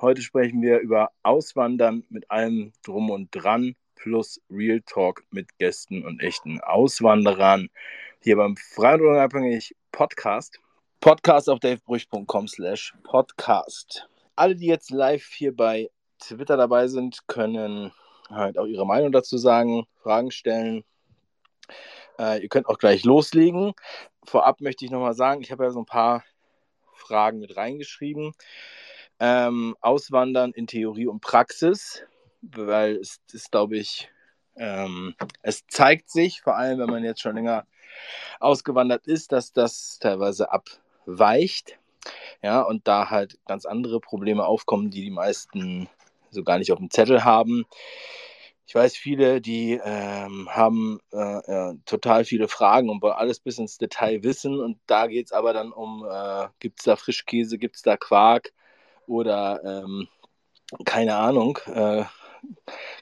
Heute sprechen wir über Auswandern mit allem Drum und Dran plus Real Talk mit Gästen und echten Auswanderern hier beim Freien und Unabhängig Podcast. Podcast auf davebrüch.com slash podcast. Alle, die jetzt live hier bei Twitter dabei sind, können halt auch ihre Meinung dazu sagen, Fragen stellen. Äh, ihr könnt auch gleich loslegen. Vorab möchte ich nochmal sagen, ich habe ja so ein paar Fragen mit reingeschrieben. Ähm, Auswandern in Theorie und Praxis, weil es ist, glaube ich, ähm, es zeigt sich, vor allem wenn man jetzt schon länger ausgewandert ist, dass das teilweise abweicht. Ja, und da halt ganz andere Probleme aufkommen, die die meisten so gar nicht auf dem Zettel haben. Ich weiß, viele, die ähm, haben äh, ja, total viele Fragen und wollen alles bis ins Detail wissen. Und da geht es aber dann um, äh, gibt es da Frischkäse, gibt es da Quark oder ähm, keine Ahnung, äh,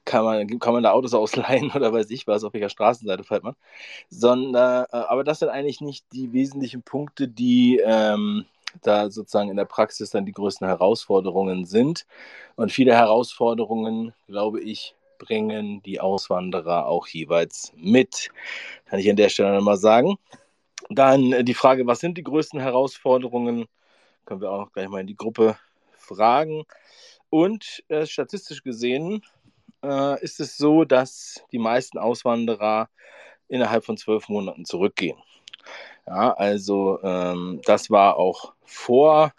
kann, man, kann man da Autos ausleihen oder weiß ich was, auf welcher Straßenseite fährt man. Sondern, äh, aber das sind eigentlich nicht die wesentlichen Punkte, die ähm, da sozusagen in der Praxis dann die größten Herausforderungen sind. Und viele Herausforderungen, glaube ich, bringen die Auswanderer auch jeweils mit. Kann ich an der Stelle nochmal sagen. Dann äh, die Frage, was sind die größten Herausforderungen? Können wir auch gleich mal in die Gruppe fragen. Und äh, statistisch gesehen äh, ist es so, dass die meisten Auswanderer innerhalb von zwölf Monaten zurückgehen. Ja, also ähm, das war auch vor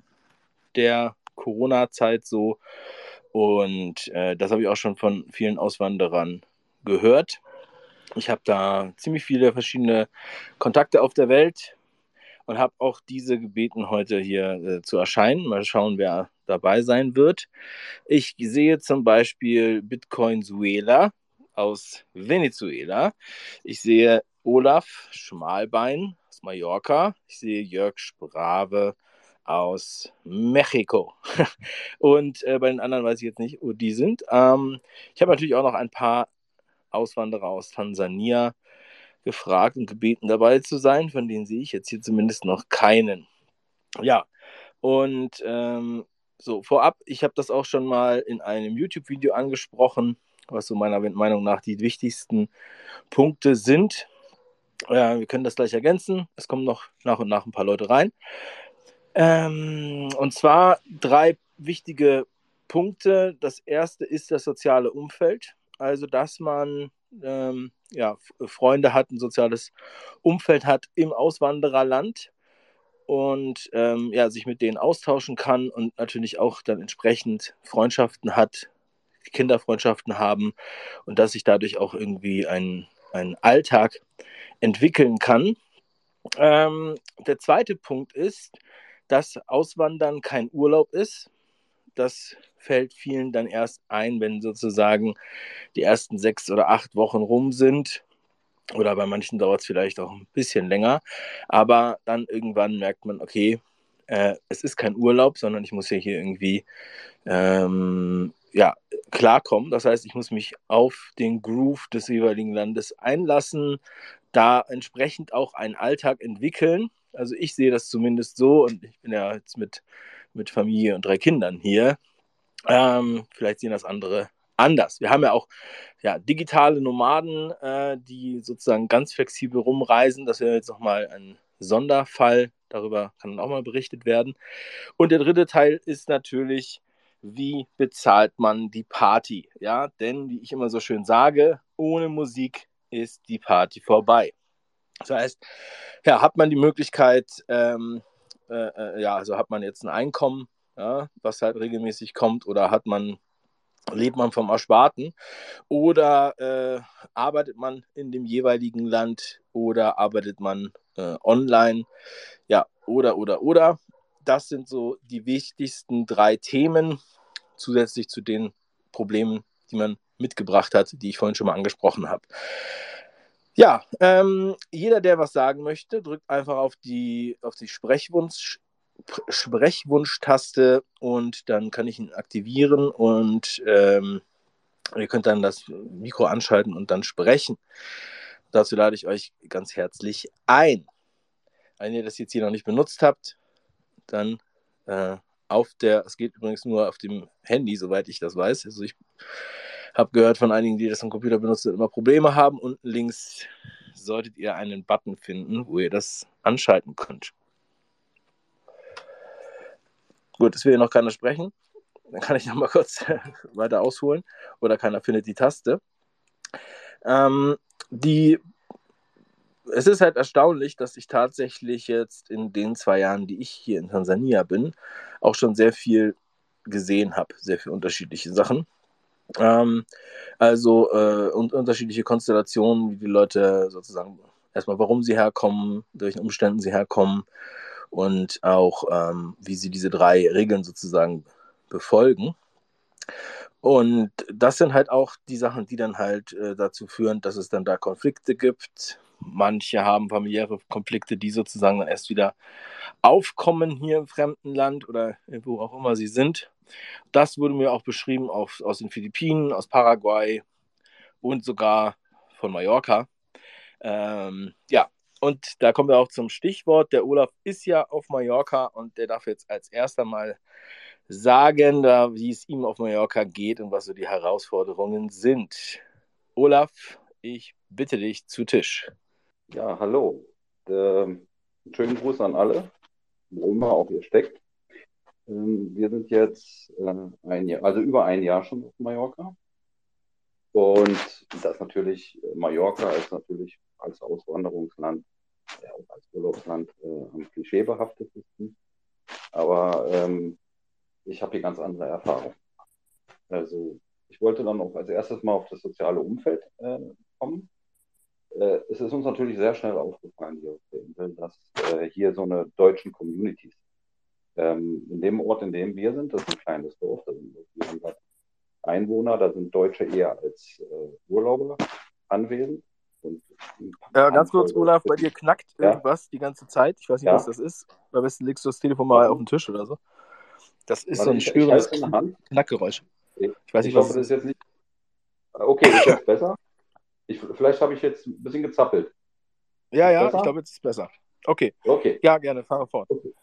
der Corona-Zeit so. Und äh, das habe ich auch schon von vielen Auswanderern gehört. Ich habe da ziemlich viele verschiedene Kontakte auf der Welt und habe auch diese gebeten, heute hier äh, zu erscheinen. Mal schauen, wer dabei sein wird. Ich sehe zum Beispiel Bitcoin Suela aus Venezuela. Ich sehe Olaf Schmalbein aus Mallorca. Ich sehe Jörg Sprave aus Mexiko. Und äh, bei den anderen weiß ich jetzt nicht, wo die sind. Ähm, ich habe natürlich auch noch ein paar Auswanderer aus Tansania gefragt und gebeten, dabei zu sein. Von denen sehe ich jetzt hier zumindest noch keinen. Ja, und ähm, so, vorab, ich habe das auch schon mal in einem YouTube-Video angesprochen, was so meiner Meinung nach die wichtigsten Punkte sind. Ja, wir können das gleich ergänzen. Es kommen noch nach und nach ein paar Leute rein. Ähm, und zwar drei wichtige Punkte. Das erste ist das soziale Umfeld, also dass man ähm, ja, Freunde hat, ein soziales Umfeld hat im Auswandererland und ähm, ja, sich mit denen austauschen kann und natürlich auch dann entsprechend Freundschaften hat, Kinderfreundschaften haben und dass sich dadurch auch irgendwie ein, ein Alltag entwickeln kann. Ähm, der zweite Punkt ist, dass Auswandern kein Urlaub ist. Das fällt vielen dann erst ein, wenn sozusagen die ersten sechs oder acht Wochen rum sind. Oder bei manchen dauert es vielleicht auch ein bisschen länger. Aber dann irgendwann merkt man, okay, äh, es ist kein Urlaub, sondern ich muss ja hier irgendwie ähm, ja, klarkommen. Das heißt, ich muss mich auf den Groove des jeweiligen Landes einlassen, da entsprechend auch einen Alltag entwickeln also ich sehe das zumindest so und ich bin ja jetzt mit, mit Familie und drei Kindern hier. Ähm, vielleicht sehen das andere anders. Wir haben ja auch ja, digitale Nomaden, äh, die sozusagen ganz flexibel rumreisen. Das wäre jetzt nochmal ein Sonderfall. Darüber kann dann auch mal berichtet werden. Und der dritte Teil ist natürlich, wie bezahlt man die Party? Ja, denn wie ich immer so schön sage, ohne Musik ist die Party vorbei. Das heißt, ja, hat man die Möglichkeit, ähm, äh, äh, ja, also hat man jetzt ein Einkommen, ja, was halt regelmäßig kommt, oder hat man, lebt man vom Ersparten, oder äh, arbeitet man in dem jeweiligen Land, oder arbeitet man äh, online, ja, oder, oder, oder. Das sind so die wichtigsten drei Themen, zusätzlich zu den Problemen, die man mitgebracht hat, die ich vorhin schon mal angesprochen habe. Ja, ähm, jeder, der was sagen möchte, drückt einfach auf die, auf die Sprechwunsch, Sprechwunschtaste und dann kann ich ihn aktivieren und ähm, ihr könnt dann das Mikro anschalten und dann sprechen. Dazu lade ich euch ganz herzlich ein. Wenn ihr das jetzt hier noch nicht benutzt habt, dann äh, auf der, es geht übrigens nur auf dem Handy, soweit ich das weiß. Also ich habe gehört von einigen, die das am Computer benutzen, immer Probleme haben. Unten links solltet ihr einen Button finden, wo ihr das anschalten könnt. Gut, es will ja noch keiner sprechen. Dann kann ich noch mal kurz weiter ausholen. Oder keiner findet die Taste. Ähm, die, es ist halt erstaunlich, dass ich tatsächlich jetzt in den zwei Jahren, die ich hier in Tansania bin, auch schon sehr viel gesehen habe. Sehr viele unterschiedliche Sachen. Ähm, also äh, und unterschiedliche Konstellationen, wie die Leute sozusagen erstmal, warum sie herkommen, durch welchen Umständen sie herkommen und auch ähm, wie sie diese drei Regeln sozusagen befolgen. Und das sind halt auch die Sachen, die dann halt äh, dazu führen, dass es dann da Konflikte gibt. Manche haben familiäre Konflikte, die sozusagen dann erst wieder aufkommen hier im fremden Land oder wo auch immer sie sind. Das wurde mir auch beschrieben auf, aus den Philippinen, aus Paraguay und sogar von Mallorca. Ähm, ja, und da kommen wir auch zum Stichwort. Der Olaf ist ja auf Mallorca und der darf jetzt als erster mal sagen, da, wie es ihm auf Mallorca geht und was so die Herausforderungen sind. Olaf, ich bitte dich zu Tisch. Ja, hallo. Ähm, schönen Gruß an alle, wo immer auch ihr steckt. Ähm, wir sind jetzt äh, ein Jahr, also über ein Jahr schon auf Mallorca. Und das natürlich, äh, Mallorca ist natürlich als Auswanderungsland, ja, auch als Urlaubsland äh, am Klischee behaftetesten. Aber ähm, ich habe hier ganz andere Erfahrungen. Also ich wollte dann auch als erstes mal auf das soziale Umfeld äh, kommen. Äh, es ist uns natürlich sehr schnell aufgefallen hier auf der Insel, dass äh, hier so eine deutschen Communities ähm, in dem Ort, in dem wir sind, das ist ein kleines Dorf, da sind 400 Einwohner, da sind Deutsche eher als äh, Urlauber anwesend. Ja, ganz kurz, Olaf, bei dir knackt ja? irgendwas die ganze Zeit. Ich weiß nicht, ja? was das ist. Am besten legst du das Telefon mal auf den Tisch oder so. Das ist Warte, so ein störendes Knackgeräusch. Ich weiß nicht, ich was hoffe, das ist jetzt nicht. Okay, ist jetzt besser? Ich, vielleicht habe ich jetzt ein bisschen gezappelt. Ja, ja, besser? ich glaube, jetzt ist es besser. Okay. Okay. Ja, gerne, fahre fort. Okay.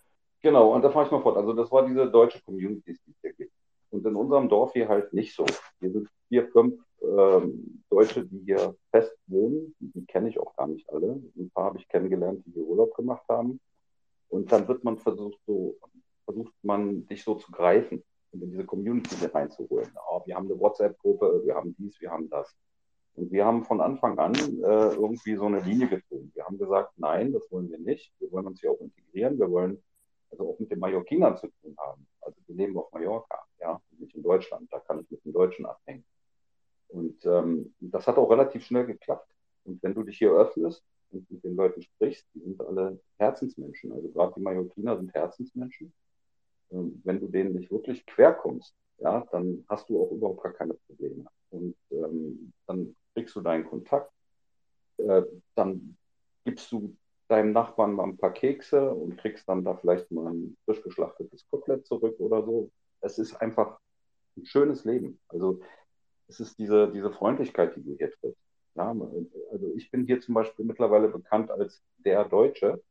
Genau, und da fahre ich mal fort. Also das war diese deutsche Community, die es hier gibt. Und in unserem Dorf hier halt nicht so. Hier sind vier, fünf ähm, Deutsche, die hier fest wohnen. Die, kenne ich auch gar nicht alle. Ein paar habe ich kennengelernt, die hier Urlaub gemacht haben. Und dann wird man versucht, so, versucht man, dich so zu greifen und in diese Community reinzuholen. Oh, wir haben eine WhatsApp-Gruppe, wir haben dies, wir haben das. Und wir haben von Anfang an äh, irgendwie so eine Linie gezogen. Wir haben gesagt, nein, das wollen wir nicht. Wir wollen uns hier auch integrieren. Wir wollen also auch mit den Mallorquinern zu tun haben. Also wir leben auf Mallorca, ja, nicht in Deutschland. Da kann ich mit den Deutschen abhängen. Und ähm, das hat auch relativ schnell geklappt. Und wenn du dich hier öffnest und mit den Leuten sprichst, die sind alle Herzensmenschen. Also gerade die Mallorquiner sind Herzensmenschen. Ähm, wenn du denen nicht wirklich quer kommst, ja, dann hast du auch überhaupt gar keine Probleme. Und ähm, dann kriegst du deinen Kontakt, äh, dann gibst du deinem Nachbarn mal ein paar Kekse und kriegst dann da vielleicht mal ein frisch geschlachtetes Kotelett zurück oder so. Es ist einfach ein schönes Leben. Also es ist diese, diese Freundlichkeit, die du hier triffst. Also ich bin hier zum Beispiel mittlerweile bekannt als der Deutsche,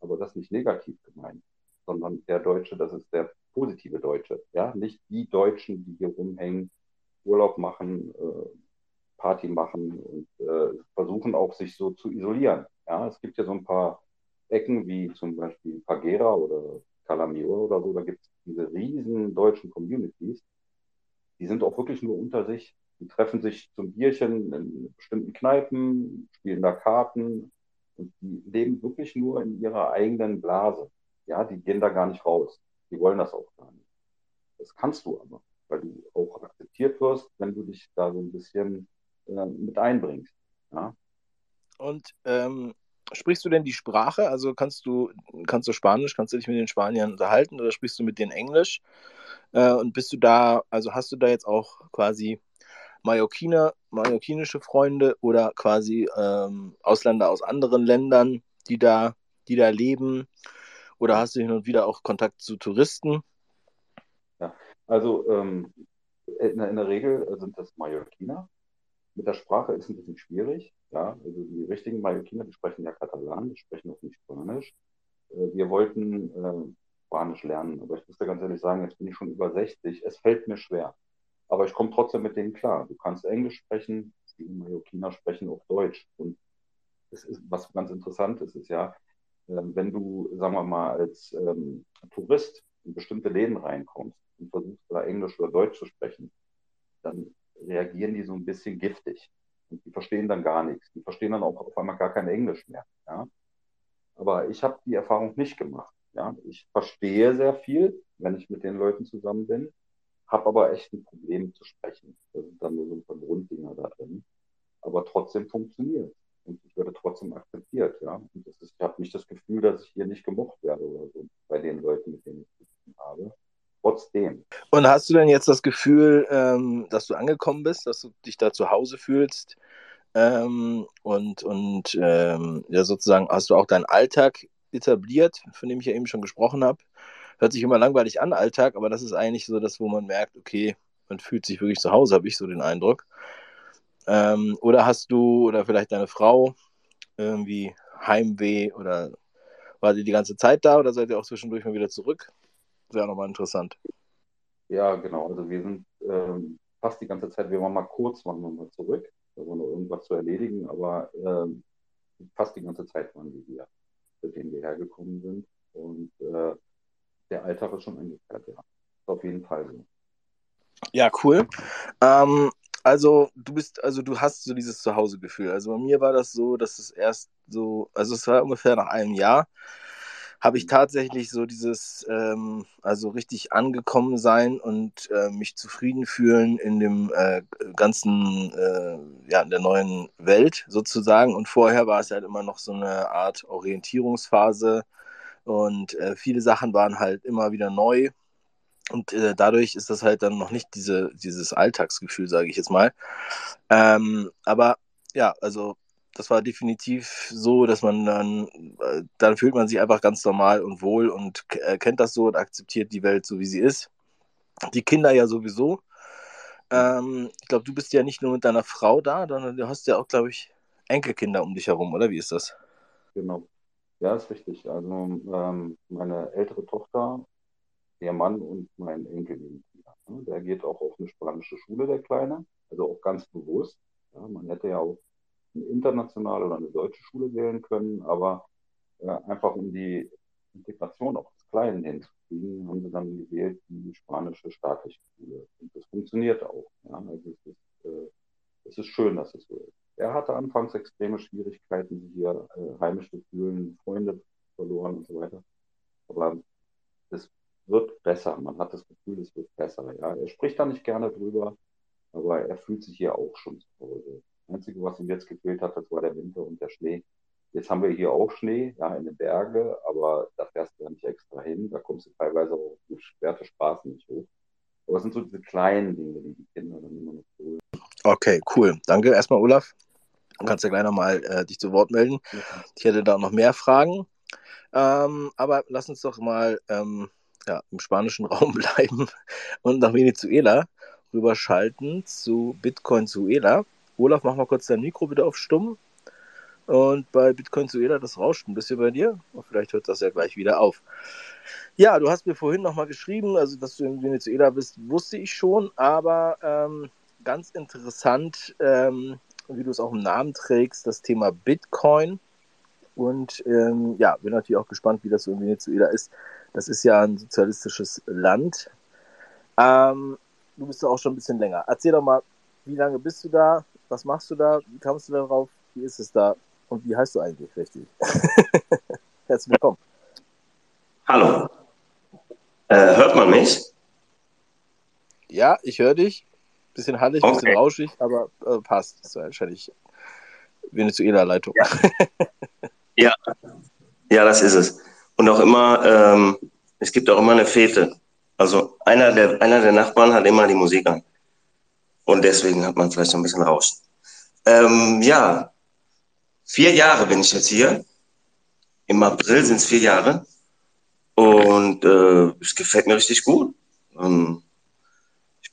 aber das nicht negativ gemeint, sondern der Deutsche, das ist der positive Deutsche. Ja, nicht die Deutschen, die hier rumhängen, Urlaub machen, äh, Party machen und äh, versuchen auch sich so zu isolieren. Ja, es gibt ja so ein paar Ecken wie zum Beispiel Pagera oder Calamior oder so, da gibt es diese riesen deutschen Communities. Die sind auch wirklich nur unter sich. Die treffen sich zum Bierchen in bestimmten Kneipen, spielen da Karten und die leben wirklich nur in ihrer eigenen Blase. Ja, die gehen da gar nicht raus. Die wollen das auch gar nicht. Das kannst du aber, weil du auch akzeptiert wirst, wenn du dich da so ein bisschen äh, mit einbringst. Ja? Und ähm, sprichst du denn die Sprache? Also kannst du, kannst du Spanisch, kannst du dich mit den Spaniern unterhalten oder sprichst du mit denen Englisch? Äh, und bist du da, also hast du da jetzt auch quasi Mallorquiner, mallorquinische Freunde oder quasi ähm, Ausländer aus anderen Ländern, die da, die da leben? Oder hast du hin und wieder auch Kontakt zu Touristen? Ja, also ähm, in, in, der Regel sind das Mallorquiner. Mit der Sprache ist ein bisschen schwierig. Ja, also die richtigen Mallorquiner, die sprechen ja Katalan, die sprechen auch nicht Spanisch. Äh, wir wollten äh, Spanisch lernen. Aber ich muss dir ganz ehrlich sagen, jetzt bin ich schon über 60. Es fällt mir schwer. Aber ich komme trotzdem mit denen klar. Du kannst Englisch sprechen, die Mallorquiner sprechen auch Deutsch. Und es ist, was ganz interessant ist, ist ja, äh, wenn du, sagen wir mal, als ähm, Tourist in bestimmte Läden reinkommst und versuchst da Englisch oder Deutsch zu sprechen, dann reagieren die so ein bisschen giftig. Und die verstehen dann gar nichts. Die verstehen dann auch auf einmal gar kein Englisch mehr. Ja? Aber ich habe die Erfahrung nicht gemacht. Ja? Ich verstehe sehr viel, wenn ich mit den Leuten zusammen bin, habe aber echt ein Problem zu sprechen. Da sind dann nur so ein paar Grunddinger da drin. Aber trotzdem funktioniert und ich werde trotzdem akzeptiert, ja. Und das ist, ich habe nicht das Gefühl, dass ich hier nicht gemocht werde oder so bei den Leuten, mit denen ich zu tun habe trotzdem. Und hast du denn jetzt das Gefühl, ähm, dass du angekommen bist, dass du dich da zu Hause fühlst? Ähm, und und ähm, ja, sozusagen hast du auch deinen Alltag etabliert, von dem ich ja eben schon gesprochen habe. Hört sich immer langweilig an, Alltag, aber das ist eigentlich so das, wo man merkt, okay, man fühlt sich wirklich zu Hause, habe ich so den Eindruck. Ähm, oder hast du, oder vielleicht deine Frau, irgendwie Heimweh oder war sie die ganze Zeit da oder seid ihr auch zwischendurch mal wieder zurück? wäre nochmal interessant. Ja, genau. Also wir sind ähm, fast die ganze Zeit, wir waren mal kurz, waren wir mal zurück, da war noch irgendwas zu erledigen, aber ähm, fast die ganze Zeit waren wir hier, seitdem wir hergekommen sind. Und äh, der Alltag ist schon eingekehrt, ja. Auf jeden Fall so. Ja, cool. Ähm, also du bist, also du hast so dieses Zuhausegefühl. Also bei mir war das so, dass es erst so, also es war ungefähr nach einem Jahr, habe ich tatsächlich so dieses, ähm, also richtig angekommen sein und äh, mich zufrieden fühlen in dem äh, ganzen, äh, ja, in der neuen Welt sozusagen. Und vorher war es halt immer noch so eine Art Orientierungsphase und äh, viele Sachen waren halt immer wieder neu. Und äh, dadurch ist das halt dann noch nicht diese, dieses Alltagsgefühl, sage ich jetzt mal. Ähm, aber ja, also das war definitiv so, dass man dann, äh, dann fühlt man sich einfach ganz normal und wohl und äh, kennt das so und akzeptiert die Welt so, wie sie ist. Die Kinder ja sowieso. Ähm, ich glaube, du bist ja nicht nur mit deiner Frau da, sondern du hast ja auch, glaube ich, Enkelkinder um dich herum, oder wie ist das? Genau. Ja, ist richtig. Also ähm, meine ältere Tochter, ihr Mann und mein Enkel. Der geht auch auf eine spanische Schule, der Kleine. Also auch ganz bewusst. Ja, man hätte ja auch eine internationale oder eine deutsche Schule wählen können, aber äh, einfach um die Integration auch des Kleinen hinzukriegen, haben sie dann gewählt die spanische staatliche Schule. Und das funktioniert auch. Ja? Also es ist, äh, es ist schön, dass es so ist. Er hatte anfangs extreme Schwierigkeiten, sich hier äh, heimisch zu fühlen, Freunde verloren und so weiter. Aber es wird besser. Man hat das Gefühl, es wird besser. Ja? Er spricht da nicht gerne drüber, aber er fühlt sich hier auch schon zu Hause. Das Einzige, was ihm jetzt gefehlt hat, das war der Winter und der Schnee. Jetzt haben wir hier auch Schnee, ja, in den Bergen, aber da fährst du ja nicht extra hin. Da kommst du teilweise auch gesperrte Straßen nicht hoch. Aber es sind so diese kleinen Dinge, die die Kinder dann immer noch holen. Okay, cool. Danke erstmal, Olaf. Du kannst ja gleich nochmal äh, dich zu Wort melden. Ja. Ich hätte da noch mehr Fragen. Ähm, aber lass uns doch mal ähm, ja, im spanischen Raum bleiben und nach Venezuela rüberschalten zu Bitcoin Zuela. Olaf, mach mal kurz dein Mikro bitte auf Stumm. Und bei Bitcoin Suela, das rauscht ein bisschen bei dir. Und vielleicht hört das ja gleich wieder auf. Ja, du hast mir vorhin nochmal geschrieben, also dass du in Venezuela bist, wusste ich schon, aber ähm, ganz interessant, ähm, wie du es auch im Namen trägst, das Thema Bitcoin. Und ähm, ja, bin natürlich auch gespannt, wie das so in Venezuela ist. Das ist ja ein sozialistisches Land. Ähm, du bist ja auch schon ein bisschen länger. Erzähl doch mal, wie lange bist du da? Was machst du da? Wie kamst du darauf? Wie ist es da? Und wie heißt du eigentlich richtig? Herzlich willkommen. Hallo. Äh, hört man mich? Ja, ich höre dich. Bisschen hallig, okay. bisschen rauschig, aber äh, passt. Das ist wahrscheinlich Venezuela-Leitung. Ja. ja. ja, das ist es. Und auch immer, ähm, es gibt auch immer eine Fete. Also einer der, einer der Nachbarn hat immer die Musik an. Und deswegen hat man vielleicht so ein bisschen Rauschen. Ähm, ja, vier Jahre bin ich jetzt hier. Im April sind es vier Jahre. Und äh, es gefällt mir richtig gut. Ähm,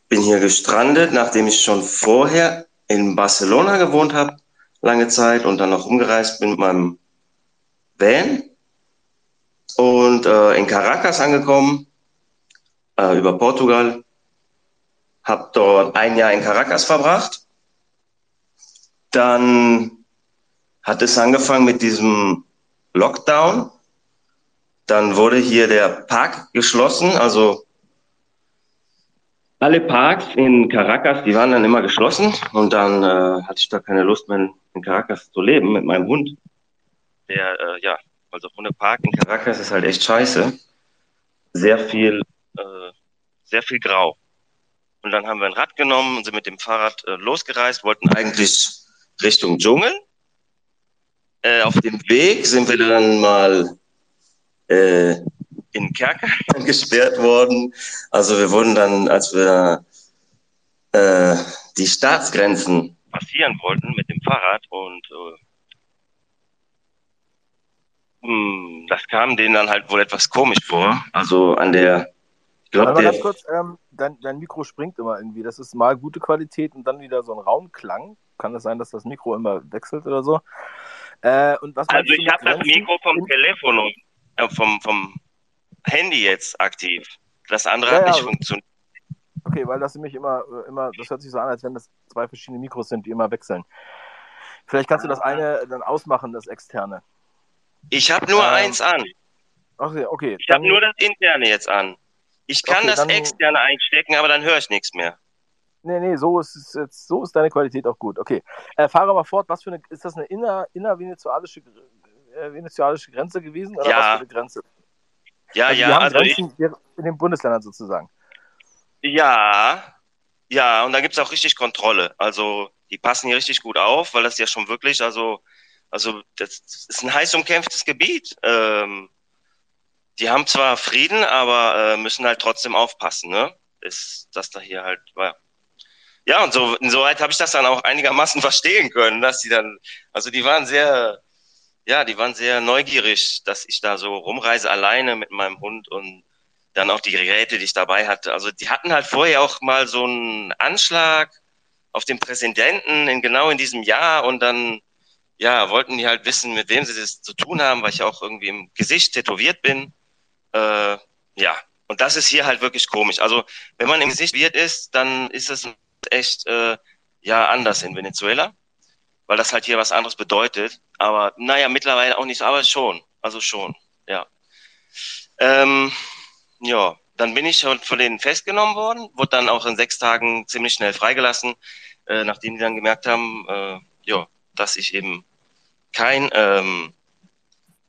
bin hier gestrandet, nachdem ich schon vorher in Barcelona gewohnt habe, lange Zeit, und dann noch umgereist bin mit meinem Van. und äh, in Caracas angekommen, äh, über Portugal. Habe dort ein Jahr in Caracas verbracht. Dann hat es angefangen mit diesem Lockdown. Dann wurde hier der Park geschlossen, also alle Parks in Caracas, die waren dann immer geschlossen und dann äh, hatte ich da keine Lust mehr in Caracas zu leben mit meinem Hund. Der, äh, ja, also ohne Park in Caracas ist halt echt scheiße. Sehr viel, äh, sehr viel Grau. Und dann haben wir ein Rad genommen und sind mit dem Fahrrad äh, losgereist, wollten eigentlich Richtung Dschungel. Äh, auf dem Weg sind wir dann mal in Kerker gesperrt worden. Also wir wurden dann, als wir äh, die Staatsgrenzen passieren wollten mit dem Fahrrad und äh, hm, das kam denen dann halt wohl etwas komisch vor. Also an der, ich glaube, ganz kurz, ähm, dein, dein Mikro springt immer irgendwie. Das ist mal gute Qualität und dann wieder so ein Raumklang. Kann es das sein, dass das Mikro immer wechselt oder so? Äh, und was also ich habe das Mikro vom Telefon, äh, vom, vom Handy jetzt aktiv. Das andere ja, hat nicht ja. funktioniert. Okay, weil das nämlich immer, immer, das hört sich so an, als wenn das zwei verschiedene Mikros sind, die immer wechseln. Vielleicht kannst du das eine dann ausmachen, das externe. Ich habe nur ähm, eins an. Okay, okay. Ich habe nur das interne jetzt an. Ich kann okay, das dann, externe einstecken, aber dann höre ich nichts mehr. Nee, nee, so ist jetzt, so ist deine Qualität auch gut. Okay. Äh, fahre mal fort. Was für eine, ist das eine inner, innervenezuelische äh, venezuelische Grenze gewesen? Oder ja. was für eine Grenze? Ja, also ja, also Grenzen ich, in den Bundesländern sozusagen. Ja, ja, und da gibt es auch richtig Kontrolle. Also die passen hier richtig gut auf, weil das ja schon wirklich, also, also das ist ein heiß umkämpftes Gebiet. Ähm, die haben zwar Frieden, aber äh, müssen halt trotzdem aufpassen, ne? Ist, dass da hier halt, ja. Ja, und so, insoweit habe ich das dann auch einigermaßen verstehen können, dass die dann, also die waren sehr, ja, die waren sehr neugierig, dass ich da so rumreise alleine mit meinem Hund und dann auch die Geräte, die ich dabei hatte. Also die hatten halt vorher auch mal so einen Anschlag auf den Präsidenten in genau in diesem Jahr und dann ja wollten die halt wissen, mit wem sie das zu tun haben, weil ich auch irgendwie im Gesicht tätowiert bin. Äh, ja, und das ist hier halt wirklich komisch. Also wenn man im Gesicht tätowiert ist, dann ist es echt äh, ja anders in Venezuela weil das halt hier was anderes bedeutet. Aber naja, mittlerweile auch nicht, aber schon. Also schon, ja. Ähm, ja, dann bin ich von denen festgenommen worden, wurde dann auch in sechs Tagen ziemlich schnell freigelassen, äh, nachdem die dann gemerkt haben, äh, ja, dass ich eben kein, ähm,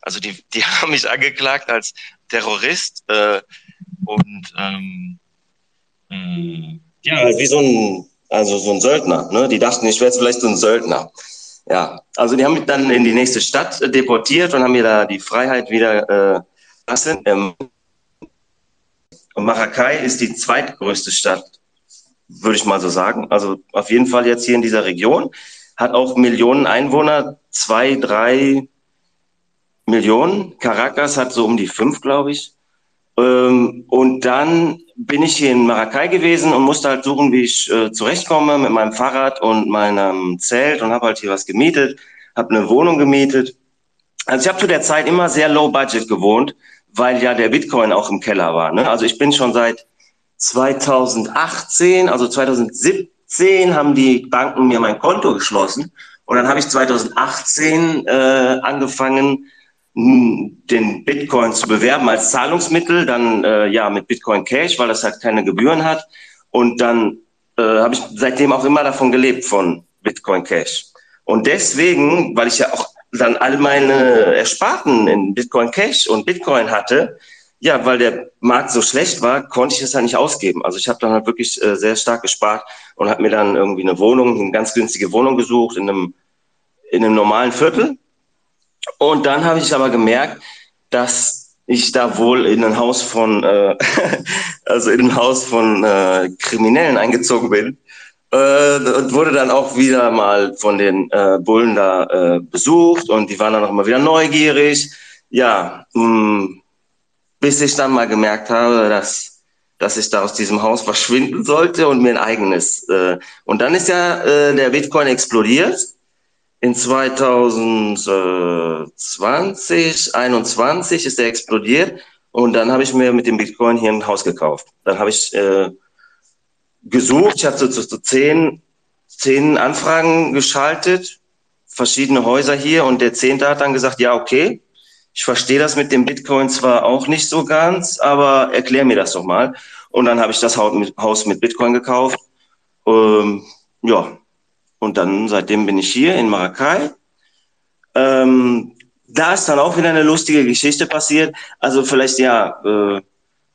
also die, die haben mich angeklagt als Terrorist äh, und ähm, äh, ja, wie so ein also so ein Söldner. Ne? Die dachten, ich wäre jetzt vielleicht so ein Söldner. Ja, also die haben mich dann in die nächste Stadt äh, deportiert und haben mir da die Freiheit wieder äh, lassen. Ähm, Maracay ist die zweitgrößte Stadt, würde ich mal so sagen. Also auf jeden Fall jetzt hier in dieser Region. Hat auch Millionen Einwohner, zwei, drei Millionen. Caracas hat so um die fünf, glaube ich. Ähm, und dann bin ich hier in Maracay gewesen und musste halt suchen, wie ich äh, zurechtkomme mit meinem Fahrrad und meinem Zelt und habe halt hier was gemietet, habe eine Wohnung gemietet. Also ich habe zu der Zeit immer sehr low budget gewohnt, weil ja der Bitcoin auch im Keller war. Ne? Also ich bin schon seit 2018, also 2017 haben die Banken mir mein Konto geschlossen und dann habe ich 2018 äh, angefangen, den Bitcoin zu bewerben als Zahlungsmittel, dann äh, ja mit Bitcoin Cash, weil das halt keine Gebühren hat. Und dann äh, habe ich seitdem auch immer davon gelebt, von Bitcoin Cash. Und deswegen, weil ich ja auch dann all meine Ersparten in Bitcoin Cash und Bitcoin hatte, ja, weil der Markt so schlecht war, konnte ich es halt nicht ausgeben. Also ich habe dann halt wirklich äh, sehr stark gespart und habe mir dann irgendwie eine Wohnung, eine ganz günstige Wohnung gesucht in einem in einem normalen Viertel und dann habe ich aber gemerkt, dass ich da wohl in ein Haus von, äh, also in ein Haus von äh, Kriminellen eingezogen bin. Äh, und wurde dann auch wieder mal von den äh, Bullen da äh, besucht und die waren dann auch immer wieder neugierig. Ja, mh, mm, bis ich dann mal gemerkt habe, dass, dass ich da aus diesem Haus verschwinden sollte und mir ein eigenes. Äh, und dann ist ja äh, der Bitcoin explodiert in 2020, 21 ist er explodiert und dann habe ich mir mit dem Bitcoin hier ein Haus gekauft. Dann habe ich äh, gesucht, ich hatte so, so, so zehn, zehn Anfragen geschaltet, verschiedene Häuser hier und der zehnte hat dann gesagt, ja, okay, ich verstehe das mit dem Bitcoin zwar auch nicht so ganz, aber erklär mir das doch mal. Und dann habe ich das Haus mit Bitcoin gekauft. Ähm, ja, und dann seitdem bin ich hier in Maracay. Ähm, da ist dann auch wieder eine lustige Geschichte passiert. Also vielleicht ja, äh,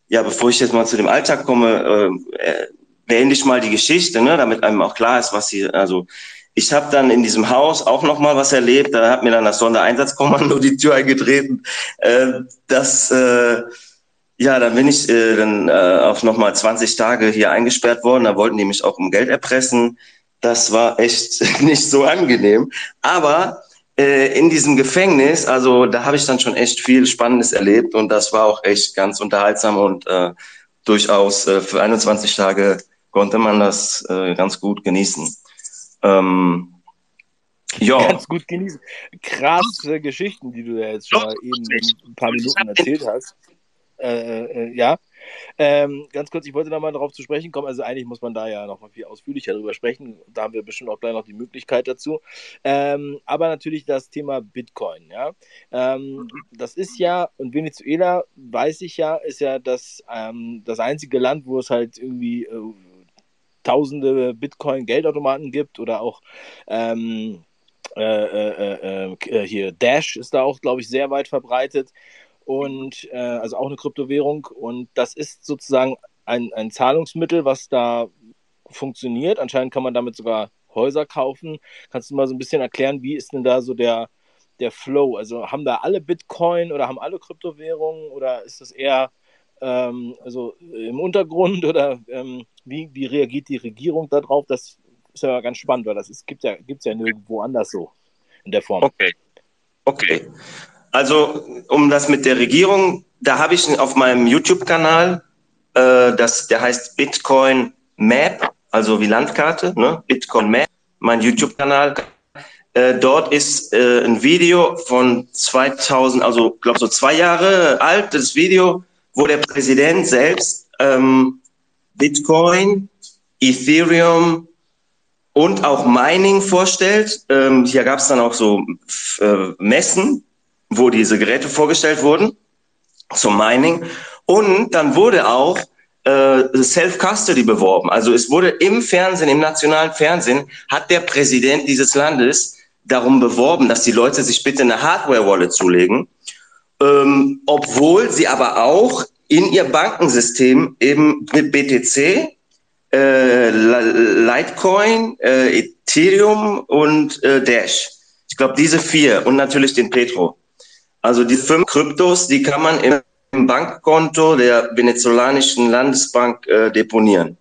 ja, bevor ich jetzt mal zu dem Alltag komme, äh, beende ich mal die Geschichte, ne, damit einem auch klar ist, was hier, also ich habe dann in diesem Haus auch noch mal was erlebt. Da hat mir dann das Sondereinsatzkommando die Tür eingetreten. Äh, das, äh, ja, dann bin ich äh, dann äh, auch noch mal 20 Tage hier eingesperrt worden. Da wollten die mich auch um Geld erpressen. Das war echt nicht so angenehm. Aber äh, in diesem Gefängnis, also da habe ich dann schon echt viel Spannendes erlebt und das war auch echt ganz unterhaltsam und äh, durchaus äh, für 21 Tage konnte man das äh, ganz gut genießen. Ähm, ja. Ganz gut genießen. Krasse Geschichten, die du ja jetzt schon mal eben in ein paar Minuten erzählt hast. Äh, äh, ja. Ähm, ganz kurz, ich wollte da mal darauf zu sprechen kommen. Also eigentlich muss man da ja noch viel ausführlicher darüber sprechen. Da haben wir bestimmt auch gleich noch die Möglichkeit dazu. Ähm, aber natürlich das Thema Bitcoin. Ja, ähm, das ist ja und Venezuela weiß ich ja, ist ja das ähm, das einzige Land, wo es halt irgendwie äh, tausende Bitcoin-Geldautomaten gibt oder auch ähm, äh, äh, äh, äh, hier Dash ist da auch, glaube ich, sehr weit verbreitet und äh, also auch eine Kryptowährung und das ist sozusagen ein, ein Zahlungsmittel, was da funktioniert. Anscheinend kann man damit sogar Häuser kaufen. Kannst du mal so ein bisschen erklären, wie ist denn da so der, der Flow? Also haben da alle Bitcoin oder haben alle Kryptowährungen oder ist das eher ähm, also im Untergrund oder ähm, wie, wie reagiert die Regierung darauf? Das ist ja ganz spannend, weil das gibt ja, gibt's ja nirgendwo anders so in der Form. Okay. Okay. Also, um das mit der Regierung, da habe ich auf meinem YouTube-Kanal, äh, das, der heißt Bitcoin Map, also wie Landkarte, ne? Bitcoin Map, mein YouTube-Kanal. Äh, dort ist äh, ein Video von 2000, also glaube so zwei Jahre alt, das Video, wo der Präsident selbst ähm, Bitcoin, Ethereum und auch Mining vorstellt. Ähm, hier gab es dann auch so äh, Messen, wo diese Geräte vorgestellt wurden zum Mining. Und dann wurde auch äh, Self-Custody beworben. Also es wurde im Fernsehen, im nationalen Fernsehen, hat der Präsident dieses Landes darum beworben, dass die Leute sich bitte eine Hardware-Wallet zulegen ähm, obwohl sie aber auch in ihr Bankensystem eben mit BTC, äh, Litecoin, äh, Ethereum und äh, Dash. Ich glaube, diese vier und natürlich den Petro. Also die fünf Kryptos, die kann man im Bankkonto der venezolanischen Landesbank äh, deponieren.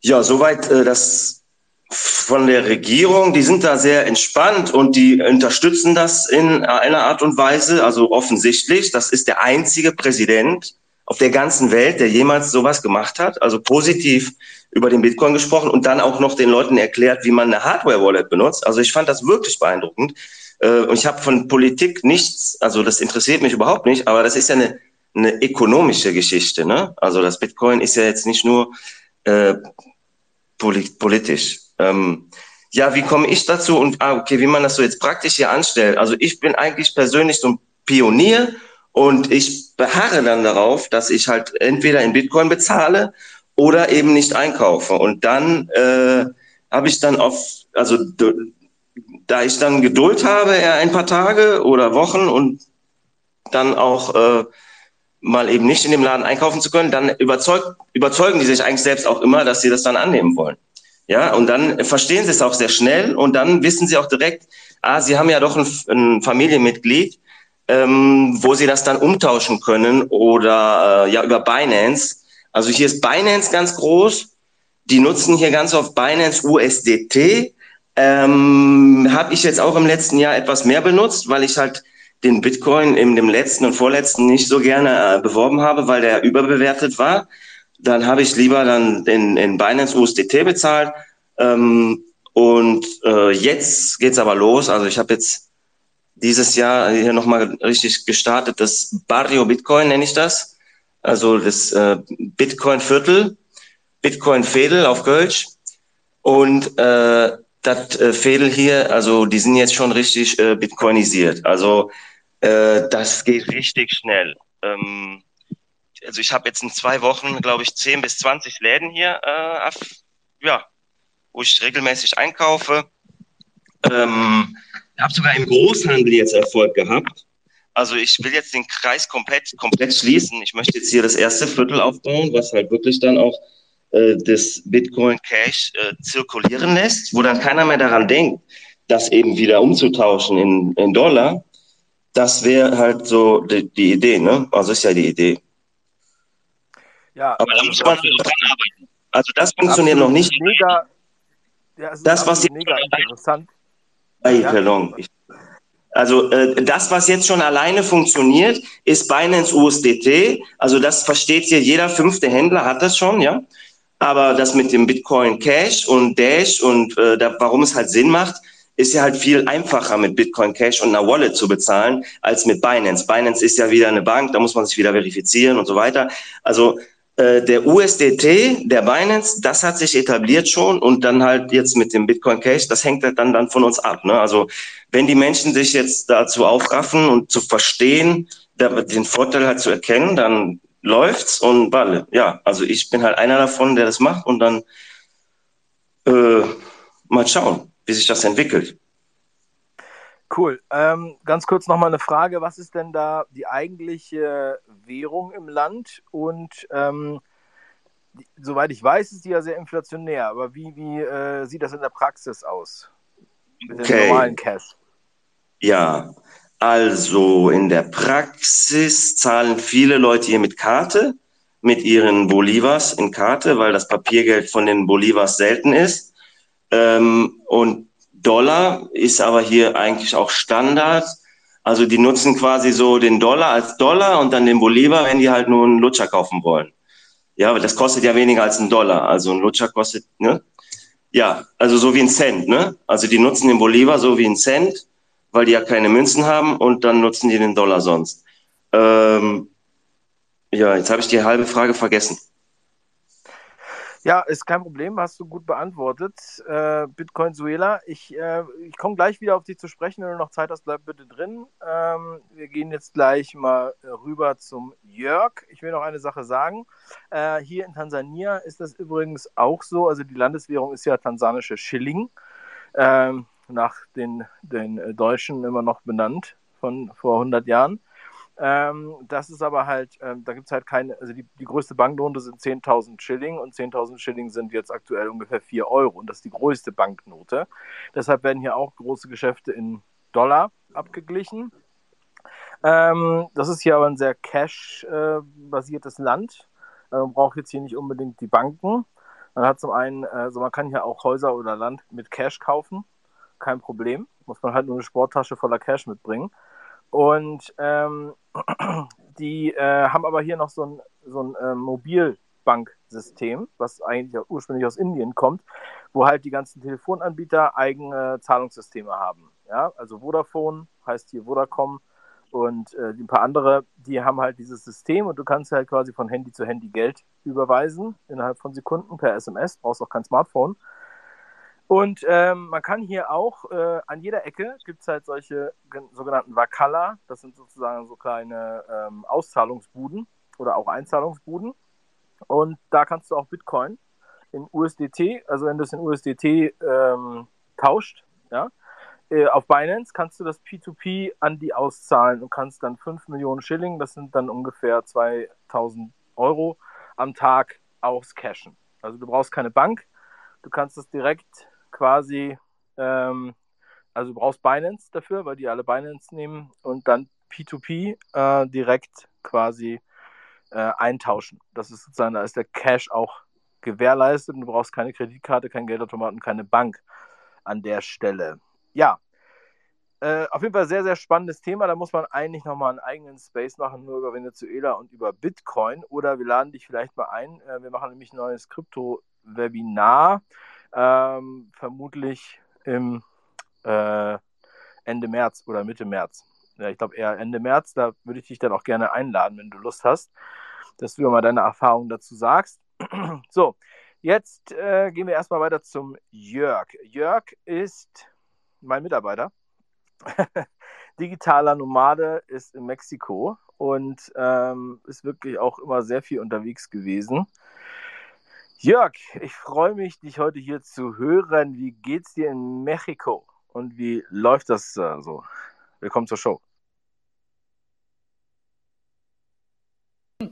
Ja, soweit äh, das von der Regierung, die sind da sehr entspannt und die unterstützen das in einer Art und Weise, also offensichtlich. Das ist der einzige Präsident auf der ganzen Welt, der jemals sowas gemacht hat, also positiv über den Bitcoin gesprochen und dann auch noch den Leuten erklärt, wie man eine Hardware-Wallet benutzt. Also ich fand das wirklich beeindruckend. Äh, und ich habe von Politik nichts, also das interessiert mich überhaupt nicht, aber das ist ja eine, eine ökonomische Geschichte. Ne? Also das Bitcoin ist ja jetzt nicht nur äh, politisch. Ähm, ja, wie komme ich dazu und ah, okay, wie man das so jetzt praktisch hier anstellt? Also ich bin eigentlich persönlich so ein Pionier und ich beharre dann darauf, dass ich halt entweder in Bitcoin bezahle oder eben nicht einkaufe. Und dann äh, habe ich dann auf, also da ich dann Geduld habe, eher ein paar Tage oder Wochen und dann auch äh, mal eben nicht in dem Laden einkaufen zu können, dann überzeug, überzeugen die sich eigentlich selbst auch immer, dass sie das dann annehmen wollen. Ja, und dann verstehen sie es auch sehr schnell und dann wissen sie auch direkt, ah, sie haben ja doch ein, ein Familienmitglied, ähm, wo sie das dann umtauschen können oder äh, ja über Binance. Also hier ist Binance ganz groß. Die nutzen hier ganz oft Binance USDT. Ähm, Habe ich jetzt auch im letzten Jahr etwas mehr benutzt, weil ich halt den Bitcoin in dem letzten und vorletzten nicht so gerne äh, beworben habe, weil der überbewertet war dann habe ich lieber dann in, in Binance USDT bezahlt. Ähm, Und äh, jetzt geht's aber los. Also ich habe jetzt dieses Jahr hier nochmal richtig gestartet, das Barrio Bitcoin nenne ich das. Also das äh, Bitcoin-Viertel, Bitcoin-Fädel auf Kölsch. Und äh, das äh, Fädel hier, also die sind jetzt schon richtig äh, bitcoinisiert. Also äh, das geht richtig schnell. Ähm, also ich habe jetzt in zwei Wochen, glaube ich, 10 bis 20 Läden hier, äh, auf, ja, wo ich regelmäßig einkaufe. Ähm, habe sogar im Großhandel jetzt Erfolg gehabt. Also ich will jetzt den Kreis komplett, komplett schließen. Ich möchte jetzt hier das erste Viertel aufbauen, was halt wirklich dann auch äh, das Bitcoin Cash äh, zirkulieren lässt, wo dann keiner mehr daran denkt, das eben wieder umzutauschen in, in Dollar. Das wäre halt so die, die, Idee, ne? Also ist ja die Idee. Ja, aber da muss man dran arbeiten. Also das funktioniert noch nicht. Mega, ja, das, was jetzt mega interessant. Hey, ja. Also äh, das, was jetzt schon alleine funktioniert, ist Binance USDT. Also das versteht hier jeder fünfte Händler hat das schon, ja. Aber das mit dem Bitcoin Cash und Dash und äh, da, warum es halt Sinn macht, ist ja halt viel einfacher mit Bitcoin Cash und einer Wallet zu bezahlen als mit Binance. Binance ist ja wieder eine Bank, da muss man sich wieder verifizieren und so weiter. Also äh, der USDT, der Binance, das hat sich etabliert schon und dann halt jetzt mit dem Bitcoin Cash, das hängt halt dann, dann von uns ab. Ne? Also wenn die Menschen sich jetzt dazu aufraffen und zu verstehen, den Vorteil halt zu erkennen, dann läuft's und Balle. Ja, also ich bin halt einer davon, der das macht und dann äh, mal schauen, wie sich das entwickelt. Cool. Ähm, ganz kurz nochmal eine Frage. Was ist denn da die eigentliche Währung im Land? Und ähm, soweit ich weiß, ist die ja sehr inflationär. Aber wie, wie äh, sieht das in der Praxis aus? Mit okay. dem normalen Cash? Ja, also in der Praxis zahlen viele Leute hier mit Karte, mit ihren Bolivars in Karte, weil das Papiergeld von den Bolivars selten ist. Ähm, und Dollar ist aber hier eigentlich auch Standard. Also die nutzen quasi so den Dollar als Dollar und dann den Bolivar, wenn die halt nur einen Lutscher kaufen wollen. Ja, aber das kostet ja weniger als ein Dollar. Also ein Lutscher kostet, ne? Ja, also so wie ein Cent, ne? Also die nutzen den Bolivar so wie ein Cent, weil die ja keine Münzen haben und dann nutzen die den Dollar sonst. Ähm, ja, jetzt habe ich die halbe Frage vergessen. Ja, ist kein Problem, hast du gut beantwortet. Äh, Bitcoin Suela, ich, äh, ich komme gleich wieder auf dich zu sprechen, wenn du noch Zeit hast, bleib bitte drin. Ähm, wir gehen jetzt gleich mal rüber zum Jörg. Ich will noch eine Sache sagen. Äh, hier in Tansania ist das übrigens auch so, also die Landeswährung ist ja tansanische Schilling, ähm, nach den, den Deutschen immer noch benannt von vor 100 Jahren. Ähm, das ist aber halt, ähm, da gibt es halt keine, also die, die größte Banknote sind 10.000 Schilling und 10.000 Schilling sind jetzt aktuell ungefähr 4 Euro und das ist die größte Banknote. Deshalb werden hier auch große Geschäfte in Dollar abgeglichen. Ähm, das ist hier aber ein sehr cash-basiertes äh, Land. Äh, man braucht jetzt hier nicht unbedingt die Banken. Man hat zum einen, also man kann hier auch Häuser oder Land mit Cash kaufen. Kein Problem. Muss man halt nur eine Sporttasche voller Cash mitbringen. Und ähm, die äh, haben aber hier noch so ein, so ein äh, Mobilbanksystem, was eigentlich ursprünglich aus Indien kommt, wo halt die ganzen Telefonanbieter eigene Zahlungssysteme haben. Ja, also Vodafone heißt hier Vodacom und äh, ein paar andere, die haben halt dieses System und du kannst halt quasi von Handy zu Handy Geld überweisen innerhalb von Sekunden per SMS, brauchst auch kein Smartphone. Und ähm, man kann hier auch, äh, an jeder Ecke gibt es halt solche sogenannten Wakala, das sind sozusagen so kleine ähm, Auszahlungsbuden oder auch Einzahlungsbuden. Und da kannst du auch Bitcoin in USDT, also wenn du es in USDT ähm, tauscht, ja, äh, auf Binance kannst du das P2P an die auszahlen und kannst dann 5 Millionen Schilling, das sind dann ungefähr 2000 Euro am Tag auscashen. Also du brauchst keine Bank, du kannst es direkt quasi, ähm, also du brauchst Binance dafür, weil die alle Binance nehmen und dann P2P äh, direkt quasi äh, eintauschen. Das ist sozusagen, da ist der Cash auch gewährleistet und du brauchst keine Kreditkarte, kein Geldautomaten, keine Bank an der Stelle. Ja, äh, auf jeden Fall sehr, sehr spannendes Thema. Da muss man eigentlich nochmal einen eigenen Space machen, nur über Venezuela und über Bitcoin. Oder wir laden dich vielleicht mal ein. Äh, wir machen nämlich ein neues Krypto-Webinar Ähm, vermutlich im äh, Ende März oder Mitte März. Ja, ich glaube eher Ende März. Da würde ich dich dann auch gerne einladen, wenn du Lust hast, dass du mal deine Erfahrungen dazu sagst. so, jetzt äh, gehen wir erstmal weiter zum Jörg. Jörg ist mein Mitarbeiter. Digitaler Nomade ist in Mexiko und ähm, ist wirklich auch immer sehr viel unterwegs gewesen. Jörg, ich freue mich, dich heute hier zu hören. Wie geht's dir in Mexiko und wie läuft das äh, so? Willkommen zur Show.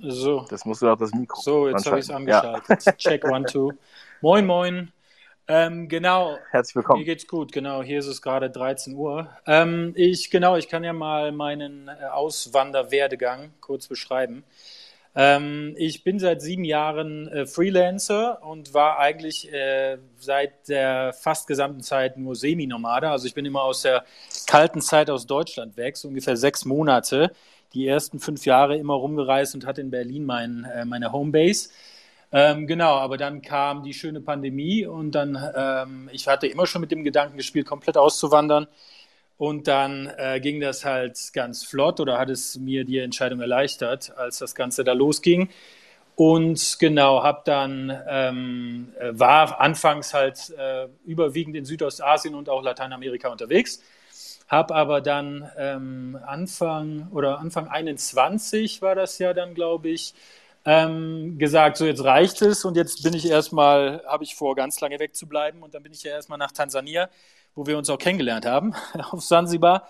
So. Das musst du doch das Mikro. So, jetzt habe ich es angeschaltet. Ja. Check one, two. Moin, moin. Ähm, genau. Herzlich willkommen. Mir geht's gut, genau. Hier ist es gerade 13 Uhr. Ähm, ich, genau, ich kann ja mal meinen äh, Auswanderwerdegang kurz beschreiben. Ähm, ich bin seit sieben Jahren äh, Freelancer und war eigentlich äh, seit der fast gesamten Zeit nur Semi-Nomade. Also ich bin immer aus der kalten Zeit aus Deutschland weg, so ungefähr sechs Monate. Die ersten fünf Jahre immer rumgereist und hatte in Berlin mein, äh, meine Homebase. Ähm, genau, aber dann kam die schöne Pandemie und dann, ähm, ich hatte immer schon mit dem Gedanken gespielt, komplett auszuwandern. Und dann äh, ging das halt ganz flott oder hat es mir die Entscheidung erleichtert, als das Ganze da losging. Und genau, habe dann, ähm, war anfangs halt äh, überwiegend in Südostasien und auch Lateinamerika unterwegs. Habe aber dann ähm, Anfang oder Anfang 21 war das ja dann, glaube ich, ähm, gesagt, so jetzt reicht es und jetzt bin ich erstmal, habe ich vor, ganz lange wegzubleiben und dann bin ich ja erstmal nach Tansania, wo wir uns auch kennengelernt haben, auf Sansibar.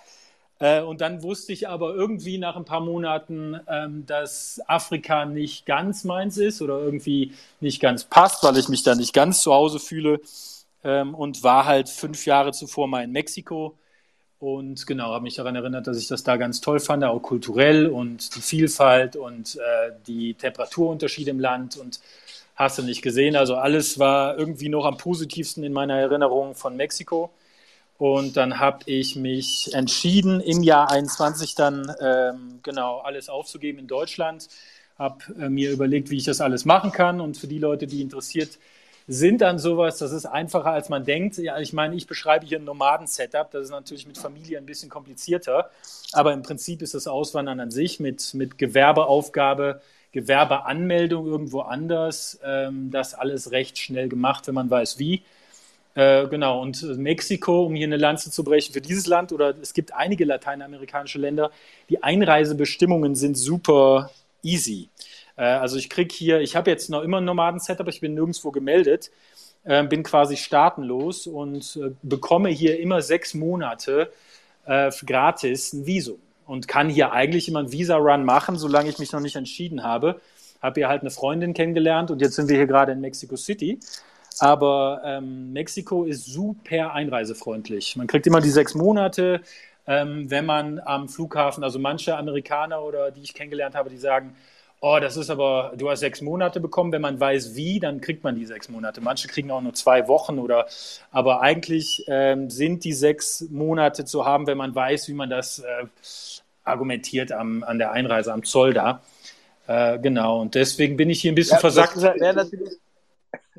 Äh, und dann wusste ich aber irgendwie nach ein paar Monaten, ähm, dass Afrika nicht ganz meins ist oder irgendwie nicht ganz passt, weil ich mich da nicht ganz zu Hause fühle ähm, und war halt fünf Jahre zuvor mal in Mexiko und genau, habe mich daran erinnert, dass ich das da ganz toll fand, auch kulturell und die Vielfalt und äh, die Temperaturunterschiede im Land und hast du nicht gesehen. Also alles war irgendwie noch am positivsten in meiner Erinnerung von Mexiko. Und dann habe ich mich entschieden, im Jahr 21 dann ähm, genau alles aufzugeben in Deutschland. Habe äh, mir überlegt, wie ich das alles machen kann. Und für die Leute, die interessiert sind dann sowas, das ist einfacher, als man denkt. Ja, ich meine, ich beschreibe hier ein Nomaden-Setup, das ist natürlich mit Familie ein bisschen komplizierter, aber im Prinzip ist das Auswandern an sich mit, mit Gewerbeaufgabe, Gewerbeanmeldung irgendwo anders, ähm, das alles recht schnell gemacht, wenn man weiß wie. Äh, genau, und Mexiko, um hier eine Lanze zu brechen für dieses Land, oder es gibt einige lateinamerikanische Länder, die Einreisebestimmungen sind super easy. Äh, also ich kriege hier, ich habe jetzt noch immer ein Nomaden-Setup, ich bin nirgendwo gemeldet, äh, bin quasi staatenlos und äh, bekomme hier immer sechs Monate äh, gratis ein Visum und kann hier eigentlich immer einen Visa-Run machen, solange ich mich noch nicht entschieden habe. Habe hier halt eine Freundin kennengelernt und jetzt sind wir hier gerade in Mexico City. Aber ähm, Mexiko ist super einreisefreundlich. Man kriegt immer die sechs Monate, ähm, wenn man am Flughafen, also manche Amerikaner oder die ich kennengelernt habe, die sagen, oh, das ist aber, du hast sechs Monate bekommen. Wenn man weiß, wie, dann kriegt man die sechs Monate. Manche kriegen auch nur zwei Wochen oder, aber eigentlich ähm, sind die sechs Monate zu haben, wenn man weiß, wie man das äh, argumentiert am, an der Einreise am Zoll da. Äh, genau, und deswegen bin ich hier ein bisschen ja, versackt. Wäre natürlich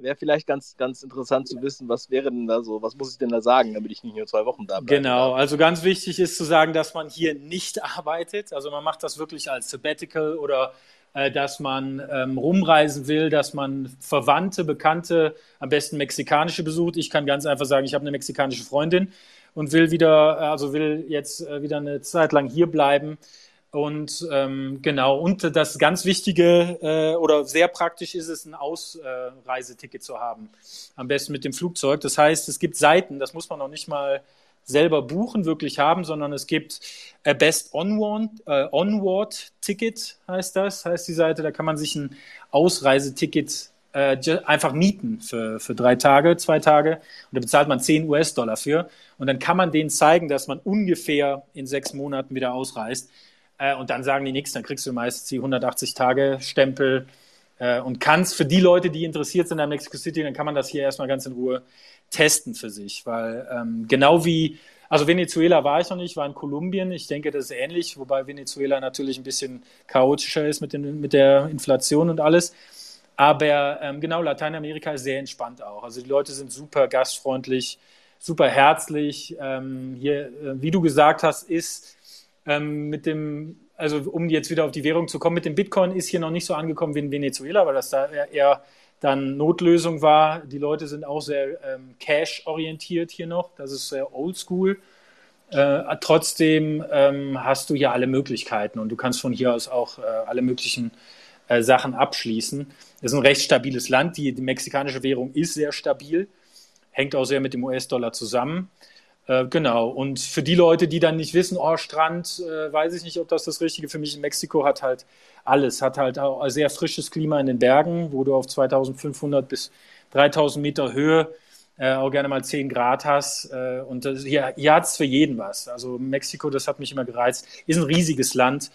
wäre vielleicht ganz, ganz interessant zu wissen, was wäre denn da so, was muss ich denn da sagen, damit ich nicht nur zwei Wochen da bleibe. Genau, also ganz wichtig ist zu sagen, dass man hier nicht arbeitet. Also man macht das wirklich als Sabbatical oder äh, dass man ähm, rumreisen will, dass man Verwandte, Bekannte, am besten mexikanische besucht. Ich kann ganz einfach sagen, ich habe eine mexikanische Freundin und will wieder, also will jetzt äh, wieder eine Zeit lang hier bleiben. Und ähm, genau, und das ganz Wichtige äh, oder sehr praktisch ist es, ein Ausreiseticket zu haben. Am besten mit dem Flugzeug. Das heißt, es gibt Seiten, das muss man noch nicht mal selber buchen wirklich haben, sondern es gibt a Best Onward, äh, Onward Ticket, heißt das, heißt die Seite. Da kann man sich ein Ausreiseticket äh, einfach mieten für, für drei Tage, zwei Tage. Und da bezahlt man 10 US-Dollar für. Und dann kann man denen zeigen, dass man ungefähr in sechs Monaten wieder ausreist. Äh, und dann sagen die nichts, dann kriegst du meistens die 180 Tage Stempel äh, und kannst für die Leute, die interessiert sind an Mexico City, dann kann man das hier erstmal ganz in Ruhe testen für sich, weil ähm, genau wie, also Venezuela war ich noch nicht, war in Kolumbien, ich denke, das ist ähnlich, wobei Venezuela natürlich ein bisschen chaotischer ist mit, den, mit der Inflation und alles. Aber ähm, genau, Lateinamerika ist sehr entspannt auch. Also die Leute sind super gastfreundlich, super herzlich. Ähm, hier, äh, wie du gesagt hast, ist ähm, mit dem, also um jetzt wieder auf die Währung zu kommen, mit dem Bitcoin ist hier noch nicht so angekommen wie in Venezuela, weil das da eher dann Notlösung war. Die Leute sind auch sehr ähm, cash-orientiert hier noch. Das ist sehr oldschool. Äh, trotzdem ähm, hast du hier alle Möglichkeiten und du kannst von hier aus auch äh, alle möglichen äh, Sachen abschließen. Es ist ein recht stabiles Land. Die, die, mexikanische Währung ist sehr stabil, hängt auch sehr mit dem US-Dollar zusammen. Äh, genau. Und für die Leute, die dann nicht wissen, oh, Strand, äh, weiß ich nicht, ob das das Richtige für mich in Mexiko hat halt alles. Hat halt auch ein sehr frisches Klima in den Bergen, wo du auf 2500 bis 3000 Meter Höhe äh, auch gerne mal 10 Grad hast. Äh, und das, hier, hier hat es für jeden was. Also Mexiko, das hat mich immer gereizt, ist ein riesiges Land.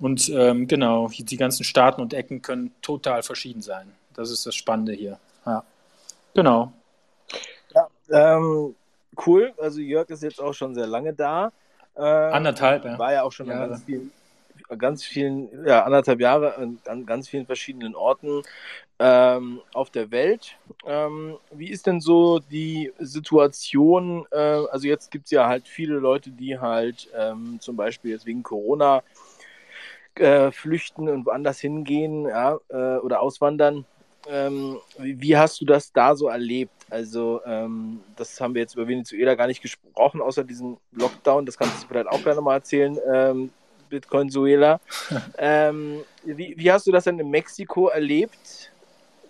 Und ähm, genau, die ganzen Staaten und Ecken können total verschieden sein. Das ist das Spannende hier. Ja. Genau. Ja, ähm, cool. Also Jörg ist jetzt auch schon sehr lange da. Äh, Anderthalb, ja. War ja auch schon an ganz vielen, ganz vielen, ja, anderthalb Jahre an ganz vielen verschiedenen Orten ähm, auf der Welt. Ähm, wie ist denn so die Situation? Äh, also jetzt gibt es ja halt viele Leute, die halt ähm, zum Beispiel jetzt wegen Corona äh, flüchten und woanders hingehen ja, äh, oder auswandern. Ähm, wie, hast du das da so erlebt? Also, ähm, das haben wir jetzt über Venezuela gar nicht gesprochen, außer diesem Lockdown. Das kannst du vielleicht auch gerne mal erzählen, ähm, Bitcoin-Suela. Ähm, wie, wie hast du das denn in Mexiko erlebt?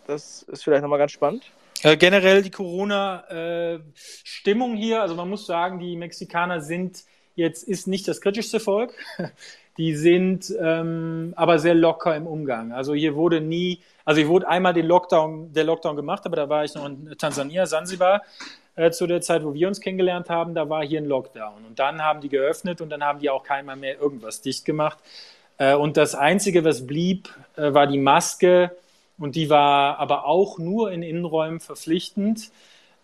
Das ist vielleicht nochmal ganz spannend. Äh, generell die Corona-Stimmung äh, hier, also man muss sagen, die Mexikaner sind jetzt, ist nicht das kritischste Volk. Die sind ähm, aber sehr locker im Umgang. Also hier wurde nie, also hier wurde einmal den Lockdown, der Lockdown gemacht, aber da war ich noch in Tansania, Sansibar, äh, zu der Zeit, wo wir uns kennengelernt haben, da war hier ein Lockdown. Und dann haben die geöffnet und dann haben die auch keiner mehr irgendwas dicht gemacht. Äh, und das Einzige, was blieb, äh, war die Maske und die war aber auch nur in Innenräumen verpflichtend.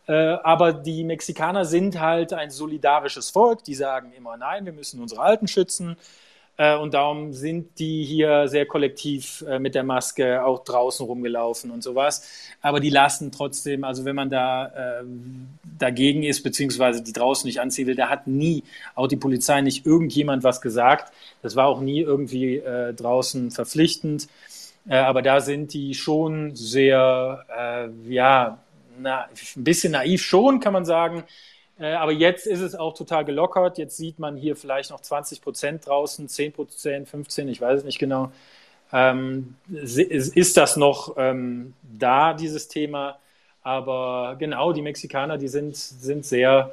Äh, aber die Mexikaner sind halt ein solidarisches Volk. Die sagen immer, nein, wir müssen unsere Alten schützen. Äh, und darum sind die hier sehr kollektiv äh, mit der Maske auch draußen rumgelaufen und sowas. Aber die lassen trotzdem, also wenn man da äh, dagegen ist, beziehungsweise die draußen nicht anziehen will, da hat nie, auch die Polizei, nicht irgendjemand was gesagt. Das war auch nie irgendwie äh, draußen verpflichtend. Äh, aber da sind die schon sehr, äh, ja, na, ein bisschen naiv schon, kann man sagen. Äh, aber jetzt ist es auch total gelockert. Jetzt sieht man hier vielleicht noch 20 Prozent draußen, 10 Prozent, 15, ich weiß es nicht genau. Ähm, ist das noch ähm, da, dieses Thema? Aber genau, die Mexikaner, die sind, sind sehr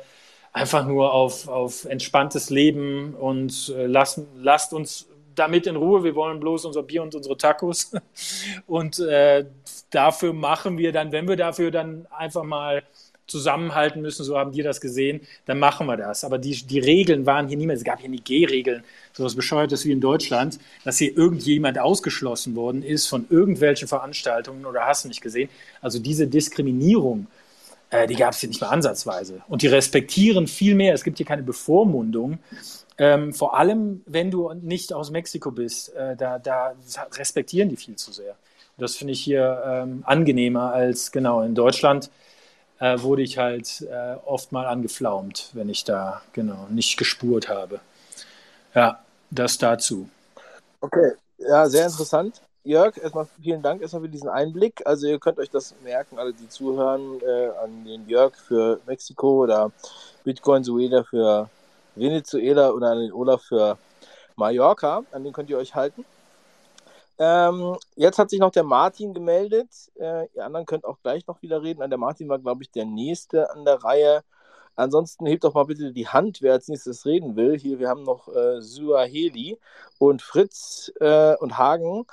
einfach nur auf, auf entspanntes Leben und äh, lassen, lasst uns damit in Ruhe. Wir wollen bloß unser Bier und unsere Tacos. Und äh, dafür machen wir dann, wenn wir dafür dann einfach mal zusammenhalten müssen, so haben die das gesehen, dann machen wir das. Aber die, die Regeln waren hier niemals, es gab hier nie G-Regeln, so was Bescheuertes wie in Deutschland, dass hier irgendjemand ausgeschlossen worden ist von irgendwelchen Veranstaltungen oder hast du nicht gesehen. Also diese Diskriminierung, äh, die gab es hier nicht mehr ansatzweise. Und die respektieren viel mehr, es gibt hier keine Bevormundung. Ähm, vor allem, wenn du nicht aus Mexiko bist, äh, da, da, respektieren die viel zu sehr. das finde ich hier ähm, angenehmer als genau in Deutschland. Äh, wurde ich halt äh, oft mal angeflaumt, wenn ich da genau nicht gespurt habe. Ja, das dazu. Okay, ja, sehr interessant. Jörg, erstmal vielen Dank erstmal für diesen Einblick. Also ihr könnt euch das merken, alle die zuhören, äh, an den Jörg für Mexiko oder Bitcoin Sueda für Venezuela oder an den Olaf für Mallorca. An den könnt ihr euch halten. Ähm, jetzt hat sich noch der Martin gemeldet. Äh, ihr anderen könnt auch gleich noch wieder reden. Der Martin war, glaube ich, der Nächste an der Reihe. Ansonsten hebt doch mal bitte die Hand, wer als nächstes reden will. Hier, wir haben noch äh, Suaheli und Fritz äh, und Hagen.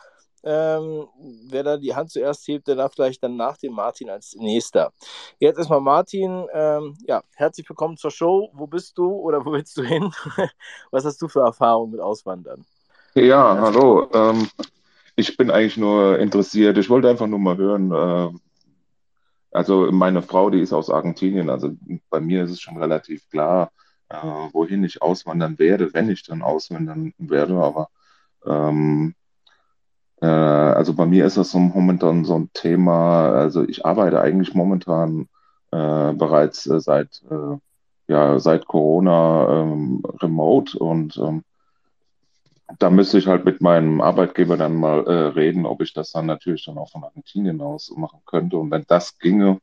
Ähm, wer da die Hand zuerst hebt, der darf vielleicht dann nach dem Martin als nächster. Jetzt erstmal Martin, ähm, ja, herzlich willkommen zur Show. Wo bist du oder wo willst du hin? Was hast du für Erfahrungen mit Auswandern? Ja, hallo. Ähm, ich bin eigentlich nur interessiert. Ich wollte einfach nur mal hören. Äh, also meine Frau, die ist aus Argentinien. Also bei mir ist es schon relativ klar, äh, wohin ich auswandern werde, wenn ich dann auswandern werde. Aber ähm, Äh, also bei mir ist das so momentan so ein Thema. Also ich arbeite eigentlich momentan äh, bereits äh, seit äh, ja seit Corona ähm, remote und ähm, da müsste ich halt mit meinem Arbeitgeber dann mal äh, reden, ob ich das dann natürlich dann auch von Argentinien aus machen könnte. Und wenn das ginge,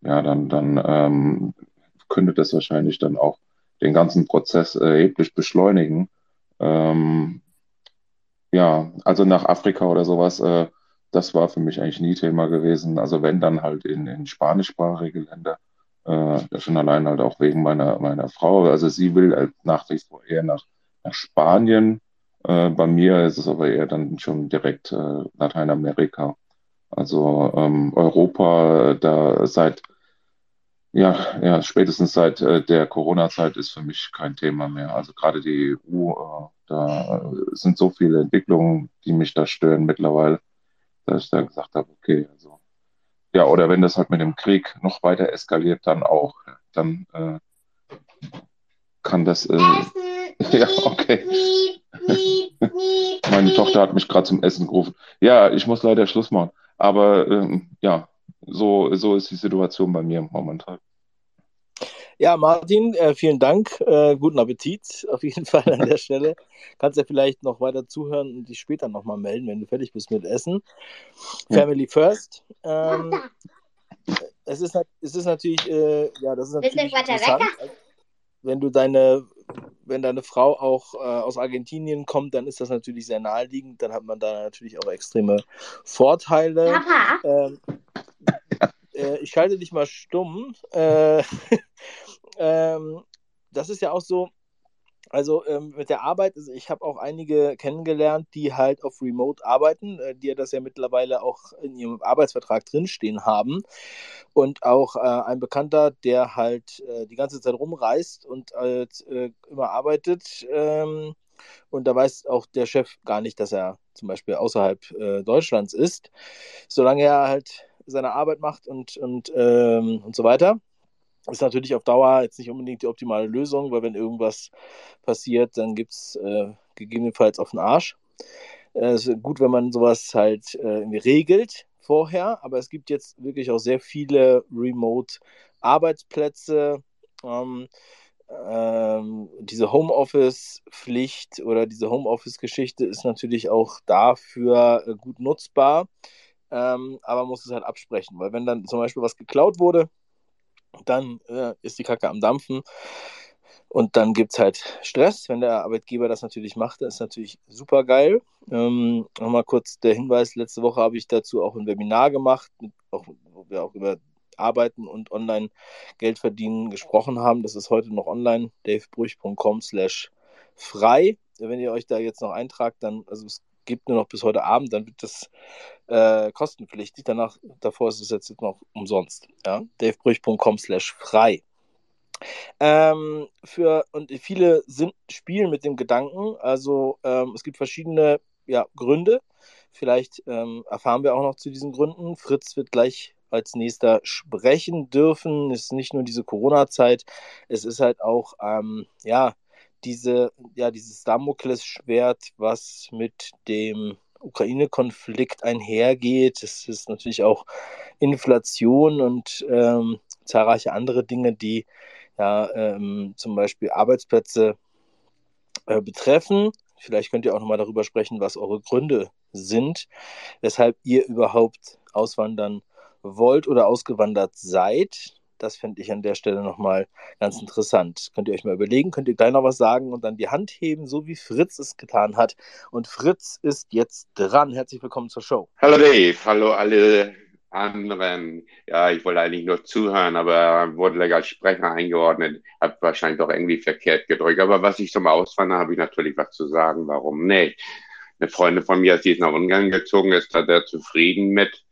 ja, dann, dann ähm, könnte das wahrscheinlich dann auch den ganzen Prozess erheblich beschleunigen. Ähm, ja, also nach Afrika oder sowas, äh, das war für mich eigentlich nie Thema gewesen. Also wenn dann halt in, in spanischsprachige Länder, äh, schon allein halt auch wegen meiner, meiner Frau. Also sie will halt nach wie vor eher nach, nach Spanien. Äh, bei mir ist es aber eher dann schon direkt äh, Lateinamerika. Also ähm, Europa, da seit ja, ja, spätestens seit äh, der Corona-Zeit ist für mich kein Thema mehr. Also gerade die EU, äh, da sind so viele Entwicklungen, die mich da stören mittlerweile, dass ich da gesagt habe, okay, also ja, oder wenn das halt mit dem Krieg noch weiter eskaliert, dann auch. Dann äh, kann das. Ja, okay. Meine Tochter hat mich gerade zum Essen gerufen. Ja, ich muss leider Schluss machen. Aber ähm, ja, so, so ist die Situation bei mir momentan. Ja, Martin, äh, vielen Dank. Äh, guten Appetit auf jeden Fall an der Stelle. Kannst ja vielleicht noch weiter zuhören und dich später nochmal melden, wenn du fertig bist mit Essen. Ja. Family first. Ähm, es, ist, es ist natürlich, äh, ja, das ist natürlich interessant. Wenn du deine, wenn deine Frau auch äh, aus Argentinien kommt, dann ist das natürlich sehr naheliegend. Dann hat man da natürlich auch extreme Vorteile. Ähm, äh, ich schalte dich mal stumm. Äh, ähm, das ist ja auch so, also ähm, mit der Arbeit, also ich habe auch einige kennengelernt, die halt auf Remote arbeiten, äh, die ja das ja mittlerweile auch in ihrem Arbeitsvertrag drinstehen haben. Und auch äh, ein Bekannter, der halt äh, die ganze Zeit rumreist und äh, immer arbeitet. Ähm, und da weiß auch der Chef gar nicht, dass er zum Beispiel außerhalb äh, Deutschlands ist, solange er halt seine Arbeit macht und, und, ähm, und so weiter. Ist natürlich auf Dauer jetzt nicht unbedingt die optimale Lösung, weil wenn irgendwas passiert, dann gibt es äh, gegebenenfalls auf den Arsch. Äh, es ist gut, wenn man sowas halt äh, regelt vorher, aber es gibt jetzt wirklich auch sehr viele Remote-Arbeitsplätze. Ähm, ähm, diese Homeoffice-Pflicht oder diese Homeoffice-Geschichte ist natürlich auch dafür äh, gut nutzbar ähm, aber muss es halt absprechen, weil wenn dann zum Beispiel was geklaut wurde, dann äh, ist die Kacke am Dampfen und dann gibt es halt Stress. Wenn der Arbeitgeber das natürlich macht, dann ist natürlich super geil. Ähm, Nochmal kurz der Hinweis: Letzte Woche habe ich dazu auch ein Webinar gemacht, mit, auch, wo wir auch über Arbeiten und online Geld verdienen gesprochen haben. Das ist heute noch online, davebrüch.com/slash frei. Wenn ihr euch da jetzt noch eintragt, dann, also es gibt nur noch bis heute Abend, dann wird das äh, kostenpflichtig. Danach, davor ist es jetzt noch umsonst. Ja? davebrüch.com slash frei. Ähm, für, und viele sind, spielen mit dem Gedanken, also ähm, es gibt verschiedene ja, Gründe. Vielleicht ähm, erfahren wir auch noch zu diesen Gründen. Fritz wird gleich als nächster sprechen dürfen. Es ist nicht nur diese Corona-Zeit, es ist halt auch, ähm, ja, diese, ja, dieses Damoklesschwert, was mit dem Ukraine-Konflikt einhergeht. Es ist natürlich auch Inflation und ähm, zahlreiche andere Dinge, die ja ähm, zum Beispiel Arbeitsplätze äh, betreffen. Vielleicht könnt ihr auch nochmal darüber sprechen, was eure Gründe sind, weshalb ihr überhaupt auswandern wollt oder ausgewandert seid. Das fände ich an der Stelle nochmal ganz interessant. Könnt ihr euch mal überlegen, könnt ihr gleich noch was sagen und dann die Hand heben, so wie Fritz es getan hat. Und Fritz ist jetzt dran. Herzlich willkommen zur Show. Hallo Dave, hallo alle anderen. Ja, ich wollte eigentlich nur zuhören, aber wurde gleich als Sprecher eingeordnet. Hab wahrscheinlich doch irgendwie verkehrt gedrückt. Aber was ich zum Auswandern habe ich natürlich was zu sagen. Warum nicht? Eine Freundin von mir, die ist nach Ungarn gezogen ist, da der zufrieden mit,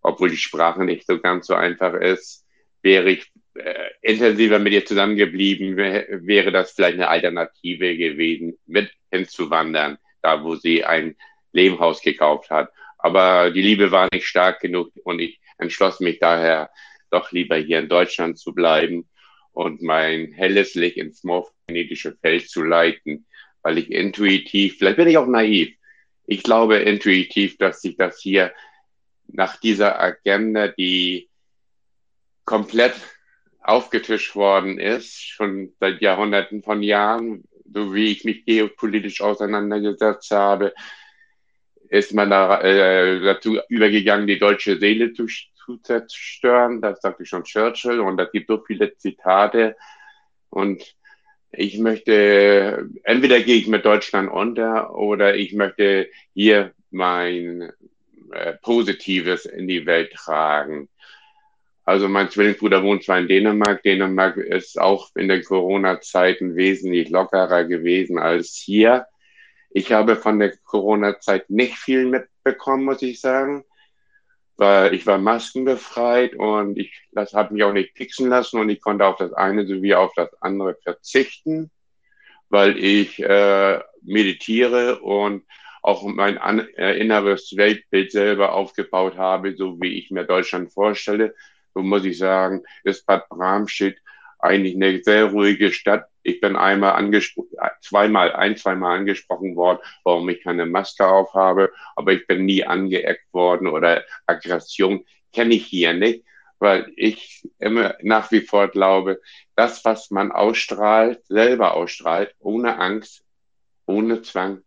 obwohl die Sprache nicht so ganz so einfach ist wäre ich äh, intensiver mit ihr zusammengeblieben, wäre das vielleicht eine Alternative gewesen, mit hinzuwandern, da wo sie ein Lehmhaus gekauft hat. Aber die Liebe war nicht stark genug und ich entschloss mich daher, doch lieber hier in Deutschland zu bleiben und mein helles Licht ins morphogenetische Feld zu leiten, weil ich intuitiv, vielleicht bin ich auch naiv, ich glaube intuitiv, dass sich das hier nach dieser Agenda, die komplett aufgetischt worden ist, schon seit Jahrhunderten von Jahren, so wie ich mich geopolitisch auseinandergesetzt habe, ist man da, äh, dazu übergegangen, die deutsche Seele zu, zu zerstören. Das sagte schon Churchill und da gibt so viele Zitate. Und ich möchte, entweder gehe ich mit Deutschland unter oder ich möchte hier mein äh, Positives in die Welt tragen. Also mein Zwillingsbruder wohnt zwar in Dänemark. Dänemark ist auch in den Corona-Zeiten wesentlich lockerer gewesen als hier. Ich habe von der Corona-Zeit nicht viel mitbekommen, muss ich sagen, weil ich war maskenbefreit und ich hat mich auch nicht pixen lassen und ich konnte auf das eine sowie auf das andere verzichten, weil ich äh, meditiere und auch mein äh, inneres Weltbild selber aufgebaut habe, so wie ich mir Deutschland vorstelle so muss ich sagen, ist Bad Bramstedt eigentlich eine sehr ruhige Stadt. Ich bin einmal angesprochen, zweimal, ein, zweimal angesprochen worden, warum ich keine Maske aufhabe, aber ich bin nie angeeckt worden oder Aggression kenne ich hier nicht, weil ich immer nach wie vor glaube, das, was man ausstrahlt, selber ausstrahlt, ohne Angst, ohne Zwang,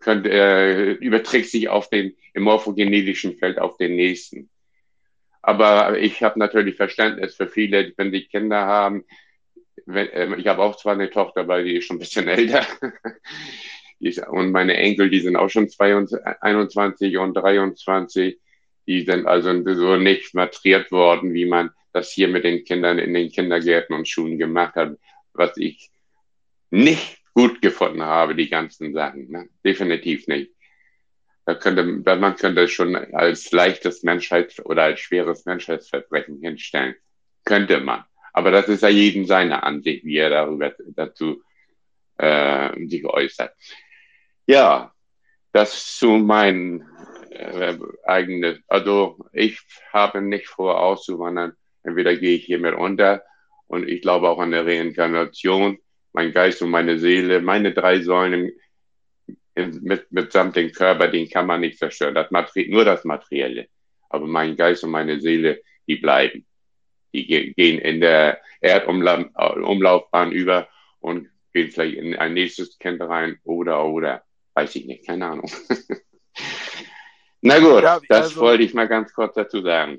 könnte, äh, überträgt sich auf den, im morphogenetischen Feld auf den nächsten. Aber ich habe natürlich Verständnis für viele, wenn die Kinder haben. Wenn, äh, ich habe auch zwar eine Tochter, aber die ist schon ein bisschen älter. und meine Enkel, die sind auch schon 22, 21 und 23. Die sind also so nicht matriert worden, wie man das hier mit den Kindern in den Kindergärten und Schulen gemacht hat, was ich nicht gut gefunden habe, die ganzen Sachen. Ne? Definitiv nicht. Da könnte, man könnte es schon als leichtes Menschheits- oder als schweres Menschheitsverbrechen hinstellen. Könnte man. Aber das ist ja jedem seine Ansicht, wie er darüber dazu äh, sich äußert. Ja, das zu meinen äh, eigenen. Also ich habe nicht vor auszuwandern. Entweder gehe ich hiermit unter und ich glaube auch an der Reinkarnation. Mein Geist und meine Seele, meine drei Säulen mit, mitsamt dem Körper, den kann man nicht zerstören. Das Materi nur das Materielle. Aber mein Geist und meine Seele, die bleiben. Die gehen in der Erdumlaufbahn über und gehen vielleicht in ein nächstes Kind rein oder, oder. Weiß ich nicht, keine Ahnung. Na gut, ja, das also, wollte ich mal ganz kurz dazu sagen.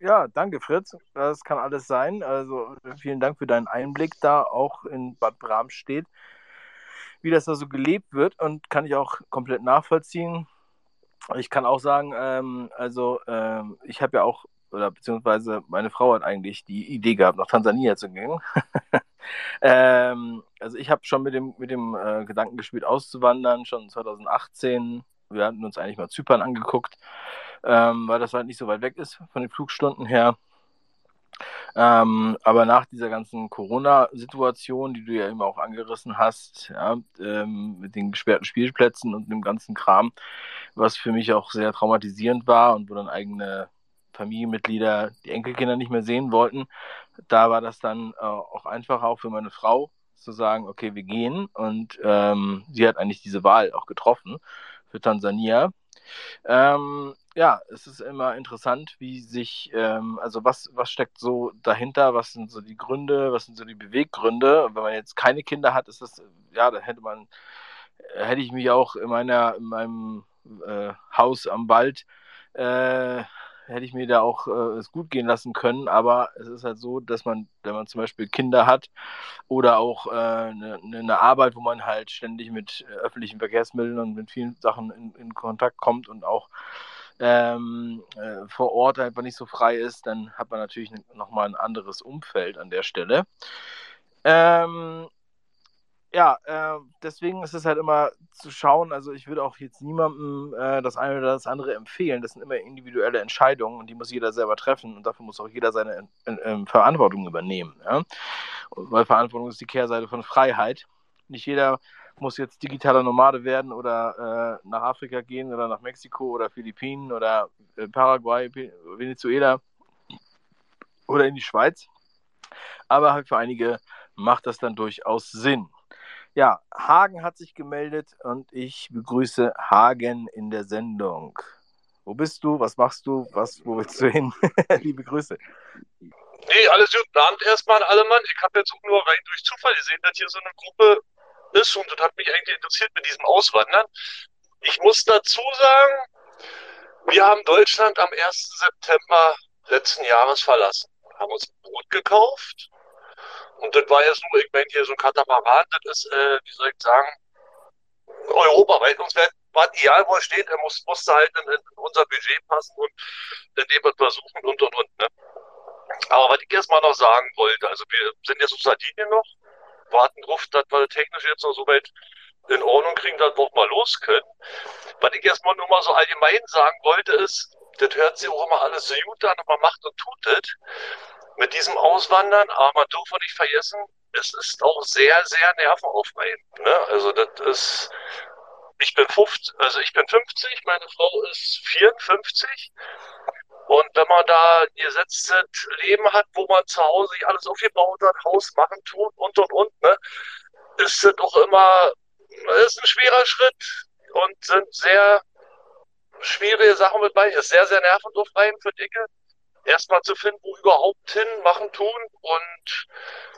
Ja, danke Fritz. Das kann alles sein. Also vielen Dank für deinen Einblick da auch in Bad Bramstedt wie das da so gelebt wird und kann ich auch komplett nachvollziehen. Ich kann auch sagen, ähm, also ähm, ich habe ja auch, oder beziehungsweise meine Frau hat eigentlich die Idee gehabt, nach Tansania zu gehen. ähm, also ich habe schon mit dem, mit dem äh, Gedanken gespielt, auszuwandern, schon 2018. Wir hatten uns eigentlich mal Zypern angeguckt, ähm, weil das halt nicht so weit weg ist von den Flugstunden her. Ähm, aber nach dieser ganzen Corona-Situation, die du ja immer auch angerissen hast, ja, ähm, mit den gesperrten Spielplätzen und dem ganzen Kram, was für mich auch sehr traumatisierend war und wo dann eigene Familienmitglieder die Enkelkinder nicht mehr sehen wollten, da war das dann äh, auch einfacher auch für meine Frau zu sagen, okay, wir gehen. Und ähm, sie hat eigentlich diese Wahl auch getroffen für Tansania. Ähm, ja, es ist immer interessant, wie sich, ähm, also was, was steckt so dahinter, was sind so die Gründe, was sind so die Beweggründe. Wenn man jetzt keine Kinder hat, ist das, ja, da hätte man, äh, hätte ich mich auch in meiner, in meinem äh, Haus am Wald, äh, hätte ich mir da auch äh, es gut gehen lassen können, aber es ist halt so, dass man, wenn man zum Beispiel Kinder hat oder auch eine, äh, eine Arbeit, wo man halt ständig mit äh, öffentlichen Verkehrsmitteln und mit vielen Sachen in, in Kontakt kommt und auch ähm, äh, vor Ort einfach nicht so frei ist, dann hat man natürlich nochmal ein anderes Umfeld an der Stelle. Ähm, ja, äh, deswegen ist es halt immer zu schauen, also ich würde auch jetzt niemandem äh, das eine oder das andere empfehlen. Das sind immer individuelle Entscheidungen und die muss jeder selber treffen und dafür muss auch jeder seine äh, Verantwortung übernehmen. Ja? Weil Verantwortung ist die Kehrseite von Freiheit. Nicht jeder muss jetzt digitaler Nomade werden oder äh, nach Afrika gehen oder nach Mexiko oder Philippinen oder äh, Paraguay, Venezuela oder in die Schweiz. Aber halt für einige macht das dann durchaus Sinn. Ja, Hagen hat sich gemeldet und ich begrüße Hagen in der Sendung. Wo bist du? Was machst du? Was, wo willst du hin? Liebe Grüße. Nee, alles gut. Abend erstmal an alle Mann. Ich habe jetzt auch nur rein durch Zufall gesehen, dass hier so eine Gruppe ist und das hat mich eigentlich interessiert mit diesem Auswandern. Ich muss dazu sagen, wir haben Deutschland am 1. September letzten Jahres verlassen. Haben uns Boot gekauft und das war ja so, ich meine, hier so ein Katamaran, das ist, äh, wie soll ich sagen, europaweit. Uns wäre egal, wo er steht, er muss, musste halt in, in unser Budget passen und in dem wir versuchen und und und. Ne? Aber was ich erstmal noch sagen wollte, also wir sind jetzt auf Sardinien noch, warten drauf, dass wir technisch jetzt noch so weit in Ordnung kriegen, dass wir auch mal los können. Was ich erstmal nur mal so allgemein sagen wollte, ist, das hört sich auch immer alles so gut an und man macht und tut es mit diesem Auswandern, aber man darf nicht vergessen, es ist auch sehr, sehr nervenaufreibend. Ne? Also das ist, ich bin 50, also ich bin 50, meine Frau ist 54. Und wenn man da ein gesetztes Leben hat, wo man zu Hause sich alles aufgebaut hat, Haus machen tut und und und, ne, ist es doch immer, ist ein schwerer Schritt und sind sehr schwierige Sachen mit bei. Ist sehr, sehr nervenaufreibend für Dicke erstmal zu finden, wo überhaupt hin, machen, tun. Und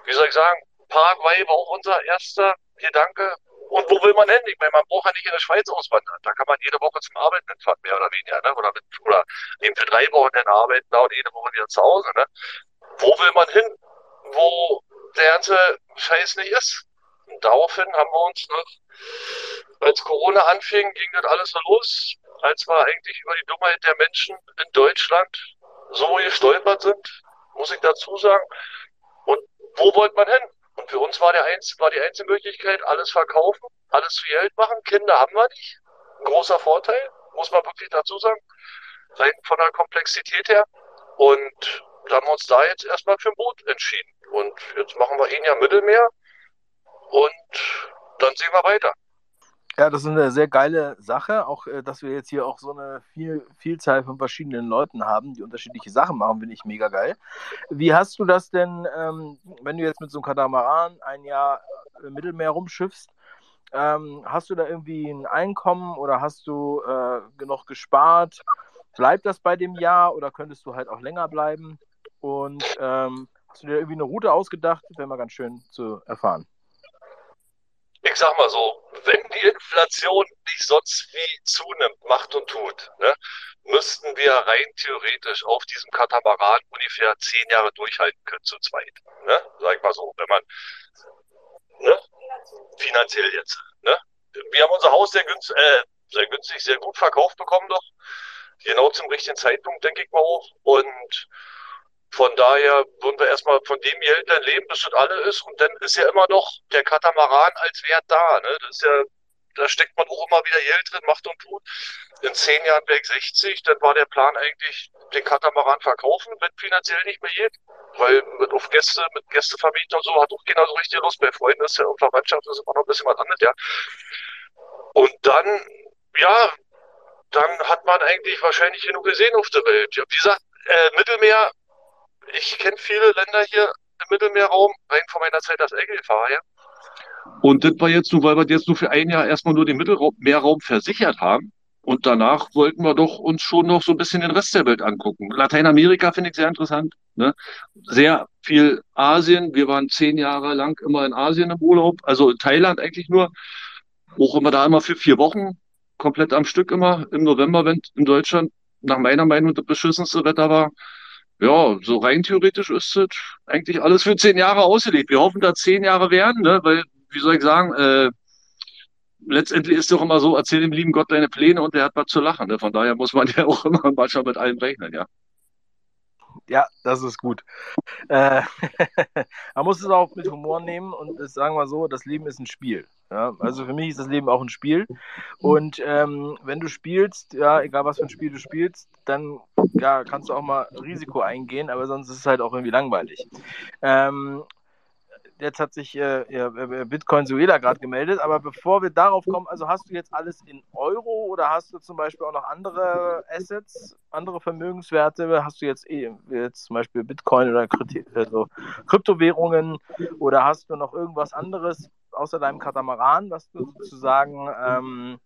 wie soll ich sagen, Paraguay war auch unser erster Gedanke. Und wo will man hin? Ich meine, man braucht ja nicht in der Schweiz auswandern. Da kann man jede Woche zum Arbeiten hinfahren, mehr oder weniger. Ne? Oder, mit, oder eben für drei Wochen dann arbeiten da und jede Woche wieder zu Hause. Ne? Wo will man hin, wo der ganze Scheiß nicht ist? Und daraufhin haben wir uns noch, als Corona anfing, ging das alles so los, als wir eigentlich über die Dummheit der Menschen in Deutschland so gestolpert sind, muss ich dazu sagen. Und wo wollte man hin? Und für uns war, der einz, war die einzige Möglichkeit, alles verkaufen, alles für Geld machen. Kinder haben wir nicht. Ein großer Vorteil, muss man wirklich dazu sagen. Rein von der Komplexität her. Und da haben wir uns da jetzt erstmal für ein Boot entschieden. Und jetzt machen wir ihn ja Mittelmeer. Und dann sehen wir weiter. Ja, das ist eine sehr geile Sache, auch äh, dass wir jetzt hier auch so eine viel, Vielzahl von verschiedenen Leuten haben, die unterschiedliche Sachen machen, finde ich mega geil. Wie hast du das denn, ähm, wenn du jetzt mit so einem Katamaran ein Jahr im Mittelmeer rumschiffst, ähm, hast du da irgendwie ein Einkommen oder hast du äh, genug gespart? Bleibt das bei dem Jahr oder könntest du halt auch länger bleiben? Und ähm, hast du dir irgendwie eine Route ausgedacht? Wäre mal ganz schön zu erfahren sag mal so, wenn die Inflation nicht sonst wie zunimmt, macht und tut, ne, müssten wir rein theoretisch auf diesem Katamaran ungefähr zehn Jahre durchhalten können zu zweit. Ne? Sag ich mal so, wenn man ne, finanziell jetzt. Ne? Wir haben unser Haus sehr günstig, äh, sehr günstig, sehr gut verkauft bekommen doch. Genau zum richtigen Zeitpunkt, denke ich mal auch. Und von daher würden wir erstmal von dem Geld dann leben, bis das alle ist. Und dann ist ja immer noch der Katamaran als Wert da. Ne? Das ist ja, da steckt man auch immer wieder Geld drin, macht und tut. In zehn Jahren wäre ich 60, dann war der Plan eigentlich, den Katamaran verkaufen, wenn finanziell nicht mehr geht. Weil mit auf Gäste, mit Gästevermieter und so hat auch keiner so richtig Lust. Bei Freunden ist ja und Verwandtschaft ist immer noch ein bisschen was anderes, ja. Und dann, ja, dann hat man eigentlich wahrscheinlich genug gesehen auf der Welt. Ja, wie gesagt, äh, Mittelmeer ich kenne viele Länder hier im Mittelmeerraum, rein von meiner Zeit als LKW-Fahrer her. Und das war jetzt nur, weil wir jetzt nur für ein Jahr erstmal nur den Mittelmeerraum versichert haben. Und danach wollten wir doch uns schon noch so ein bisschen den Rest der Welt angucken. Lateinamerika finde ich sehr interessant. Ne? Sehr viel Asien. Wir waren zehn Jahre lang immer in Asien im Urlaub. Also in Thailand eigentlich nur. Auch immer da immer für vier Wochen. Komplett am Stück immer. Im November, wenn in Deutschland nach meiner Meinung das beschissenste Wetter war ja, so rein theoretisch ist es eigentlich alles für zehn Jahre ausgelegt. Wir hoffen, dass zehn Jahre werden, ne? weil, wie soll ich sagen, äh, letztendlich ist doch immer so, erzähl dem lieben Gott deine Pläne und der hat was zu lachen. Ne? Von daher muss man ja auch immer manchmal mit allem rechnen, ja. Ja, das ist gut. Äh, man muss es auch mit Humor nehmen und sagen wir so, das Leben ist ein Spiel. Ja? Also für mich ist das Leben auch ein Spiel. Und ähm, wenn du spielst, ja, egal was für ein Spiel du spielst, dann ja, kannst du auch mal Risiko eingehen, aber sonst ist es halt auch irgendwie langweilig. Ähm, jetzt hat sich äh, äh Bitcoin Suela gerade gemeldet, aber bevor wir darauf kommen, also hast du jetzt alles in Euro oder hast du zum Beispiel auch noch andere Assets, andere Vermögenswerte? Hast du jetzt, eh, jetzt zum Beispiel Bitcoin oder also Kryptowährungen oder hast du noch irgendwas anderes außer deinem Katamaran, was du sozusagen ähm,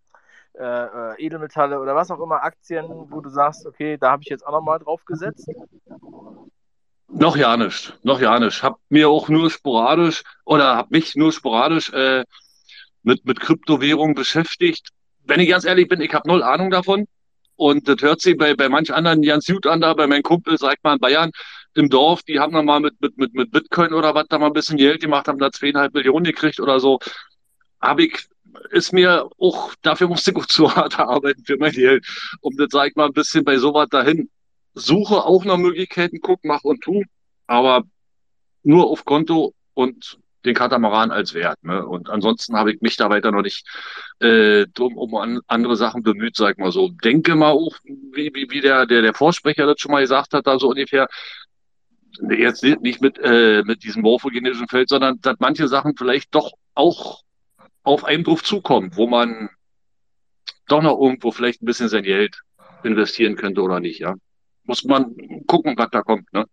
äh, äh, Edelmetalle oder was auch immer, Aktien, wo du sagst, okay, da habe ich jetzt auch nochmal drauf gesetzt? Noch ja nicht, noch ja nicht. Hab mir auch nur sporadisch oder hab mich nur sporadisch äh, mit, mit Kryptowährungen beschäftigt. Wenn ich ganz ehrlich bin, ich habe null Ahnung davon. Und das hört sich bei, bei manch anderen ganz gut an, da bei meinem Kumpel, sag mal, in Bayern im Dorf, die haben dann mal mit, mit, mit, mit Bitcoin oder was da mal ein bisschen Geld gemacht, haben da zweieinhalb Millionen gekriegt oder so. Habe ich, ist mir auch, dafür musste ich auch zu hart arbeiten für mein Geld, um das, sag ich mal, ein bisschen bei sowas dahin. Suche auch nach Möglichkeiten, guck, mach und tu, aber nur auf Konto und den Katamaran als Wert. Ne? Und ansonsten habe ich mich da weiter noch nicht äh, drum um an, andere Sachen bemüht, sag mal so. Denke mal auch, wie, wie, wie der, der, der Vorsprecher das schon mal gesagt hat, da so ungefähr, jetzt nicht mit, äh, mit diesem morphogenetischen Feld, sondern dass manche Sachen vielleicht doch auch auf einen drauf zukommen, wo man doch noch irgendwo vielleicht ein bisschen sein Geld investieren könnte oder nicht, ja. Muss man gucken, was da kommt, ne?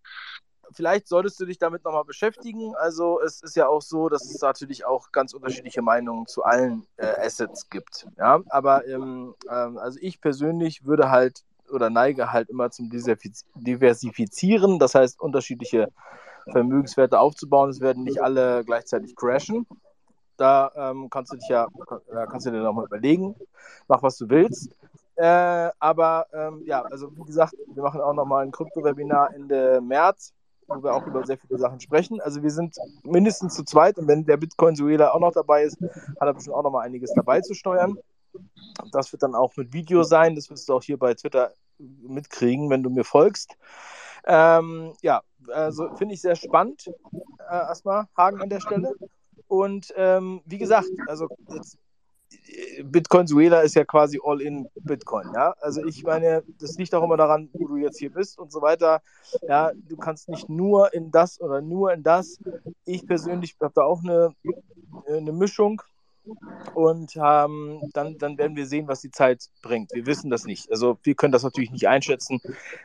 vielleicht solltest du dich damit nochmal beschäftigen. Also es ist ja auch so, dass es natürlich auch ganz unterschiedliche Meinungen zu allen äh, Assets gibt. Ja, aber ähm, ähm, also ich persönlich würde halt oder neige halt immer zum Diversifizieren, das heißt unterschiedliche Vermögenswerte aufzubauen. Es werden nicht alle gleichzeitig crashen. Da ähm, kannst du dich ja, da kannst du dir nochmal überlegen, mach was du willst. Äh, aber ähm, ja, also wie gesagt, wir machen auch nochmal ein Krypto-Webinar Ende März wo wir auch über sehr viele Sachen sprechen. Also wir sind mindestens zu zweit und wenn der Bitcoin-Suela auch noch dabei ist, hat er bestimmt auch noch mal einiges dabei zu steuern. Das wird dann auch mit Video sein. Das wirst du auch hier bei Twitter mitkriegen, wenn du mir folgst. Ähm, ja, also finde ich sehr spannend. Äh, erstmal Hagen an der Stelle. Und ähm, wie gesagt, also jetzt Bitcoin Suela ist ja quasi all in Bitcoin, ja. Also ich meine, das liegt auch immer daran, wo du jetzt hier bist und so weiter. Ja, du kannst nicht nur in das oder nur in das. Ich persönlich habe da auch eine, eine Mischung. Und ähm, dann, dann werden wir sehen, was die Zeit bringt. Wir wissen das nicht. Also wir können das natürlich nicht einschätzen,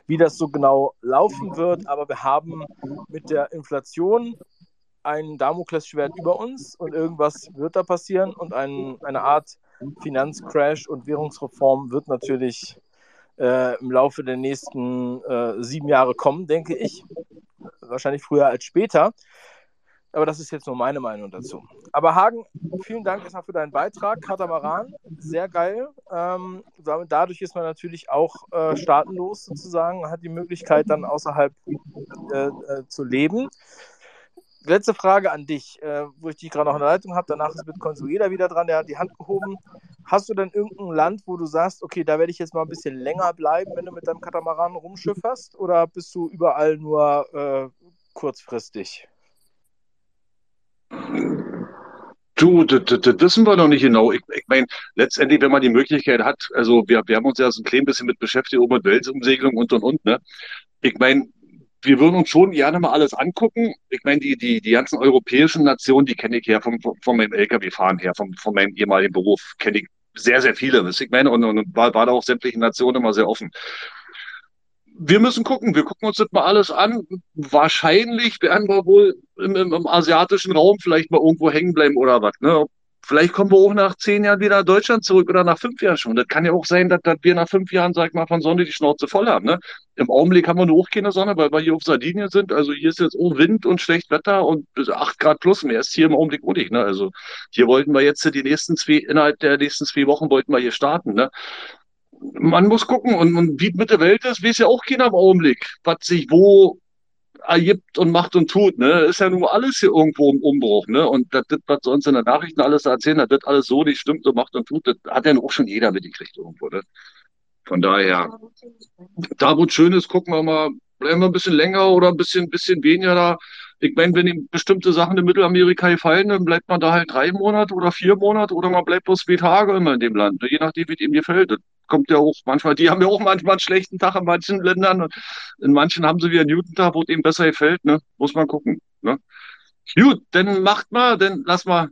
wie das so genau laufen wird, aber wir haben mit der Inflation ein Damoklesschwert über uns und irgendwas wird da passieren und ein, eine Art Finanzcrash und Währungsreform wird natürlich äh, im Laufe der nächsten äh, sieben Jahre kommen, denke ich. Wahrscheinlich früher als später. Aber das ist jetzt nur meine Meinung dazu. Aber Hagen, vielen Dank erstmal für deinen Beitrag. Katamaran, sehr geil. Ähm, dadurch ist man natürlich auch äh, staatenlos sozusagen, hat die Möglichkeit dann außerhalb äh, äh, zu leben letzte Frage an dich, äh, wo ich dich gerade noch in der Leitung habe. Danach ist Bitcoin so jeder wieder dran, der hat die Hand gehoben. Hast du denn irgendein Land, wo du sagst, okay, da werde ich jetzt mal ein bisschen länger bleiben, wenn du mit deinem Katamaran rumschifferst? Oder bist du überall nur äh, kurzfristig? Du, das, wissen wir noch nicht genau. Ich, ich meine, letztendlich, wenn man die Möglichkeit hat, also wir, wir haben uns ja so ein klein bisschen mit beschäftigt, mit Weltumsegelung und und und, ne? Ich meine, wir würden uns schon gerne mal alles angucken. Ich meine, die, die, die ganzen europäischen Nationen, die kenne ich her vom, von meinem Lkw-Fahren her, vom, von meinem ehemaligen Beruf, kenne ich sehr, sehr viele. Ich meine, und, und war, war da auch sämtliche Nationen immer sehr offen. Wir müssen gucken, wir gucken uns das mal alles an. Wahrscheinlich werden wir wohl im, im, im asiatischen Raum vielleicht mal irgendwo hängen bleiben oder was. Ne? Vielleicht kommen wir auch nach zehn Jahren wieder nach Deutschland zurück oder nach fünf Jahren schon. Das kann ja auch sein, dass, dass wir nach fünf Jahren, sag ich mal, von Sonne die Schnauze voll haben. Ne? Im Augenblick haben wir nur auch keine Sonne, weil wir hier auf Sardinien sind. Also hier ist jetzt auch Wind und schlecht Wetter und acht Grad plus. Mehr ist hier im Augenblick auch nicht. Ne? Also hier wollten wir jetzt die nächsten zwei, innerhalb der nächsten zwei Wochen wollten wir hier starten. Ne? Man muss gucken und, und wie mit der Welt ist, weiß ja auch keiner im Augenblick, was sich wo ergibt und macht und tut. Ne? Ist ja nun alles hier irgendwo im Umbruch. Ne? Und das, das was sie uns in den Nachrichten alles erzählen, das wird alles so nicht stimmt und macht und tut, das hat ja auch schon jeder mitgekriegt irgendwo. Ne? Von daher, da wo es schön ist, gucken wir mal, bleiben wir ein bisschen länger oder ein bisschen, bisschen weniger da. Ich meine, wenn ihm bestimmte Sachen in Mittelamerika gefallen, dann bleibt man da halt drei Monate oder vier Monate oder man bleibt bloß zwei Tage immer in dem Land, ne? je nachdem, wie es ihm gefällt. Das kommt ja auch manchmal, die haben ja auch manchmal einen schlechten Tag in manchen Ländern und in manchen haben sie wieder einen guten Tag, wo es ihm besser gefällt, ne? Muss man gucken. Ne? Gut, dann macht mal, dann lass mal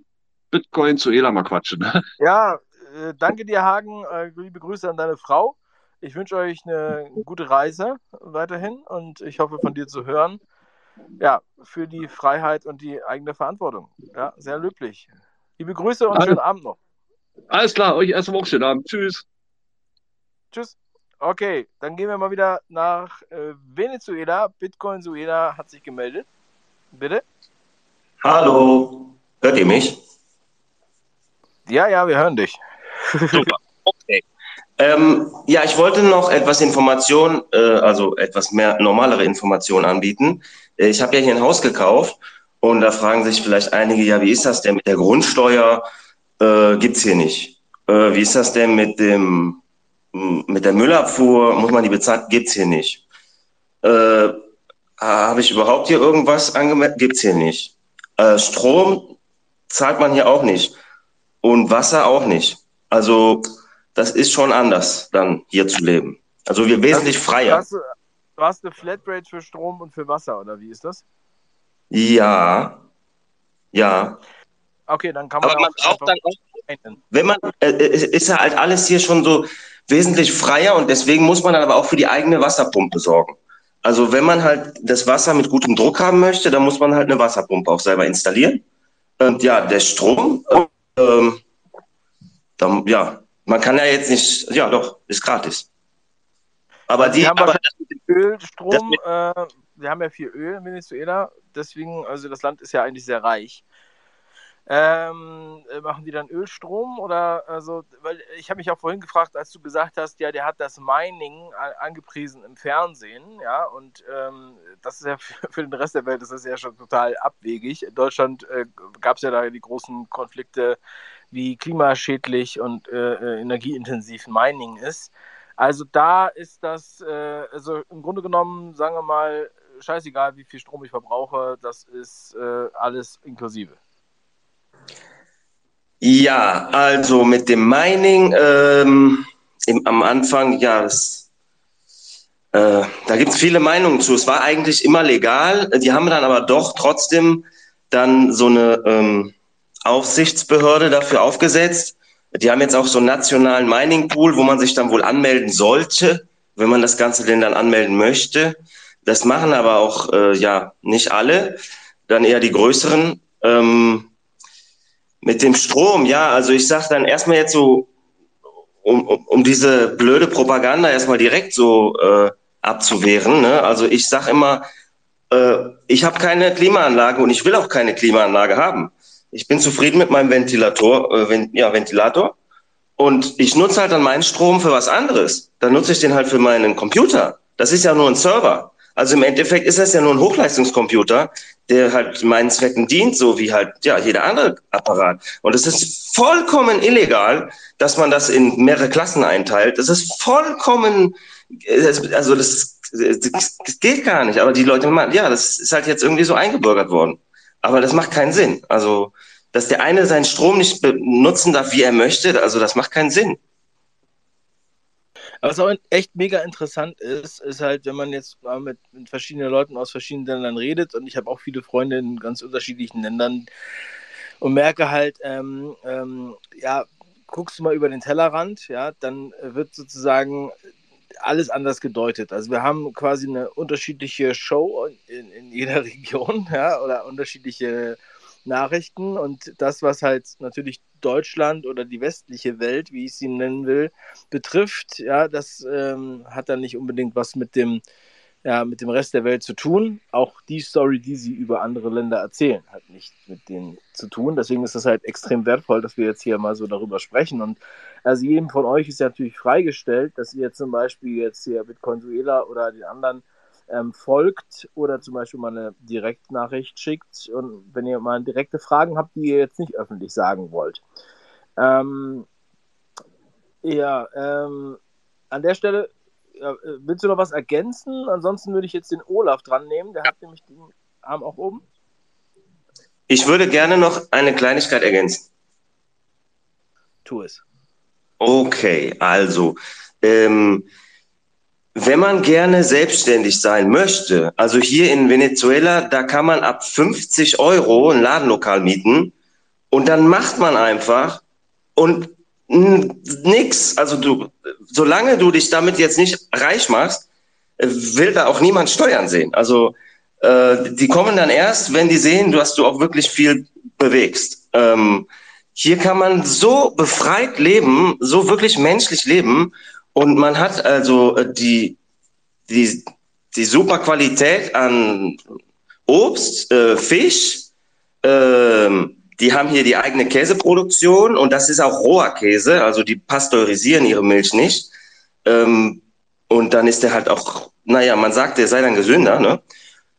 Bitcoin zu Ela mal quatschen. Ne? Ja, äh, danke dir, Hagen. Äh, liebe Grüße an deine Frau. Ich wünsche euch eine gute Reise weiterhin und ich hoffe von dir zu hören. Ja, für die Freiheit und die eigene Verantwortung. Ja, sehr löblich. Liebe Grüße und schönen Abend noch. Alles klar, euch erstmal auch schönen Abend. Tschüss. Tschüss. Okay, dann gehen wir mal wieder nach äh, Venezuela. Bitcoin Suela hat sich gemeldet. Bitte? Hallo. Hört ihr mich? Ja, ja, wir hören dich. Super. Ähm, ja, ich wollte noch etwas Information, äh, also etwas mehr normalere Information anbieten. Äh, ich habe ja hier ein Haus gekauft und da fragen sich vielleicht einige, ja, wie ist das denn mit der Grundsteuer? Äh, gibt's hier nicht. Äh, wie ist das denn mit dem mit der Müllabfuhr? Muss man die bezahlen? Gibt's hier nicht. Äh, Habe ich überhaupt hier irgendwas angemeldet? Gibt's hier nicht. Äh, Strom zahlt man hier auch nicht und Wasser auch nicht. Also das ist schon anders, dann hier zu leben. Also wir wesentlich freier. Hast du, du hast eine Flatrate für Strom und für Wasser, oder wie ist das? Ja, ja. Okay, dann kann man. Aber man braucht dann auch, wenn man, äh, ist ja halt alles hier schon so wesentlich freier und deswegen muss man dann aber auch für die eigene Wasserpumpe sorgen. Also wenn man halt das Wasser mit gutem Druck haben möchte, dann muss man halt eine Wasserpumpe auch selber installieren. Und ja, der Strom, ähm, dann, ja, man kann ja jetzt nicht, ja doch, ist gratis. Aber Also die, haben aber wahrscheinlich Öl, Strom, äh, wir haben ja viel Öl in Venezuela, deswegen, also das Land ist ja eigentlich sehr reich. Ähm, äh, machen die dann Ölstrom oder also, weil ich habe mich auch vorhin gefragt, als du gesagt hast, ja, der hat das Mining angepriesen im Fernsehen, ja, und ähm, das ist ja für, für den Rest der Welt ist das ja schon total abwegig. In Deutschland äh, gab es ja da die großen Konflikte, wie klimaschädlich und äh, äh, energieintensiv Mining ist. Also da ist das, äh, also im Grunde genommen, sagen wir mal, scheißegal, wie viel Strom ich verbrauche, das ist äh, alles inklusive. Ja, also mit dem Mining ähm, im, am Anfang, ja, das, äh, da gibt's viele Meinungen zu. Es war eigentlich immer legal. Die haben dann aber doch trotzdem dann so eine ähm, Aufsichtsbehörde dafür aufgesetzt. Die haben jetzt auch so einen nationalen Mining Pool, wo man sich dann wohl anmelden sollte, wenn man das Ganze denn dann anmelden möchte. Das machen aber auch äh, ja nicht alle, dann eher die größeren. Ähm, mit dem Strom, ja, also ich sag dann erstmal jetzt so, um, um, um diese blöde Propaganda erstmal direkt so äh, abzuwehren. Ne? Also ich sag immer, äh, ich habe keine Klimaanlage und ich will auch keine Klimaanlage haben. Ich bin zufrieden mit meinem Ventilator, äh, Ven ja, Ventilator. Und ich nutze halt dann meinen Strom für was anderes. Dann nutze ich den halt für meinen Computer. Das ist ja nur ein Server. Also im Endeffekt ist das ja nur ein Hochleistungscomputer, der halt meinen Zwecken dient, so wie halt ja jeder andere Apparat. Und es ist vollkommen illegal, dass man das in mehrere Klassen einteilt. Das ist vollkommen, also das, das geht gar nicht. Aber die Leute, ja, das ist halt jetzt irgendwie so eingebürgert worden. Aber das macht keinen Sinn. Also dass der eine seinen Strom nicht benutzen darf, wie er möchte, also das macht keinen Sinn. Was auch echt mega interessant ist, ist halt, wenn man jetzt mal mit, mit verschiedenen Leuten aus verschiedenen Ländern redet und ich habe auch viele Freunde in ganz unterschiedlichen Ländern und merke halt, ähm, ähm, ja, guckst du mal über den Tellerrand, ja, dann wird sozusagen alles anders gedeutet. Also wir haben quasi eine unterschiedliche Show in, in jeder Region, ja, oder unterschiedliche Nachrichten und das, was halt natürlich Deutschland oder die westliche Welt, wie ich sie nennen will, betrifft, ja, das ähm, hat dann nicht unbedingt was mit dem, ja, mit dem Rest der Welt zu tun. Auch die Story, die sie über andere Länder erzählen, hat nichts mit denen zu tun. Deswegen ist es halt extrem wertvoll, dass wir jetzt hier mal so darüber sprechen. Und also jedem von euch ist ja natürlich freigestellt, dass ihr zum Beispiel jetzt hier mit Consuela oder den anderen ähm, folgt oder zum Beispiel mal eine Direktnachricht schickt. Und wenn ihr mal direkte Fragen habt, die ihr jetzt nicht öffentlich sagen wollt. Ähm, ja, ähm, an der Stelle, ja, äh, willst du noch was ergänzen? Ansonsten würde ich jetzt den Olaf dran nehmen. Der hat nämlich den Arm auch oben. Ich würde gerne noch eine Kleinigkeit ergänzen. Tu es. Okay, also, ähm, wenn man gerne selbstständig sein möchte, also hier in Venezuela, da kann man ab 50 Euro ein Ladenlokal mieten und dann macht man einfach und nix. Also du, solange du dich damit jetzt nicht reich machst, will da auch niemand Steuern sehen. Also äh, die kommen dann erst, wenn die sehen, dass du auch wirklich viel bewegst. Ähm, hier kann man so befreit leben, so wirklich menschlich leben. Und man hat also äh, die, die, die super Qualität an Obst, äh, Fisch. Ähm, die haben hier die eigene Käseproduktion und das ist auch roher Käse, also die pasteurisieren ihre Milch nicht. Ähm, und dann ist der halt auch, naja, man sagt, der sei dann gesünder, ne?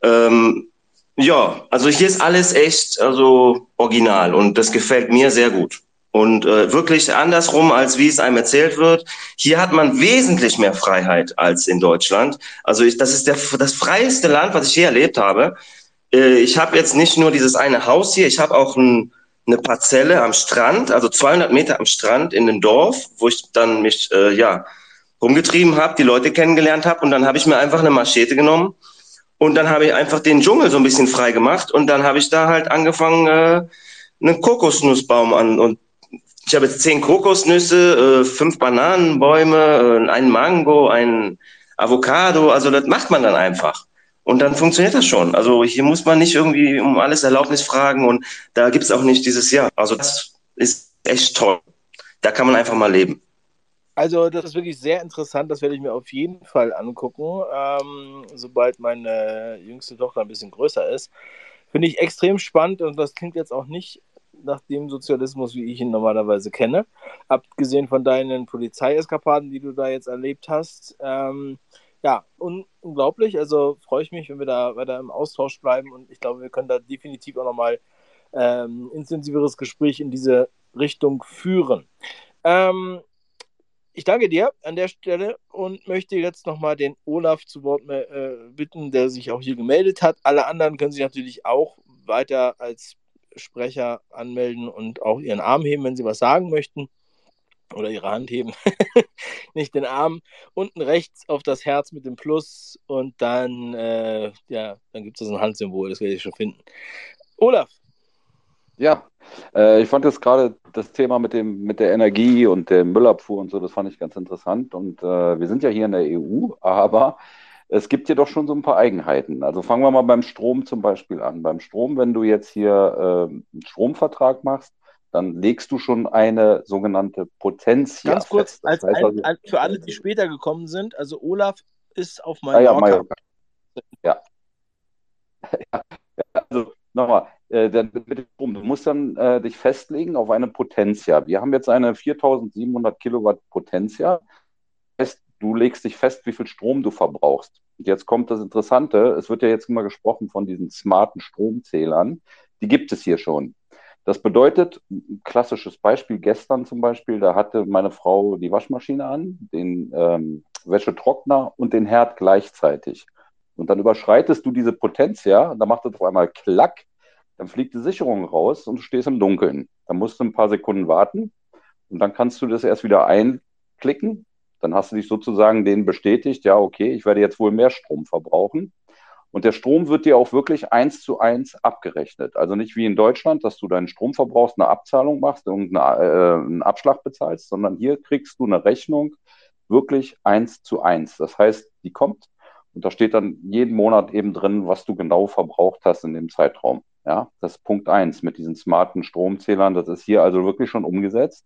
Ähm, ja, also hier ist alles echt, also original und das gefällt mir sehr gut. Und äh, wirklich andersrum, als wie es einem erzählt wird. Hier hat man wesentlich mehr Freiheit als in Deutschland. Also ich, das ist der, das freieste Land, was ich je erlebt habe. Äh, ich habe jetzt nicht nur dieses eine Haus hier, ich habe auch ein, eine Parzelle am Strand, also 200 Meter am Strand in einem Dorf, wo ich dann mich äh, ja rumgetrieben habe, die Leute kennengelernt habe und dann habe ich mir einfach eine Machete genommen und dann habe ich einfach den Dschungel so ein bisschen frei gemacht und dann habe ich da halt angefangen, äh, einen Kokosnussbaum an und ich habe jetzt zehn Kokosnüsse, äh, fünf Bananenbäume, äh, einen Mango, ein Avocado. Also das macht man dann einfach. Und dann funktioniert das schon. Also hier muss man nicht irgendwie um alles Erlaubnis fragen und da gibt es auch nicht dieses Jahr. Also das ist echt toll. Da kann man einfach mal leben. Also das ist wirklich sehr interessant, das werde ich mir auf jeden Fall angucken, ähm, sobald meine jüngste Tochter ein bisschen größer ist. Finde ich extrem spannend und das klingt jetzt auch nicht nach dem Sozialismus, wie ich ihn normalerweise kenne. Abgesehen von deinen Polizeieskapaden, die du da jetzt erlebt hast. Ähm, ja, un unglaublich. Also freue ich mich, wenn wir da weiter im Austausch bleiben und ich glaube, wir können da definitiv auch nochmal ähm, intensiveres Gespräch in diese Richtung führen. Ähm, ich danke dir an der Stelle und möchte jetzt nochmal den Olaf zu Wort äh, bitten, der sich auch hier gemeldet hat. Alle anderen können sich natürlich auch weiter als Sprecher anmelden und auch ihren Arm heben, wenn sie was sagen möchten. Oder ihre Hand heben. Nicht den Arm. Unten rechts auf das Herz mit dem Plus und dann, äh, ja, dann gibt es ein Handsymbol, das werde ich schon finden. Olaf. Ja, äh, ich fand jetzt gerade das Thema mit, dem, mit der Energie und der Müllabfuhr und so, das fand ich ganz interessant. Und äh, wir sind ja hier in der EU, aber es gibt hier doch schon so ein paar Eigenheiten. Also fangen wir mal beim Strom zum Beispiel an. Beim Strom, wenn du jetzt hier äh, einen Stromvertrag machst, dann legst du schon eine sogenannte Potenz Ganz kurz, als heißt ein, also, für alle, die später gekommen sind, also Olaf ist auf Mallorca. Ah, ja, Mallorca. Ja. ja. Also nochmal, äh. Du musst dann äh, dich festlegen auf eine Potentia. Wir haben jetzt eine 4700 Kilowatt Potentia du legst dich fest, wie viel Strom du verbrauchst. Und jetzt kommt das Interessante, es wird ja jetzt immer gesprochen von diesen smarten Stromzählern, die gibt es hier schon. Das bedeutet, ein klassisches Beispiel gestern zum Beispiel, da hatte meine Frau die Waschmaschine an, den ähm, Wäschetrockner und den Herd gleichzeitig. Und dann überschreitest du diese Potenz ja, und macht es auf einmal Klack, dann fliegt die Sicherung raus und du stehst im Dunkeln. Dann musst du ein paar Sekunden warten und dann kannst du das erst wieder einklicken dann hast du dich sozusagen denen bestätigt, ja, okay, ich werde jetzt wohl mehr Strom verbrauchen. Und der Strom wird dir auch wirklich eins zu eins abgerechnet. Also nicht wie in Deutschland, dass du deinen Strom verbrauchst, eine Abzahlung machst und äh, einen Abschlag bezahlst, sondern hier kriegst du eine Rechnung wirklich eins zu eins. Das heißt, die kommt und da steht dann jeden Monat eben drin, was du genau verbraucht hast in dem Zeitraum. Ja, das ist Punkt eins mit diesen smarten Stromzählern. Das ist hier also wirklich schon umgesetzt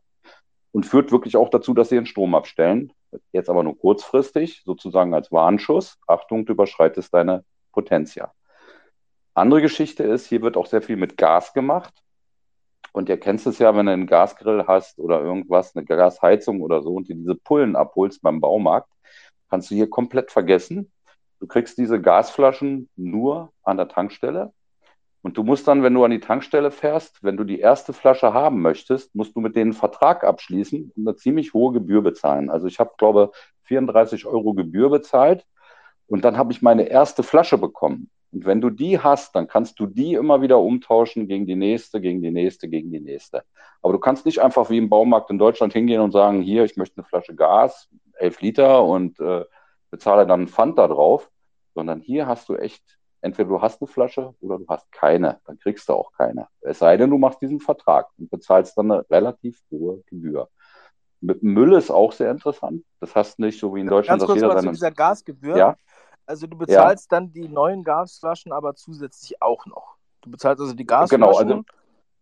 und führt wirklich auch dazu, dass sie den Strom abstellen. Jetzt aber nur kurzfristig, sozusagen als Warnschuss. Achtung, du überschreitest deine Potentia. Andere Geschichte ist, hier wird auch sehr viel mit Gas gemacht. Und ihr kennst es ja, wenn du einen Gasgrill hast oder irgendwas, eine Gasheizung oder so und dir diese Pullen abholst beim Baumarkt, kannst du hier komplett vergessen. Du kriegst diese Gasflaschen nur an der Tankstelle und du musst dann, wenn du an die Tankstelle fährst, wenn du die erste Flasche haben möchtest, musst du mit denen einen Vertrag abschließen und eine ziemlich hohe Gebühr bezahlen. Also ich habe, glaube 34 Euro Gebühr bezahlt und dann habe ich meine erste Flasche bekommen. Und wenn du die hast, dann kannst du die immer wieder umtauschen gegen die nächste, gegen die nächste, gegen die nächste. Aber du kannst nicht einfach wie im Baumarkt in Deutschland hingehen und sagen, hier, ich möchte eine Flasche Gas, 11 Liter und äh, bezahle dann einen Pfand da drauf, sondern hier hast du echt entweder du hast eine Flasche oder du hast keine. Dann kriegst du auch keine. Es sei denn, du machst diesen Vertrag und bezahlst dann eine relativ hohe Gebühr. Mit Müll ist auch sehr interessant. Das hast nicht so wie in Deutschland, Ganz kurz dass jeder seine... zu dieser Gasgebühr. Ja? Also du bezahlst ja. dann die neuen Gasflaschen aber zusätzlich auch noch. Du bezahlst also die Gasflaschen. Genau, also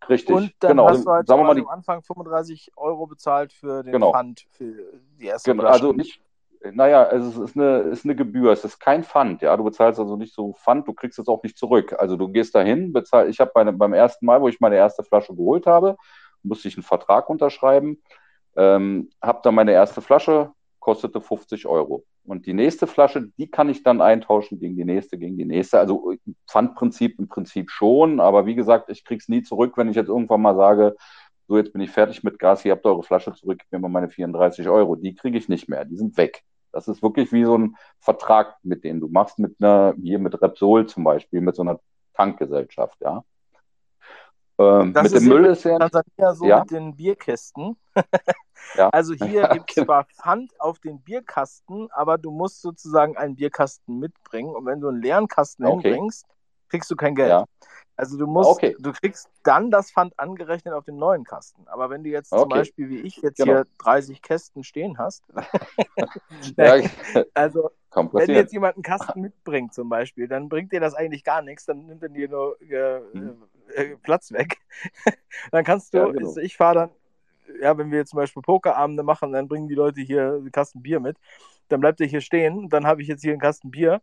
Richtig, Und dann genau. hast du halt sagen wir mal, die, am Anfang 35 Euro bezahlt für den genau. Pfand für die erste Genau, Flasche. also nicht, naja, also es ist eine, ist eine Gebühr, es ist kein Pfand, ja. Du bezahlst also nicht so Pfand, du kriegst es auch nicht zurück. Also du gehst dahin, bezahl, ich habe beim ersten Mal, wo ich meine erste Flasche geholt habe, musste ich einen Vertrag unterschreiben, ähm, habe dann meine erste Flasche, kostete 50 Euro. Und die nächste Flasche, die kann ich dann eintauschen gegen die nächste, gegen die nächste. Also Pfandprinzip im Prinzip schon, aber wie gesagt, ich krieg's nie zurück, wenn ich jetzt irgendwann mal sage, so jetzt bin ich fertig mit Gas, ihr habt eure Flasche zurück, gib mir mal meine 34 Euro. Die kriege ich nicht mehr, die sind weg. Das ist wirklich wie so ein Vertrag, mit dem du machst, mit einer, hier mit Repsol zum Beispiel, mit so einer Tankgesellschaft, ja. Ähm, Das mit ist dem ja Müll ist ja, Tansania so ja, mit den Bierkästen. ja, Also hier ja, gibt es genau. zwar Pfand auf den Bierkasten, aber du musst sozusagen einen Bierkasten mitbringen. Und wenn du einen leeren Kasten Okay, hinbringst, kriegst du kein Geld. ja, Also du musst, okay, du kriegst dann das Pfand angerechnet auf den neuen Kasten. Aber wenn du jetzt zum okay, Beispiel wie ich jetzt genau. hier 30 Kästen stehen hast, Ja, also wenn jetzt jemand einen Kasten mitbringt zum Beispiel, dann bringt dir das eigentlich gar nichts, dann nimmt er dir nur äh, Hm. äh, Platz weg. dann kannst Ja, du, genau. ich fahre dann, ja, wenn wir jetzt zum Beispiel Pokerabende machen, dann bringen die Leute hier einen Kasten Bier mit, dann bleibt er hier stehen, dann habe ich jetzt hier einen Kasten Bier.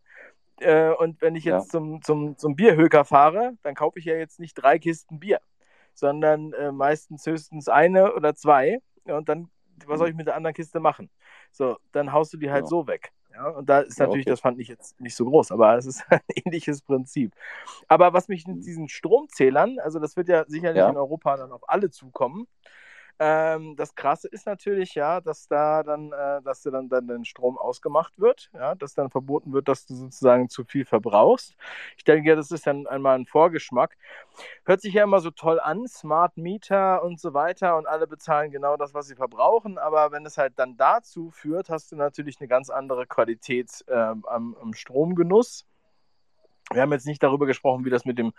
Äh, und wenn ich Ja, jetzt zum, zum, zum Bierhöker fahre, dann kaufe ich ja jetzt nicht drei Kisten Bier, sondern äh, meistens höchstens eine oder zwei. Und dann, was soll hm, ich mit der anderen Kiste machen? So, dann haust du die halt genau. so weg. Ja, und da ist Ja, natürlich, okay. das fand ich jetzt nicht so groß, aber es ist ein ähnliches Prinzip. Aber was mich mit Hm, diesen Stromzählern, also das wird ja sicherlich in Ja, Europa dann auf alle zukommen. Ähm, das Krasse ist natürlich, ja, dass da dann, äh, dass dann, dann den Strom ausgemacht wird, ja, dass dann verboten wird, dass du sozusagen zu viel verbrauchst. Ich denke, das ist dann einmal ein Vorgeschmack. Hört sich ja immer so toll an, Smart Meter und so weiter und alle bezahlen genau das, was sie verbrauchen, aber wenn es halt dann dazu führt, hast du natürlich eine ganz andere Qualität ähm, am, am Stromgenuss. Wir haben jetzt nicht darüber gesprochen, wie das mit, dem,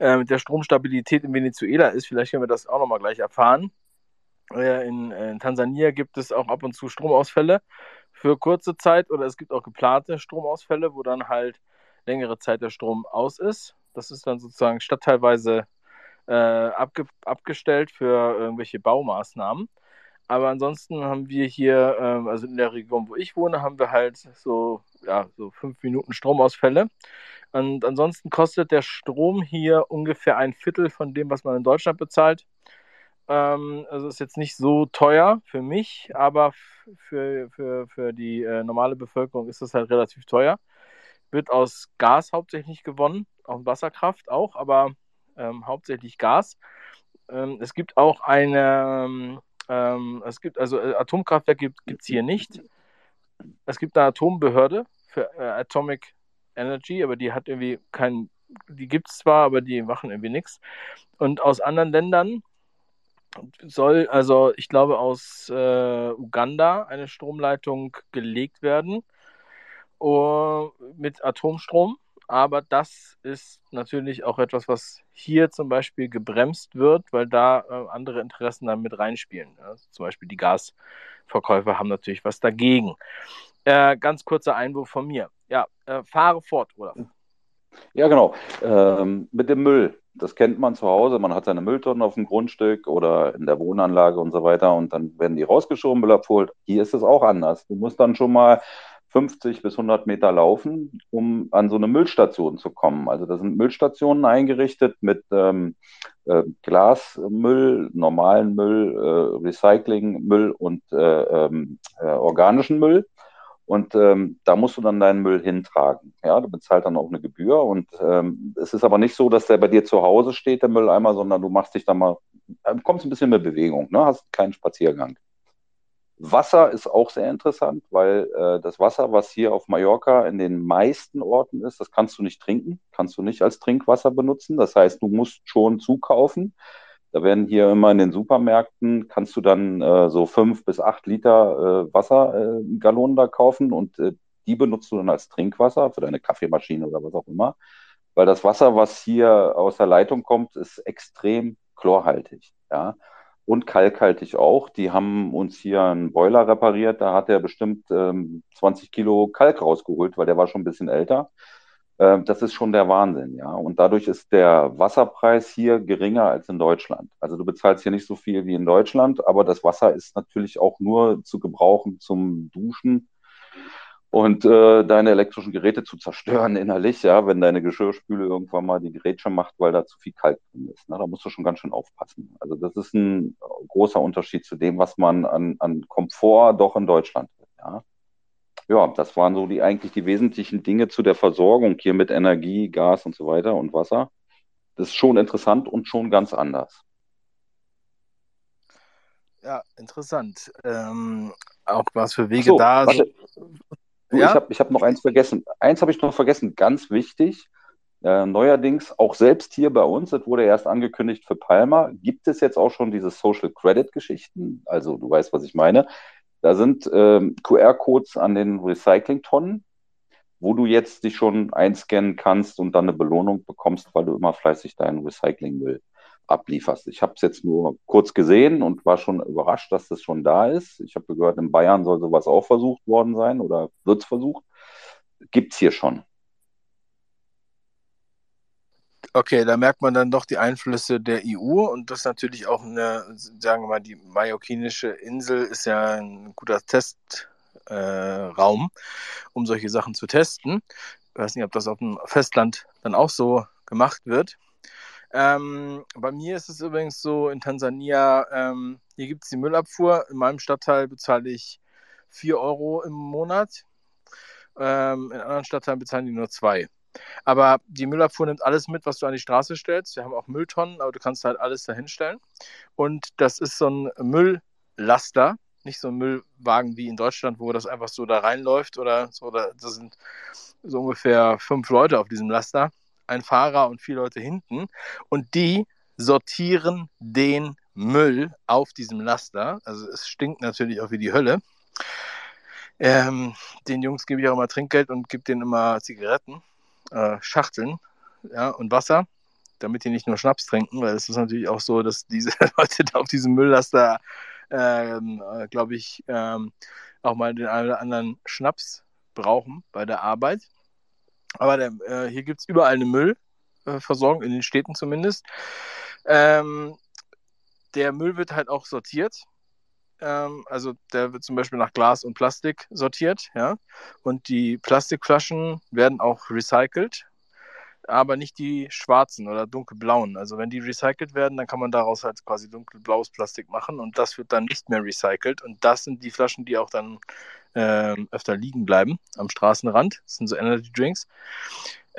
äh, mit der Stromstabilität in Venezuela ist. Vielleicht können wir das auch nochmal gleich erfahren. Äh, In, in Tansania gibt es auch ab und zu Stromausfälle für kurze Zeit oder es gibt auch geplante Stromausfälle, wo dann halt längere Zeit der Strom aus ist. Das ist dann sozusagen stadtteilweise äh, abge abgestellt für irgendwelche Baumaßnahmen. Aber ansonsten haben wir hier, ähm, also in der Region, wo ich wohne, haben wir halt so, ja, so fünf Minuten Stromausfälle. Und ansonsten kostet der Strom hier ungefähr ein Viertel von dem, was man in Deutschland bezahlt. Ähm, also ist jetzt nicht so teuer für mich, aber für, für, für die äh, normale Bevölkerung ist das halt relativ teuer. Wird aus Gas hauptsächlich gewonnen, auch Wasserkraft auch, aber ähm, hauptsächlich Gas. Ähm, es gibt auch eine, ähm, es gibt also äh, Atomkraftwerk gibt es hier nicht. Es gibt eine Atombehörde für äh, Atomic Energy, aber die hat irgendwie kein, die gibt es zwar, aber die machen irgendwie nichts. Und aus anderen Ländern soll, also ich glaube aus äh, Uganda, eine Stromleitung gelegt werden uh, mit Atomstrom. Aber das ist natürlich auch etwas, was hier zum Beispiel gebremst wird, weil da äh, andere Interessen dann mit reinspielen. Also zum Beispiel die Gasverkäufer haben natürlich was dagegen. Äh, ganz kurzer Einwurf von mir. Ja, äh, fahre fort, Olaf. Ja, genau. Ähm, mit dem Müll. Das kennt man zu Hause. Man hat seine Mülltonnen auf dem Grundstück oder in der Wohnanlage und so weiter und dann werden die rausgeschoben, Müll abgeholt. Hier ist es auch anders. Du musst dann schon mal 50 bis 100 Meter laufen, um an so eine Müllstation zu kommen. Also da sind Müllstationen eingerichtet mit ähm, äh, Glasmüll, normalen Müll, äh, Recyclingmüll und äh, ähm, äh, organischen Müll. Und ähm, da musst du dann deinen Müll hintragen. Ja, du bezahlst dann auch eine Gebühr. Und ähm, es ist aber nicht so, dass der bei dir zu Hause steht, der Mülleimer, sondern du machst dich da mal, äh, kommst ein bisschen mit Bewegung, ne? hast keinen Spaziergang. Wasser ist auch sehr interessant, weil äh, das Wasser, was hier auf Mallorca in den meisten Orten ist, das kannst du nicht trinken, kannst du nicht als Trinkwasser benutzen. Das heißt, du musst schon zukaufen. Da werden hier immer in den Supermärkten, kannst du dann äh, so fünf bis acht Liter äh, Wassergallonen da kaufen und äh, die benutzt du dann als Trinkwasser für deine Kaffeemaschine oder was auch immer. Weil das Wasser, was hier aus der Leitung kommt, ist extrem chlorhaltig. Ja und kalkhaltig auch. Die haben uns hier einen Boiler repariert, da hat er bestimmt ähm, 20 Kilo Kalk rausgeholt, weil der war schon ein bisschen älter. Äh, das ist schon der Wahnsinn, ja. Und dadurch ist der Wasserpreis hier geringer als in Deutschland. Also du bezahlst hier nicht so viel wie in Deutschland, aber das Wasser ist natürlich auch nur zu gebrauchen zum Duschen und äh, deine elektrischen Geräte zu zerstören innerlich, ja, wenn deine Geschirrspüle irgendwann mal die Gerätsche macht, weil da zu viel Kalk drin ist. Ne? Da musst du schon ganz schön aufpassen. Also das ist ein großer Unterschied zu dem, was man an, an Komfort doch in Deutschland hat. Ja? Ja, das waren so die eigentlich die wesentlichen Dinge zu der Versorgung hier mit Energie, Gas und so weiter und Wasser. Das ist schon interessant und schon ganz anders. Ja, interessant. Ähm, auch was für Wege so, da sind. Ja? Ich habe hab noch eins vergessen. Eins habe ich noch vergessen, ganz wichtig. Äh, neuerdings, auch selbst hier bei uns, das wurde erst angekündigt für Palma, gibt es jetzt auch schon diese Social Credit Geschichten. Also du weißt, was ich meine. Da sind ähm, QR-Codes an den Recyclingtonnen, wo du jetzt dich schon einscannen kannst und dann eine Belohnung bekommst, weil du immer fleißig deinen Recyclingmüll ablieferst. Ich habe es jetzt nur kurz gesehen und war schon überrascht, dass das schon da ist. Ich habe gehört, in Bayern soll sowas auch versucht worden sein oder wird es versucht. Gibt es hier schon. Okay, da merkt man dann doch die Einflüsse der EU und das natürlich auch eine, sagen wir mal, die mallorquinische Insel ist ja ein guter Testraum, äh, um solche Sachen zu testen. Ich weiß nicht, ob das auf dem Festland dann auch so gemacht wird. Ähm, bei mir ist es übrigens so, in Tansania, ähm, hier gibt es die Müllabfuhr. In meinem Stadtteil bezahle ich 4 Euro im Monat. Ähm, in anderen Stadtteilen bezahlen die nur 2. Aber die Müllabfuhr nimmt alles mit, was du an die Straße stellst. Wir haben auch Mülltonnen, aber du kannst halt alles dahinstellen. Und das ist so ein Mülllaster, nicht so ein Müllwagen wie in Deutschland, wo das einfach so da reinläuft oder so. Da sind so ungefähr fünf Leute auf diesem Laster ein Fahrer und vier Leute hinten und die sortieren den Müll auf diesem Laster. Also es stinkt natürlich auch wie die Hölle. Ähm, den Jungs gebe ich auch immer Trinkgeld und gebe denen immer Zigaretten, äh, Schachteln ja, und Wasser, damit die nicht nur Schnaps trinken, weil es ist natürlich auch so, dass diese Leute da auf diesem Mülllaster, ähm, äh, glaube ich, ähm, auch mal den einen oder anderen Schnaps brauchen bei der Arbeit. Aber der, äh, hier gibt es überall eine Müllversorgung, in den Städten zumindest. Ähm, der Müll wird halt auch sortiert. Ähm, also der wird zum Beispiel nach Glas und Plastik sortiert, ja. Und die Plastikflaschen werden auch recycelt, aber nicht die schwarzen oder dunkelblauen. Also wenn die recycelt werden, dann kann man daraus halt quasi dunkelblaues Plastik machen und das wird dann nicht mehr recycelt. Und das sind die Flaschen, die auch dann ähm, öfter liegen bleiben am Straßenrand. Das sind so Energy Drinks.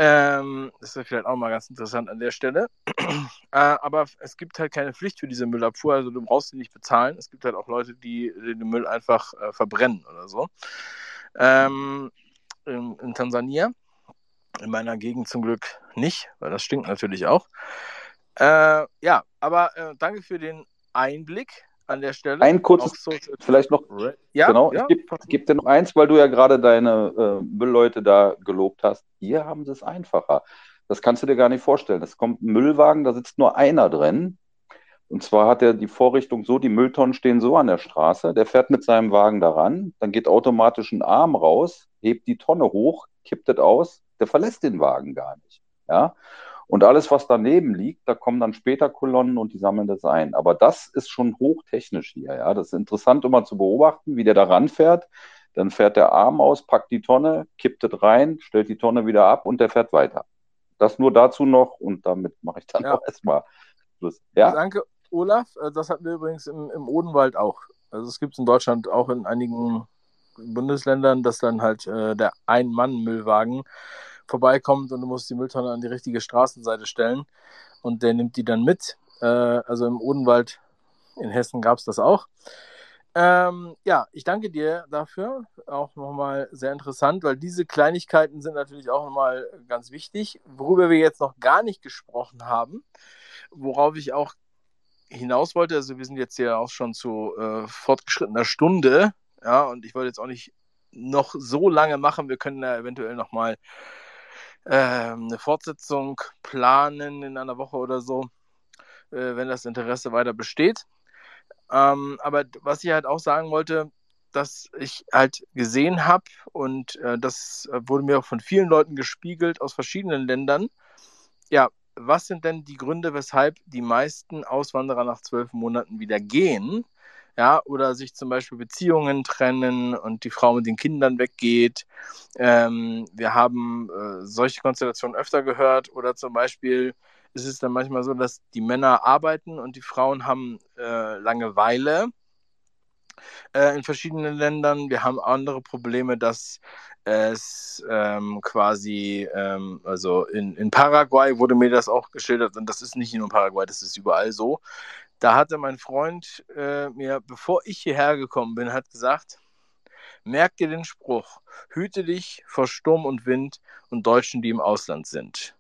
Ähm, das ist vielleicht auch mal ganz interessant an der Stelle. äh, aber es gibt halt keine Pflicht für diese Müllabfuhr, also du brauchst sie nicht bezahlen. Es gibt halt auch Leute, die den Müll einfach äh, verbrennen oder so. Ähm, in, in, Tansania, in meiner Gegend zum Glück nicht, weil das stinkt natürlich auch. Äh, ja, aber äh, danke für den Einblick an der Stelle. Ein kurzes, so vielleicht noch, ja, genau, ja, es gibt, gibt dir noch eins, weil du ja gerade deine äh, Müllleute da gelobt hast. Hier haben sie es einfacher. Das kannst du dir gar nicht vorstellen. Es kommt ein Müllwagen, da sitzt nur einer drin. Und zwar hat er die Vorrichtung so, die Mülltonnen stehen so an der Straße, der fährt mit seinem Wagen daran, dann geht automatisch ein Arm raus, hebt die Tonne hoch, kippt es aus, der verlässt den Wagen gar nicht. Ja? Und alles, was daneben liegt, da kommen dann später Kolonnen und die sammeln das ein. Aber das ist schon hochtechnisch hier. Ja, das ist interessant immer zu beobachten, wie der da ranfährt. Dann fährt der Arm aus, packt die Tonne, kippt es rein, stellt die Tonne wieder ab und der fährt weiter. Das nur dazu noch und damit mache ich dann ja. auch erstmal Schluss. Ja? Danke, Olaf. Äh, das hatten wir übrigens im, im Odenwald auch. Also es gibt es in Deutschland auch in einigen Bundesländern, dass dann halt äh, der Ein-Mann-Müllwagen vorbeikommt und du musst die Mülltonne an die richtige Straßenseite stellen und der nimmt die dann mit. Äh, also im Odenwald in Hessen gab es das auch. Ähm, ja, ich danke dir dafür. Auch nochmal sehr interessant, weil diese Kleinigkeiten sind natürlich auch nochmal ganz wichtig. Worüber wir jetzt noch gar nicht gesprochen haben, worauf ich auch hinaus wollte, also wir sind jetzt hier auch schon zu äh, fortgeschrittener Stunde, ja, und ich wollte jetzt auch nicht noch so lange machen. Wir können da eventuell nochmal eine Fortsetzung planen in einer Woche oder so, äh, wenn das Interesse weiter besteht. Ähm, aber was ich halt auch sagen wollte, das ich halt gesehen habe und äh, das wurde mir auch von vielen Leuten gespiegelt aus verschiedenen Ländern. Ja, was sind denn die Gründe, weshalb die meisten Auswanderer nach zwölf Monaten wieder gehen? Ja, oder sich zum Beispiel Beziehungen trennen und die Frau mit den Kindern weggeht. Ähm, wir haben äh, solche Konstellationen öfter gehört. Oder zum Beispiel ist es dann manchmal so, dass die Männer arbeiten und die Frauen haben äh, Langeweile äh, in verschiedenen Ländern. Wir haben andere Probleme, dass es ähm, quasi, ähm, also in, in Paraguay wurde mir das auch geschildert und das ist nicht nur in Paraguay, das ist überall so. Da hatte mein Freund äh, mir, bevor ich hierher gekommen bin, hat gesagt, merk dir den Spruch, hüte dich vor Sturm und Wind und Deutschen, die im Ausland sind.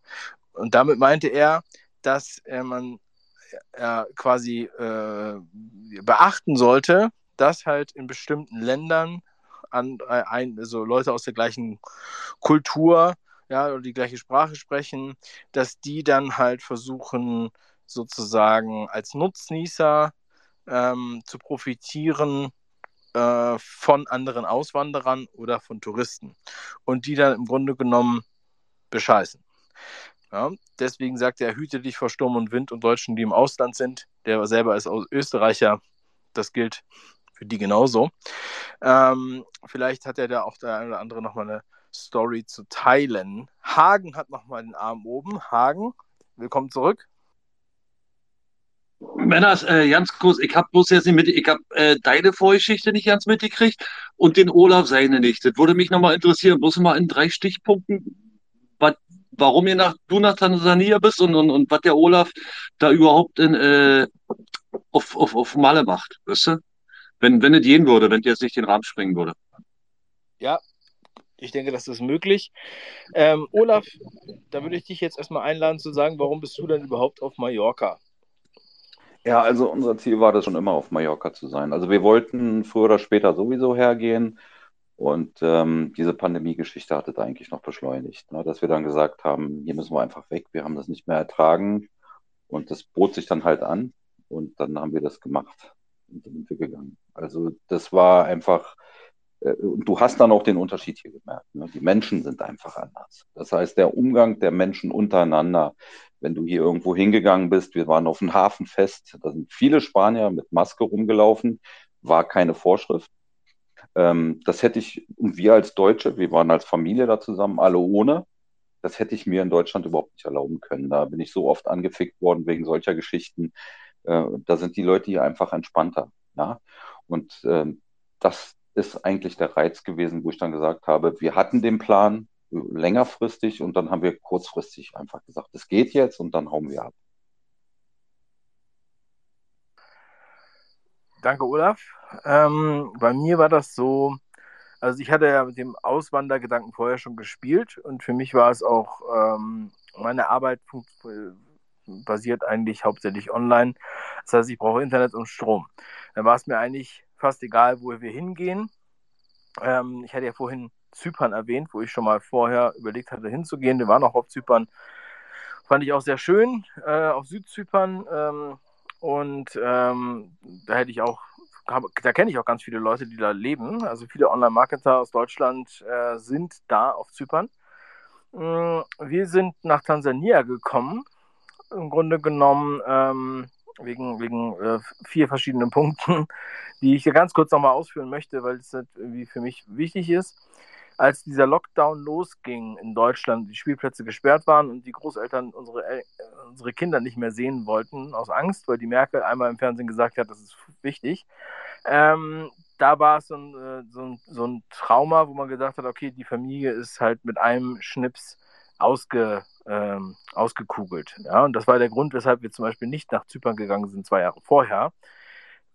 Und damit meinte er, dass äh, man äh, quasi äh, beachten sollte, dass halt in bestimmten Ländern an, äh, ein, also Leute aus der gleichen Kultur, ja, oder die gleiche Sprache sprechen, dass die dann halt versuchen, sozusagen als Nutznießer ähm, zu profitieren äh, von anderen Auswanderern oder von Touristen und die dann im Grunde genommen bescheißen. Ja, deswegen sagt er, hüte dich vor Sturm und Wind und Deutschen, die im Ausland sind. Der selber ist Österreicher. Das gilt für die genauso. Ähm, vielleicht hat er da auch der eine oder andere nochmal eine Story zu teilen. Hagen hat nochmal den Arm oben. Hagen, willkommen zurück. Männers, äh, ganz kurz, ich habe bloß jetzt nicht mit, ich habe äh, deine Vorgeschichte nicht ganz mitgekriegt und den Olaf seine nicht. Das würde mich nochmal interessieren, bloß mal in drei Stichpunkten, wat, warum ihr nach, du nach Tansania bist und, und, und was der Olaf da überhaupt in, äh, auf, auf, auf Malle macht, weißt du? Wenn, wenn es gehen würde, wenn es jetzt nicht den Rahmen springen würde. Ja, ich denke, das ist möglich. Ähm, Olaf, da würde ich dich jetzt erstmal einladen zu sagen, warum bist du denn überhaupt auf Mallorca? Ja, also unser Ziel war das schon immer auf Mallorca zu sein. Also wir wollten früher oder später sowieso hergehen und ähm, diese Pandemie-Geschichte hat es eigentlich noch beschleunigt, ne? dass wir dann gesagt haben, hier müssen wir einfach weg, wir haben das nicht mehr ertragen und das bot sich dann halt an und dann haben wir das gemacht und sind wir gegangen. Also das war einfach, du hast dann auch den Unterschied hier gemerkt. Ne? Die Menschen sind einfach anders. Das heißt, der Umgang der Menschen untereinander, wenn du hier irgendwo hingegangen bist, wir waren auf dem Hafenfest, da sind viele Spanier mit Maske rumgelaufen, war keine Vorschrift. Ähm, das hätte ich, und wir als Deutsche, wir waren als Familie da zusammen, alle ohne, das hätte ich mir in Deutschland überhaupt nicht erlauben können. Da bin ich so oft angefickt worden wegen solcher Geschichten. Äh, da sind die Leute hier einfach entspannter. Ja? Und äh, das ist eigentlich der Reiz gewesen, wo ich dann gesagt habe, wir hatten den Plan längerfristig und dann haben wir kurzfristig einfach gesagt, es geht jetzt und dann hauen wir ab. Danke, Olaf. Ähm, bei mir war das so, also ich hatte ja mit dem Auswandergedanken vorher schon gespielt und für mich war es auch, ähm, meine Arbeit basiert eigentlich hauptsächlich online. Das heißt, ich brauche Internet und Strom. Dann war es mir eigentlich fast egal, wo wir hingehen. Ähm, ich hatte ja vorhin Zypern erwähnt, wo ich schon mal vorher überlegt hatte, hinzugehen. Wir waren auch auf Zypern. Fand ich auch sehr schön, äh, auf Südzypern. Ähm, und ähm, da hätte ich auch, da kenne ich auch ganz viele Leute, die da leben. Also viele Online-Marketer aus Deutschland äh, sind da auf Zypern. Mm, wir sind nach Tansania gekommen im Grunde genommen ähm, wegen, wegen äh, vier verschiedenen Punkten, die ich hier ganz kurz nochmal ausführen möchte, weil es halt irgendwie für mich wichtig ist. Als dieser Lockdown losging in Deutschland, die Spielplätze gesperrt waren und die Großeltern unsere, äh, unsere Kinder nicht mehr sehen wollten, aus Angst, weil die Merkel einmal im Fernsehen gesagt hat, das ist wichtig, ähm, da war es so ein, äh, so, ein, so ein Trauma, wo man gesagt hat, okay, die Familie ist halt mit einem Schnips ausge, ähm, ausgekugelt. Ja? Und das war der Grund, weshalb wir zum Beispiel nicht nach Zypern gegangen sind, zwei Jahre vorher,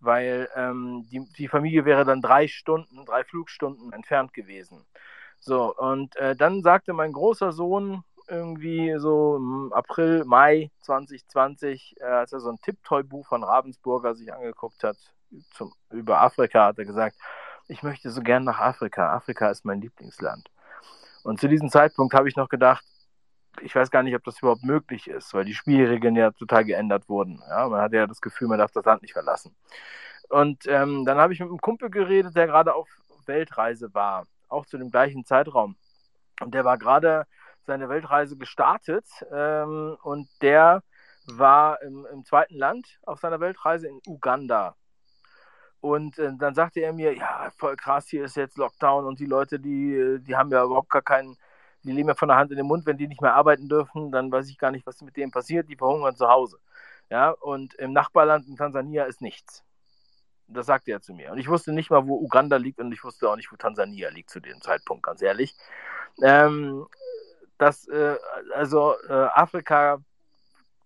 weil ähm, die, die Familie wäre dann drei Stunden, drei Flugstunden entfernt gewesen. So, und äh, dann sagte mein großer Sohn irgendwie so im April, Mai 2020, äh, als er so ein Tipptoy-Buch von Ravensburger sich angeguckt hat zum, über Afrika, hat er gesagt, ich möchte so gern nach Afrika. Afrika ist mein Lieblingsland. Und zu diesem Zeitpunkt habe ich noch gedacht, ich weiß gar nicht, ob das überhaupt möglich ist, weil die Spielregeln ja total geändert wurden. Ja, man hatte ja das Gefühl, man darf das Land nicht verlassen. Und ähm, dann habe ich mit einem Kumpel geredet, der gerade auf Weltreise war, auch zu dem gleichen Zeitraum. Und der war gerade seine Weltreise gestartet ähm, und der war im, im, zweiten Land auf seiner Weltreise in Uganda. Und äh, dann sagte er mir, ja, voll krass, hier ist jetzt Lockdown und die Leute, die, die haben ja überhaupt gar keinen, die leben ja von der Hand in den Mund, wenn die nicht mehr arbeiten dürfen, dann weiß ich gar nicht, was mit denen passiert, die verhungern zu Hause. Ja, und im Nachbarland in Tansania ist nichts. Das sagte er zu mir. Und ich wusste nicht mal, wo Uganda liegt und ich wusste auch nicht, wo Tansania liegt zu dem Zeitpunkt, ganz ehrlich. Ähm, das, äh, also äh, Afrika,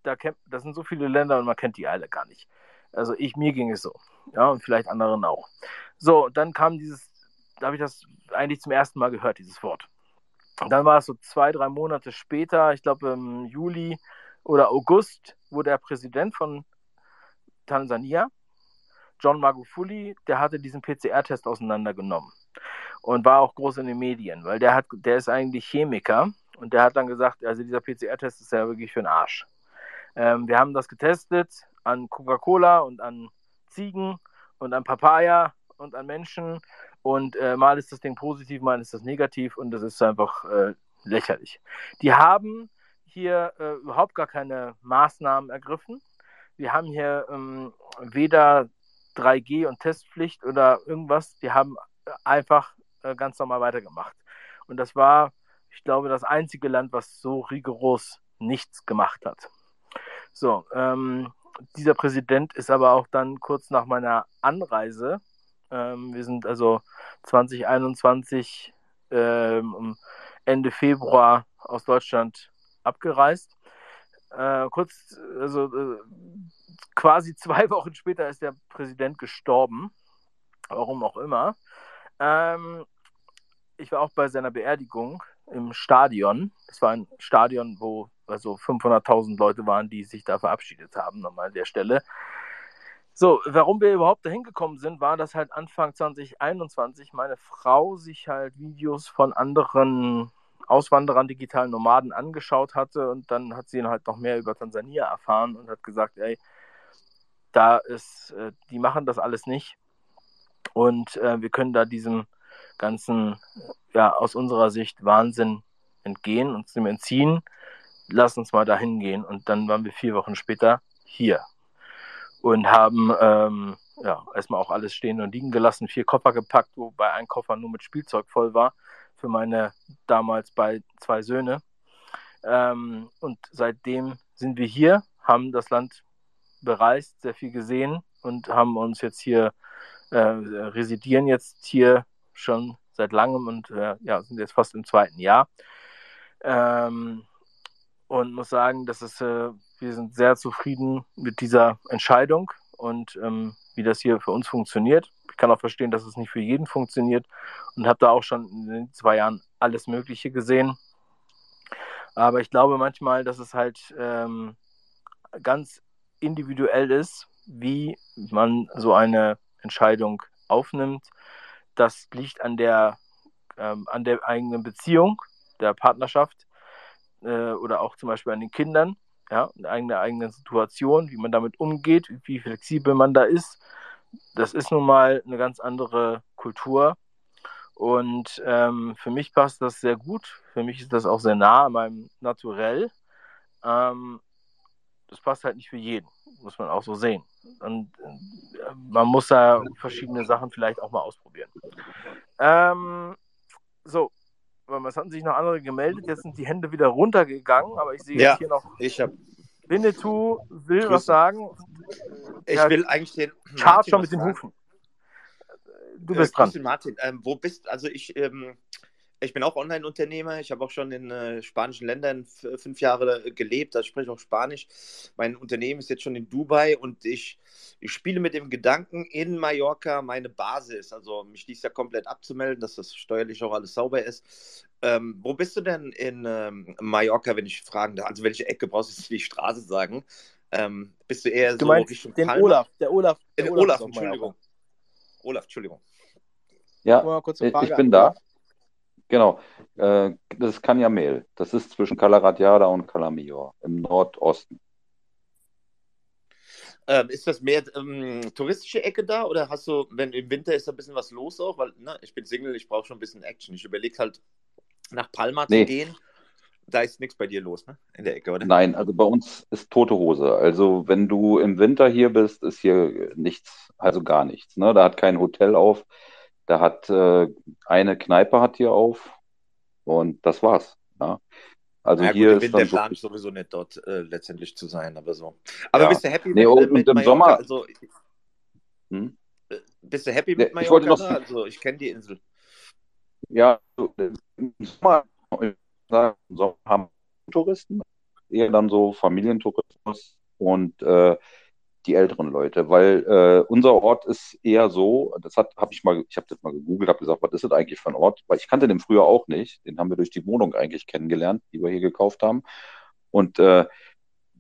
da kennt, das sind so viele Länder und man kennt die alle gar nicht. Also ich, mir ging es so. Ja, und vielleicht anderen auch. So, dann kam dieses, da habe ich das eigentlich zum ersten Mal gehört, dieses Wort. Dann war es so zwei, drei Monate später, ich glaube im Juli oder August, wurde er Präsident von Tansania John Magufuli, der hatte diesen PCR-Test auseinandergenommen und war auch groß in den Medien, weil der hat, der ist eigentlich Chemiker und der hat dann gesagt, also dieser PCR-Test ist ja wirklich für den Arsch. Ähm, wir haben das getestet an Coca-Cola und an Ziegen und an Papaya und an Menschen und äh, mal ist das Ding positiv, mal ist das negativ und das ist einfach äh, lächerlich. Die haben hier äh, überhaupt gar keine Maßnahmen ergriffen. Wir haben hier ähm, weder 3G und Testpflicht oder irgendwas. Die haben einfach äh, ganz normal weitergemacht. Und das war, ich glaube, das einzige Land, was so rigoros nichts gemacht hat. So, ähm, dieser Präsident ist aber auch dann kurz nach meiner Anreise, ähm, wir sind also 2021 ähm, Ende Februar aus Deutschland abgereist. Äh, kurz, also äh, quasi zwei Wochen später ist der Präsident gestorben. Warum auch immer. Ähm, ich war auch bei seiner Beerdigung im Stadion. Das war ein Stadion, wo also 500.000 Leute waren, die sich da verabschiedet haben, nochmal an der Stelle. So, warum wir überhaupt dahin gekommen sind, war, dass halt Anfang 2021 meine Frau sich halt Videos von anderen Auswanderern, digitalen Nomaden angeschaut hatte und dann hat sie halt noch mehr über Tansania erfahren und hat gesagt, ey, da ist, äh, die machen das alles nicht. Und äh, wir können da diesem ganzen, ja, aus unserer Sicht Wahnsinn entgehen, uns dem entziehen. Lass uns mal dahin gehen. Und dann waren wir vier Wochen später hier und haben ähm, ja, erstmal auch alles stehen und liegen gelassen, vier Koffer gepackt, wobei ein Koffer nur mit Spielzeug voll war für meine damals bei zwei Söhne. Ähm, und seitdem sind wir hier, haben das Land bereist, sehr viel gesehen und haben uns jetzt hier, äh, residieren jetzt hier schon seit langem und äh, ja, sind jetzt fast im zweiten Jahr. Ähm, und muss sagen, dass es, äh, wir sind sehr zufrieden mit dieser Entscheidung und ähm, wie das hier für uns funktioniert. Ich kann auch verstehen, dass es nicht für jeden funktioniert und habe da auch schon in den zwei Jahren alles Mögliche gesehen. Aber ich glaube manchmal, dass es halt ähm, ganz individuell ist, wie man so eine Entscheidung aufnimmt. Das liegt an der, ähm, an der eigenen Beziehung, der Partnerschaft äh, oder auch zum Beispiel an den Kindern, ja, an der eigenen Situation, wie man damit umgeht, wie flexibel man da ist. Das ist nun mal eine ganz andere Kultur. Und ähm, für mich passt das sehr gut. Für mich ist das auch sehr nah an meinem Naturell. Ähm, das passt halt nicht für jeden, muss man auch so sehen. Und äh, man muss da verschiedene Sachen vielleicht auch mal ausprobieren. Ähm, so, es hatten sich noch andere gemeldet, jetzt sind die Hände wieder runtergegangen, aber ich sehe ja, hier noch. Ich habe. Winnetou will Grüße. was sagen. Ich ja, will eigentlich den. Chart schon mit den Hufen. Du bist äh, dran. Martin, ähm, wo bist also ich ähm, ich bin auch Online-Unternehmer. Ich habe auch schon in äh, spanischen Ländern fünf Jahre gelebt. Also ich spreche auch Spanisch. Mein Unternehmen ist jetzt schon in Dubai und ich, ich spiele mit dem Gedanken, in Mallorca meine Basis, also mich dies ja komplett abzumelden, dass das steuerlich auch alles sauber ist. Ähm, wo bist du denn in ähm, Mallorca, wenn ich fragen darf? Also welche Ecke brauchst du jetzt die Straße sagen? Ähm, bist du eher du so Richtung den Palma? Olaf, der Olaf. Der Olaf, Olaf Entschuldigung. Olaf, Entschuldigung. Ja, ich bin da. Genau. Äh, das ist Canyamel. Das ist zwischen Calaratiada und Calamior im Nordosten. Ähm, ist das mehr ähm, touristische Ecke da oder hast du, wenn im Winter ist da ein bisschen was los auch? Weil, ne, ich bin Single, ich brauche schon ein bisschen Action. Ich überlege halt, nach Palma Nee. zu gehen. Da ist nichts bei dir los, ne? In der Ecke, oder? Nein, also bei uns ist tote Hose. Also wenn du im Winter hier bist, ist hier nichts, also gar nichts. Ne? Da hat kein Hotel auf, da hat äh, eine Kneipe hat hier auf und das war's. Ja? Also Ja, gut, hier im ist dann plane wirklich, ich sowieso nicht dort äh, letztendlich zu sein, aber so. Aber ja. bist du happy Nee, mit, und, äh, mit und im Mallorca? Sommer, Also, hm? äh, bist du happy Nee, mit ich wollte Mallorca noch? Also, ich kenne die Insel. ja, so, im Sommer, im Sommer haben wir Touristen, eher dann so Familientourismus und äh, die älteren Leute, weil äh, unser Ort ist eher so, das hat, habe ich mal, ich habe das mal gegoogelt, habe gesagt, was ist das eigentlich für ein Ort? Weil ich kannte den früher auch nicht, den haben wir durch die Wohnung eigentlich kennengelernt, die wir hier gekauft haben. Und äh,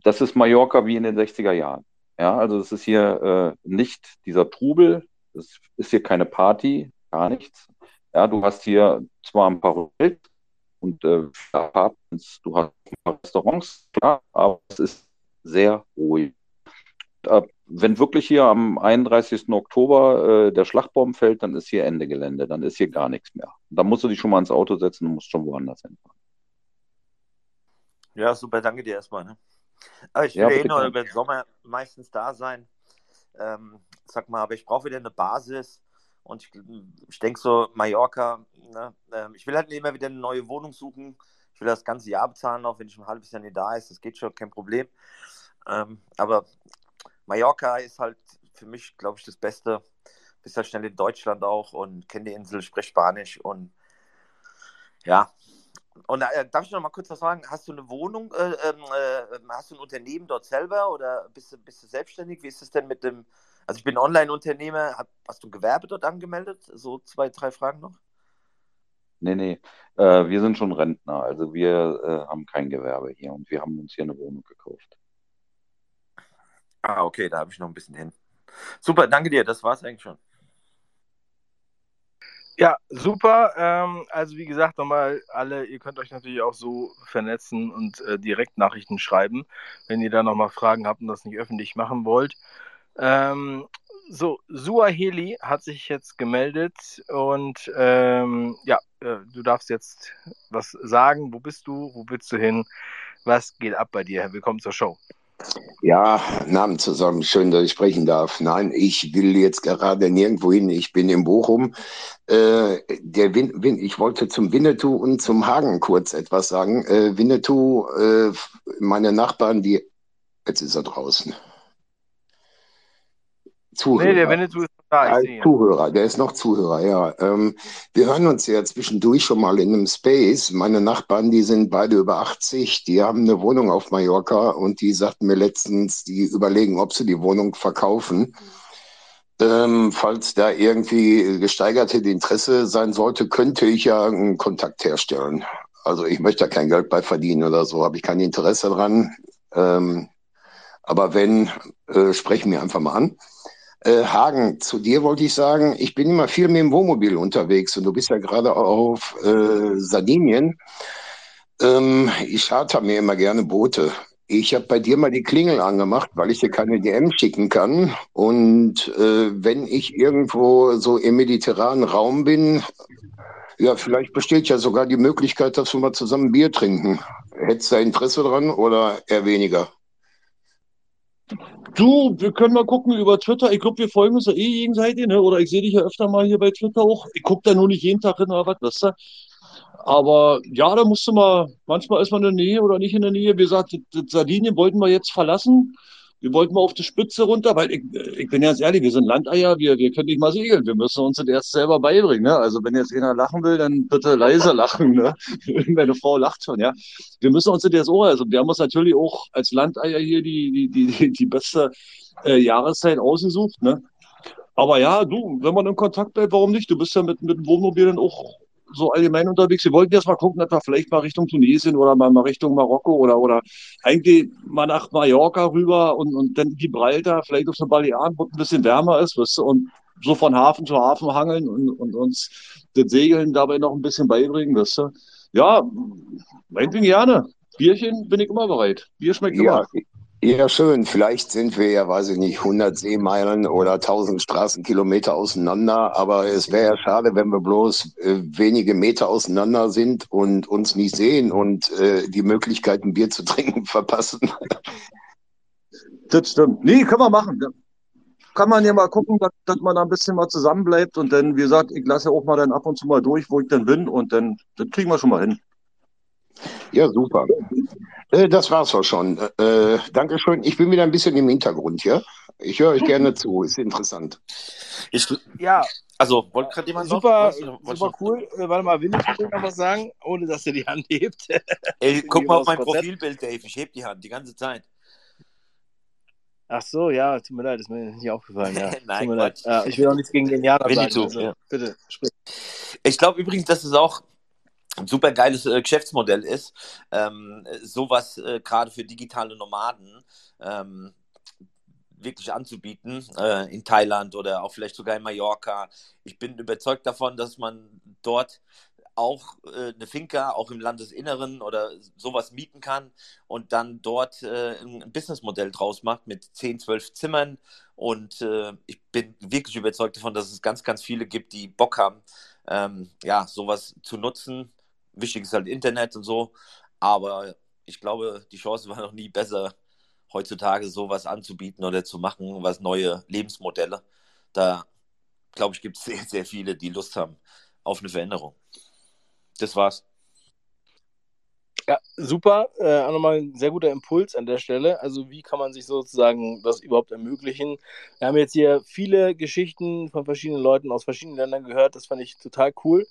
das ist Mallorca wie in den 60er Jahren. Ja, also es ist hier äh, nicht dieser Trubel, es ist hier keine Party, gar nichts. Ja, du hast hier zwar ein paar Hotels und äh, du hast ein paar Restaurants, klar, aber es ist sehr ruhig. Wenn wirklich hier am 31. Oktober äh, der Schlagbaum fällt, dann ist hier Ende Gelände, dann ist hier gar nichts mehr. Da musst du dich schon mal ins Auto setzen und musst schon woanders hinfahren. Ja, super, danke dir erstmal. Ne? Aber ich will Ja, ja eh nur über den Sommer meistens da sein. Ähm, sag mal, aber ich brauche wieder eine Basis. Und ich, ich denke so, Mallorca, ne? ähm, ich will halt immer wieder eine neue Wohnung suchen. Ich will das ganze Jahr bezahlen, auch wenn ich ein halbes Jahr nicht da ist. Das geht schon, kein Problem. Ähm, aber Mallorca ist halt für mich, glaube ich, das Beste. Bist halt schnell in Deutschland auch und kenne die Insel, sprich Spanisch und ja. Und äh, darf ich noch mal kurz was fragen? Hast du eine Wohnung, äh, ähm, äh, hast du ein Unternehmen dort selber oder bist du, bist du selbstständig? Wie ist es denn mit dem, also ich bin Online-Unternehmer, Hab- hast du Gewerbe dort angemeldet? So zwei, drei Fragen noch? Nee, nee, äh, wir sind schon Rentner, also wir äh, haben kein Gewerbe hier und wir haben uns hier eine Wohnung gekauft. Ah, okay, da habe ich noch ein bisschen hin. Super, danke dir, das war's eigentlich schon. Ja, super. Ähm, also wie gesagt, nochmal alle, ihr könnt euch natürlich auch so vernetzen und äh, direkt Nachrichten schreiben, wenn ihr da nochmal Fragen habt und das nicht öffentlich machen wollt. Ähm, so, Suaheli hat sich jetzt gemeldet und ähm, ja, äh, du darfst jetzt was sagen. Wo bist du? Wo willst du hin? Was geht ab bei dir? Willkommen zur Show. Ja, Namen zusammen. Schön, dass ich sprechen darf. Nein, ich will jetzt gerade nirgendwo hin. Ich bin in Bochum. Äh, der Win Win ich wollte zum Winnetou und zum Hagen kurz etwas sagen. Äh, Winnetou, äh, meine Nachbarn, die, jetzt ist er draußen. Nee, der Zuhörer. Winnetou ist ich Als. Zuhörer, der ist noch Zuhörer, ja. Ähm, wir hören uns ja zwischendurch schon mal in einem Space. Meine Nachbarn, die sind beide über 80, die haben eine Wohnung auf Mallorca und die sagten mir letztens, die überlegen, ob sie die Wohnung verkaufen. Ähm, falls da irgendwie gesteigerte Interesse sein sollte, könnte ich ja einen Kontakt herstellen. Also ich möchte da kein Geld bei verdienen oder so, habe ich kein Interesse dran. Ähm, aber wenn, äh, sprechen wir einfach mal an. Äh, Hagen, zu dir wollte ich sagen, ich bin immer viel mit dem Wohnmobil unterwegs und du bist ja gerade auf äh, Sardinien. Ähm, ich charter mir immer gerne Boote. Ich habe bei dir mal die Klingel angemacht, weil ich dir keine DM schicken kann. Und äh, wenn ich irgendwo so im mediterranen Raum bin, ja, vielleicht besteht ja sogar die Möglichkeit, dass wir mal zusammen Bier trinken. Hättest du da Interesse dran oder eher weniger? Du, wir können mal gucken über Twitter. Ich glaube, wir folgen uns ja eh gegenseitig, ne? Oder ich sehe dich ja öfter mal hier bei Twitter auch. Ich gucke da nur nicht jeden Tag hin oder was, weißt du? Aber ja, da musst du mal, manchmal ist man in der Nähe oder nicht in der Nähe. Wie gesagt, Sardinien wollten wir jetzt verlassen. Wir wollten mal auf die Spitze runter, weil ich, ich bin ganz ehrlich, wir sind Landeier, wir, wir können nicht mal segeln. Wir müssen uns das erst selber beibringen. Ne? Also wenn jetzt einer lachen will, dann bitte leise lachen. Ne? Meine Frau lacht schon, ja. Wir müssen uns das jetzt auch, also wir haben uns natürlich auch als Landeier hier die, die, die, die, die beste äh, Jahreszeit ausgesucht. Ne? Aber ja, du, wenn man in Kontakt bleibt, warum nicht? Du bist ja mit, mit dem Wohnmobil dann auch so allgemein unterwegs. Wir wollten erst mal gucken, dass wir vielleicht mal Richtung Tunesien oder mal, mal Richtung Marokko oder, oder eigentlich mal nach Mallorca rüber und, und dann Gibraltar, vielleicht auf den Balearen, wo es ein bisschen wärmer ist, weißt du, und so von Hafen zu Hafen hangeln und, und uns das Segeln dabei noch ein bisschen beibringen, weißt du. Ja, meinetwegen gerne. Bierchen bin ich immer bereit. Bier schmeckt Ja, immer. Ja, schön. Vielleicht sind wir ja, weiß ich nicht, 100 Seemeilen oder 1000 Straßenkilometer auseinander. Aber es wäre ja schade, wenn wir bloß äh, wenige Meter auseinander sind und uns nicht sehen und äh, die Möglichkeit, ein Bier zu trinken, verpassen. Das stimmt. Nee, können wir machen. Kann man ja mal gucken, dass, dass man da ein bisschen mal zusammenbleibt und dann, wie gesagt, ich lasse auch mal dann ab und zu mal durch, wo ich dann bin und dann, das kriegen wir schon mal hin. Ja, super. Äh, das war's auch schon. Äh, Dankeschön. Ich bin wieder ein bisschen im Hintergrund, ja? Ich höre euch gerne zu, ist interessant. Ich, ja, also wollte gerade jemand Super, noch, super cool. Äh, warte mal, will ich noch was sagen, ohne dass er die Hand hebt? Ey, guck mal auf mein Profilbild, Dave. Ich heb die Hand die ganze Zeit. Ach so, ja, tut mir leid, ist mir nicht aufgefallen. Ja. Nein, tut mir leid. Ja, ich will auch nichts gegen den Winnetou, sagen. Also, ja. Bitte, sprich. Ich glaube übrigens, dass es auch ein super geiles äh, Geschäftsmodell ist, ähm, sowas äh, gerade für digitale Nomaden ähm, wirklich anzubieten äh, in Thailand oder auch vielleicht sogar in Mallorca. Ich bin überzeugt davon, dass man dort auch äh, eine Finca auch im Landesinneren oder sowas mieten kann und dann dort äh, ein Businessmodell draus macht mit 10, 12 Zimmern. Und äh, ich bin wirklich überzeugt davon, dass es ganz, ganz viele gibt, die Bock haben, ähm, ja, sowas zu nutzen. Wichtig ist halt Internet und so. Aber ich glaube, die Chance war noch nie besser, heutzutage sowas anzubieten oder zu machen, was neue Lebensmodelle. Da, glaube ich, gibt es sehr, sehr viele, die Lust haben auf eine Veränderung. Das war's. Ja, super. Äh, auch nochmal ein sehr guter Impuls an der Stelle. Also, wie kann man sich sozusagen das überhaupt ermöglichen? Wir haben jetzt hier viele Geschichten von verschiedenen Leuten aus verschiedenen Ländern gehört. Das fand ich total cool.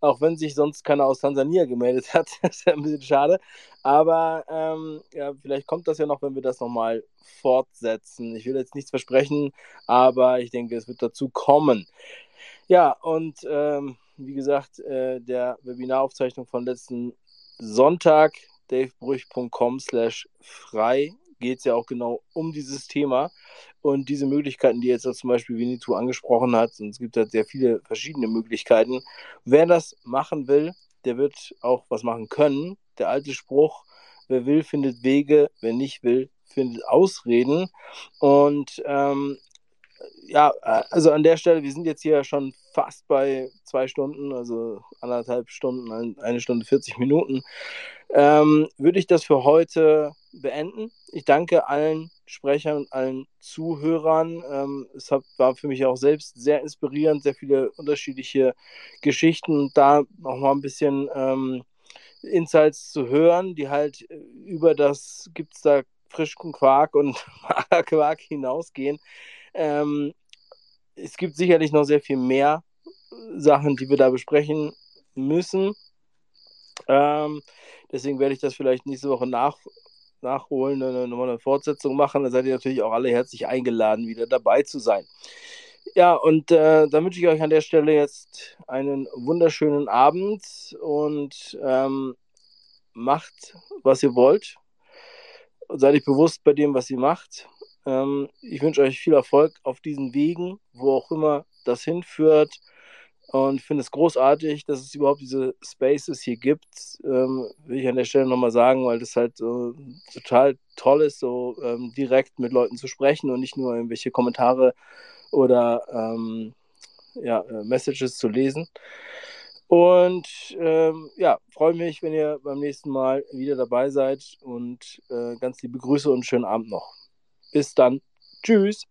Auch wenn sich sonst keiner aus Tansania gemeldet hat. das ist ja ein bisschen schade. Aber ähm, ja, vielleicht kommt das ja noch, wenn wir das nochmal fortsetzen. Ich will jetzt nichts versprechen, aber ich denke, es wird dazu kommen. Ja, und ähm, wie gesagt, äh, der Webinaraufzeichnung von letzten Sonntag, davebrüch.com slash frei, geht es ja auch genau um dieses Thema und diese Möglichkeiten, die jetzt auch zum Beispiel Winnetou angesprochen hat. Und es gibt halt sehr viele verschiedene Möglichkeiten. Wer das machen will, der wird auch was machen können. Der alte Spruch, wer will, findet Wege, wer nicht will, findet Ausreden. Und ähm, ja, also an der Stelle, wir sind jetzt hier schon fast bei zwei Stunden, also anderthalb Stunden, eine Stunde 40 Minuten. Ähm, würde ich das für heute beenden. Ich danke allen Sprechern und allen Zuhörern. Ähm, es hat, war für mich auch selbst sehr inspirierend, sehr viele unterschiedliche Geschichten und da nochmal ein bisschen ähm, Insights zu hören, die halt über das gibt's da frischen Quark und Quark hinausgehen. Ähm, es gibt sicherlich noch sehr viel mehr Sachen, die wir da besprechen müssen. Ähm, deswegen werde ich das vielleicht nächste Woche nach, nachholen, eine, nochmal eine Fortsetzung machen. Da seid ihr natürlich auch alle herzlich eingeladen, wieder dabei zu sein. Ja, und äh, dann wünsche ich euch an der Stelle jetzt einen wunderschönen Abend und ähm, macht, was ihr wollt. Seid euch bewusst bei dem, was ihr macht. Ähm, ich wünsche euch viel Erfolg auf diesen Wegen, wo auch immer das hinführt. Und finde es großartig, dass es überhaupt diese Spaces hier gibt. Ähm, will ich an der Stelle nochmal sagen, weil das halt so total toll ist, so ähm, direkt mit Leuten zu sprechen und nicht nur irgendwelche Kommentare oder ähm, ja, äh, Messages zu lesen. Und ähm, ja, freue mich, wenn ihr beim nächsten Mal wieder dabei seid und äh, ganz liebe Grüße und schönen Abend noch. Bis dann. Tschüss.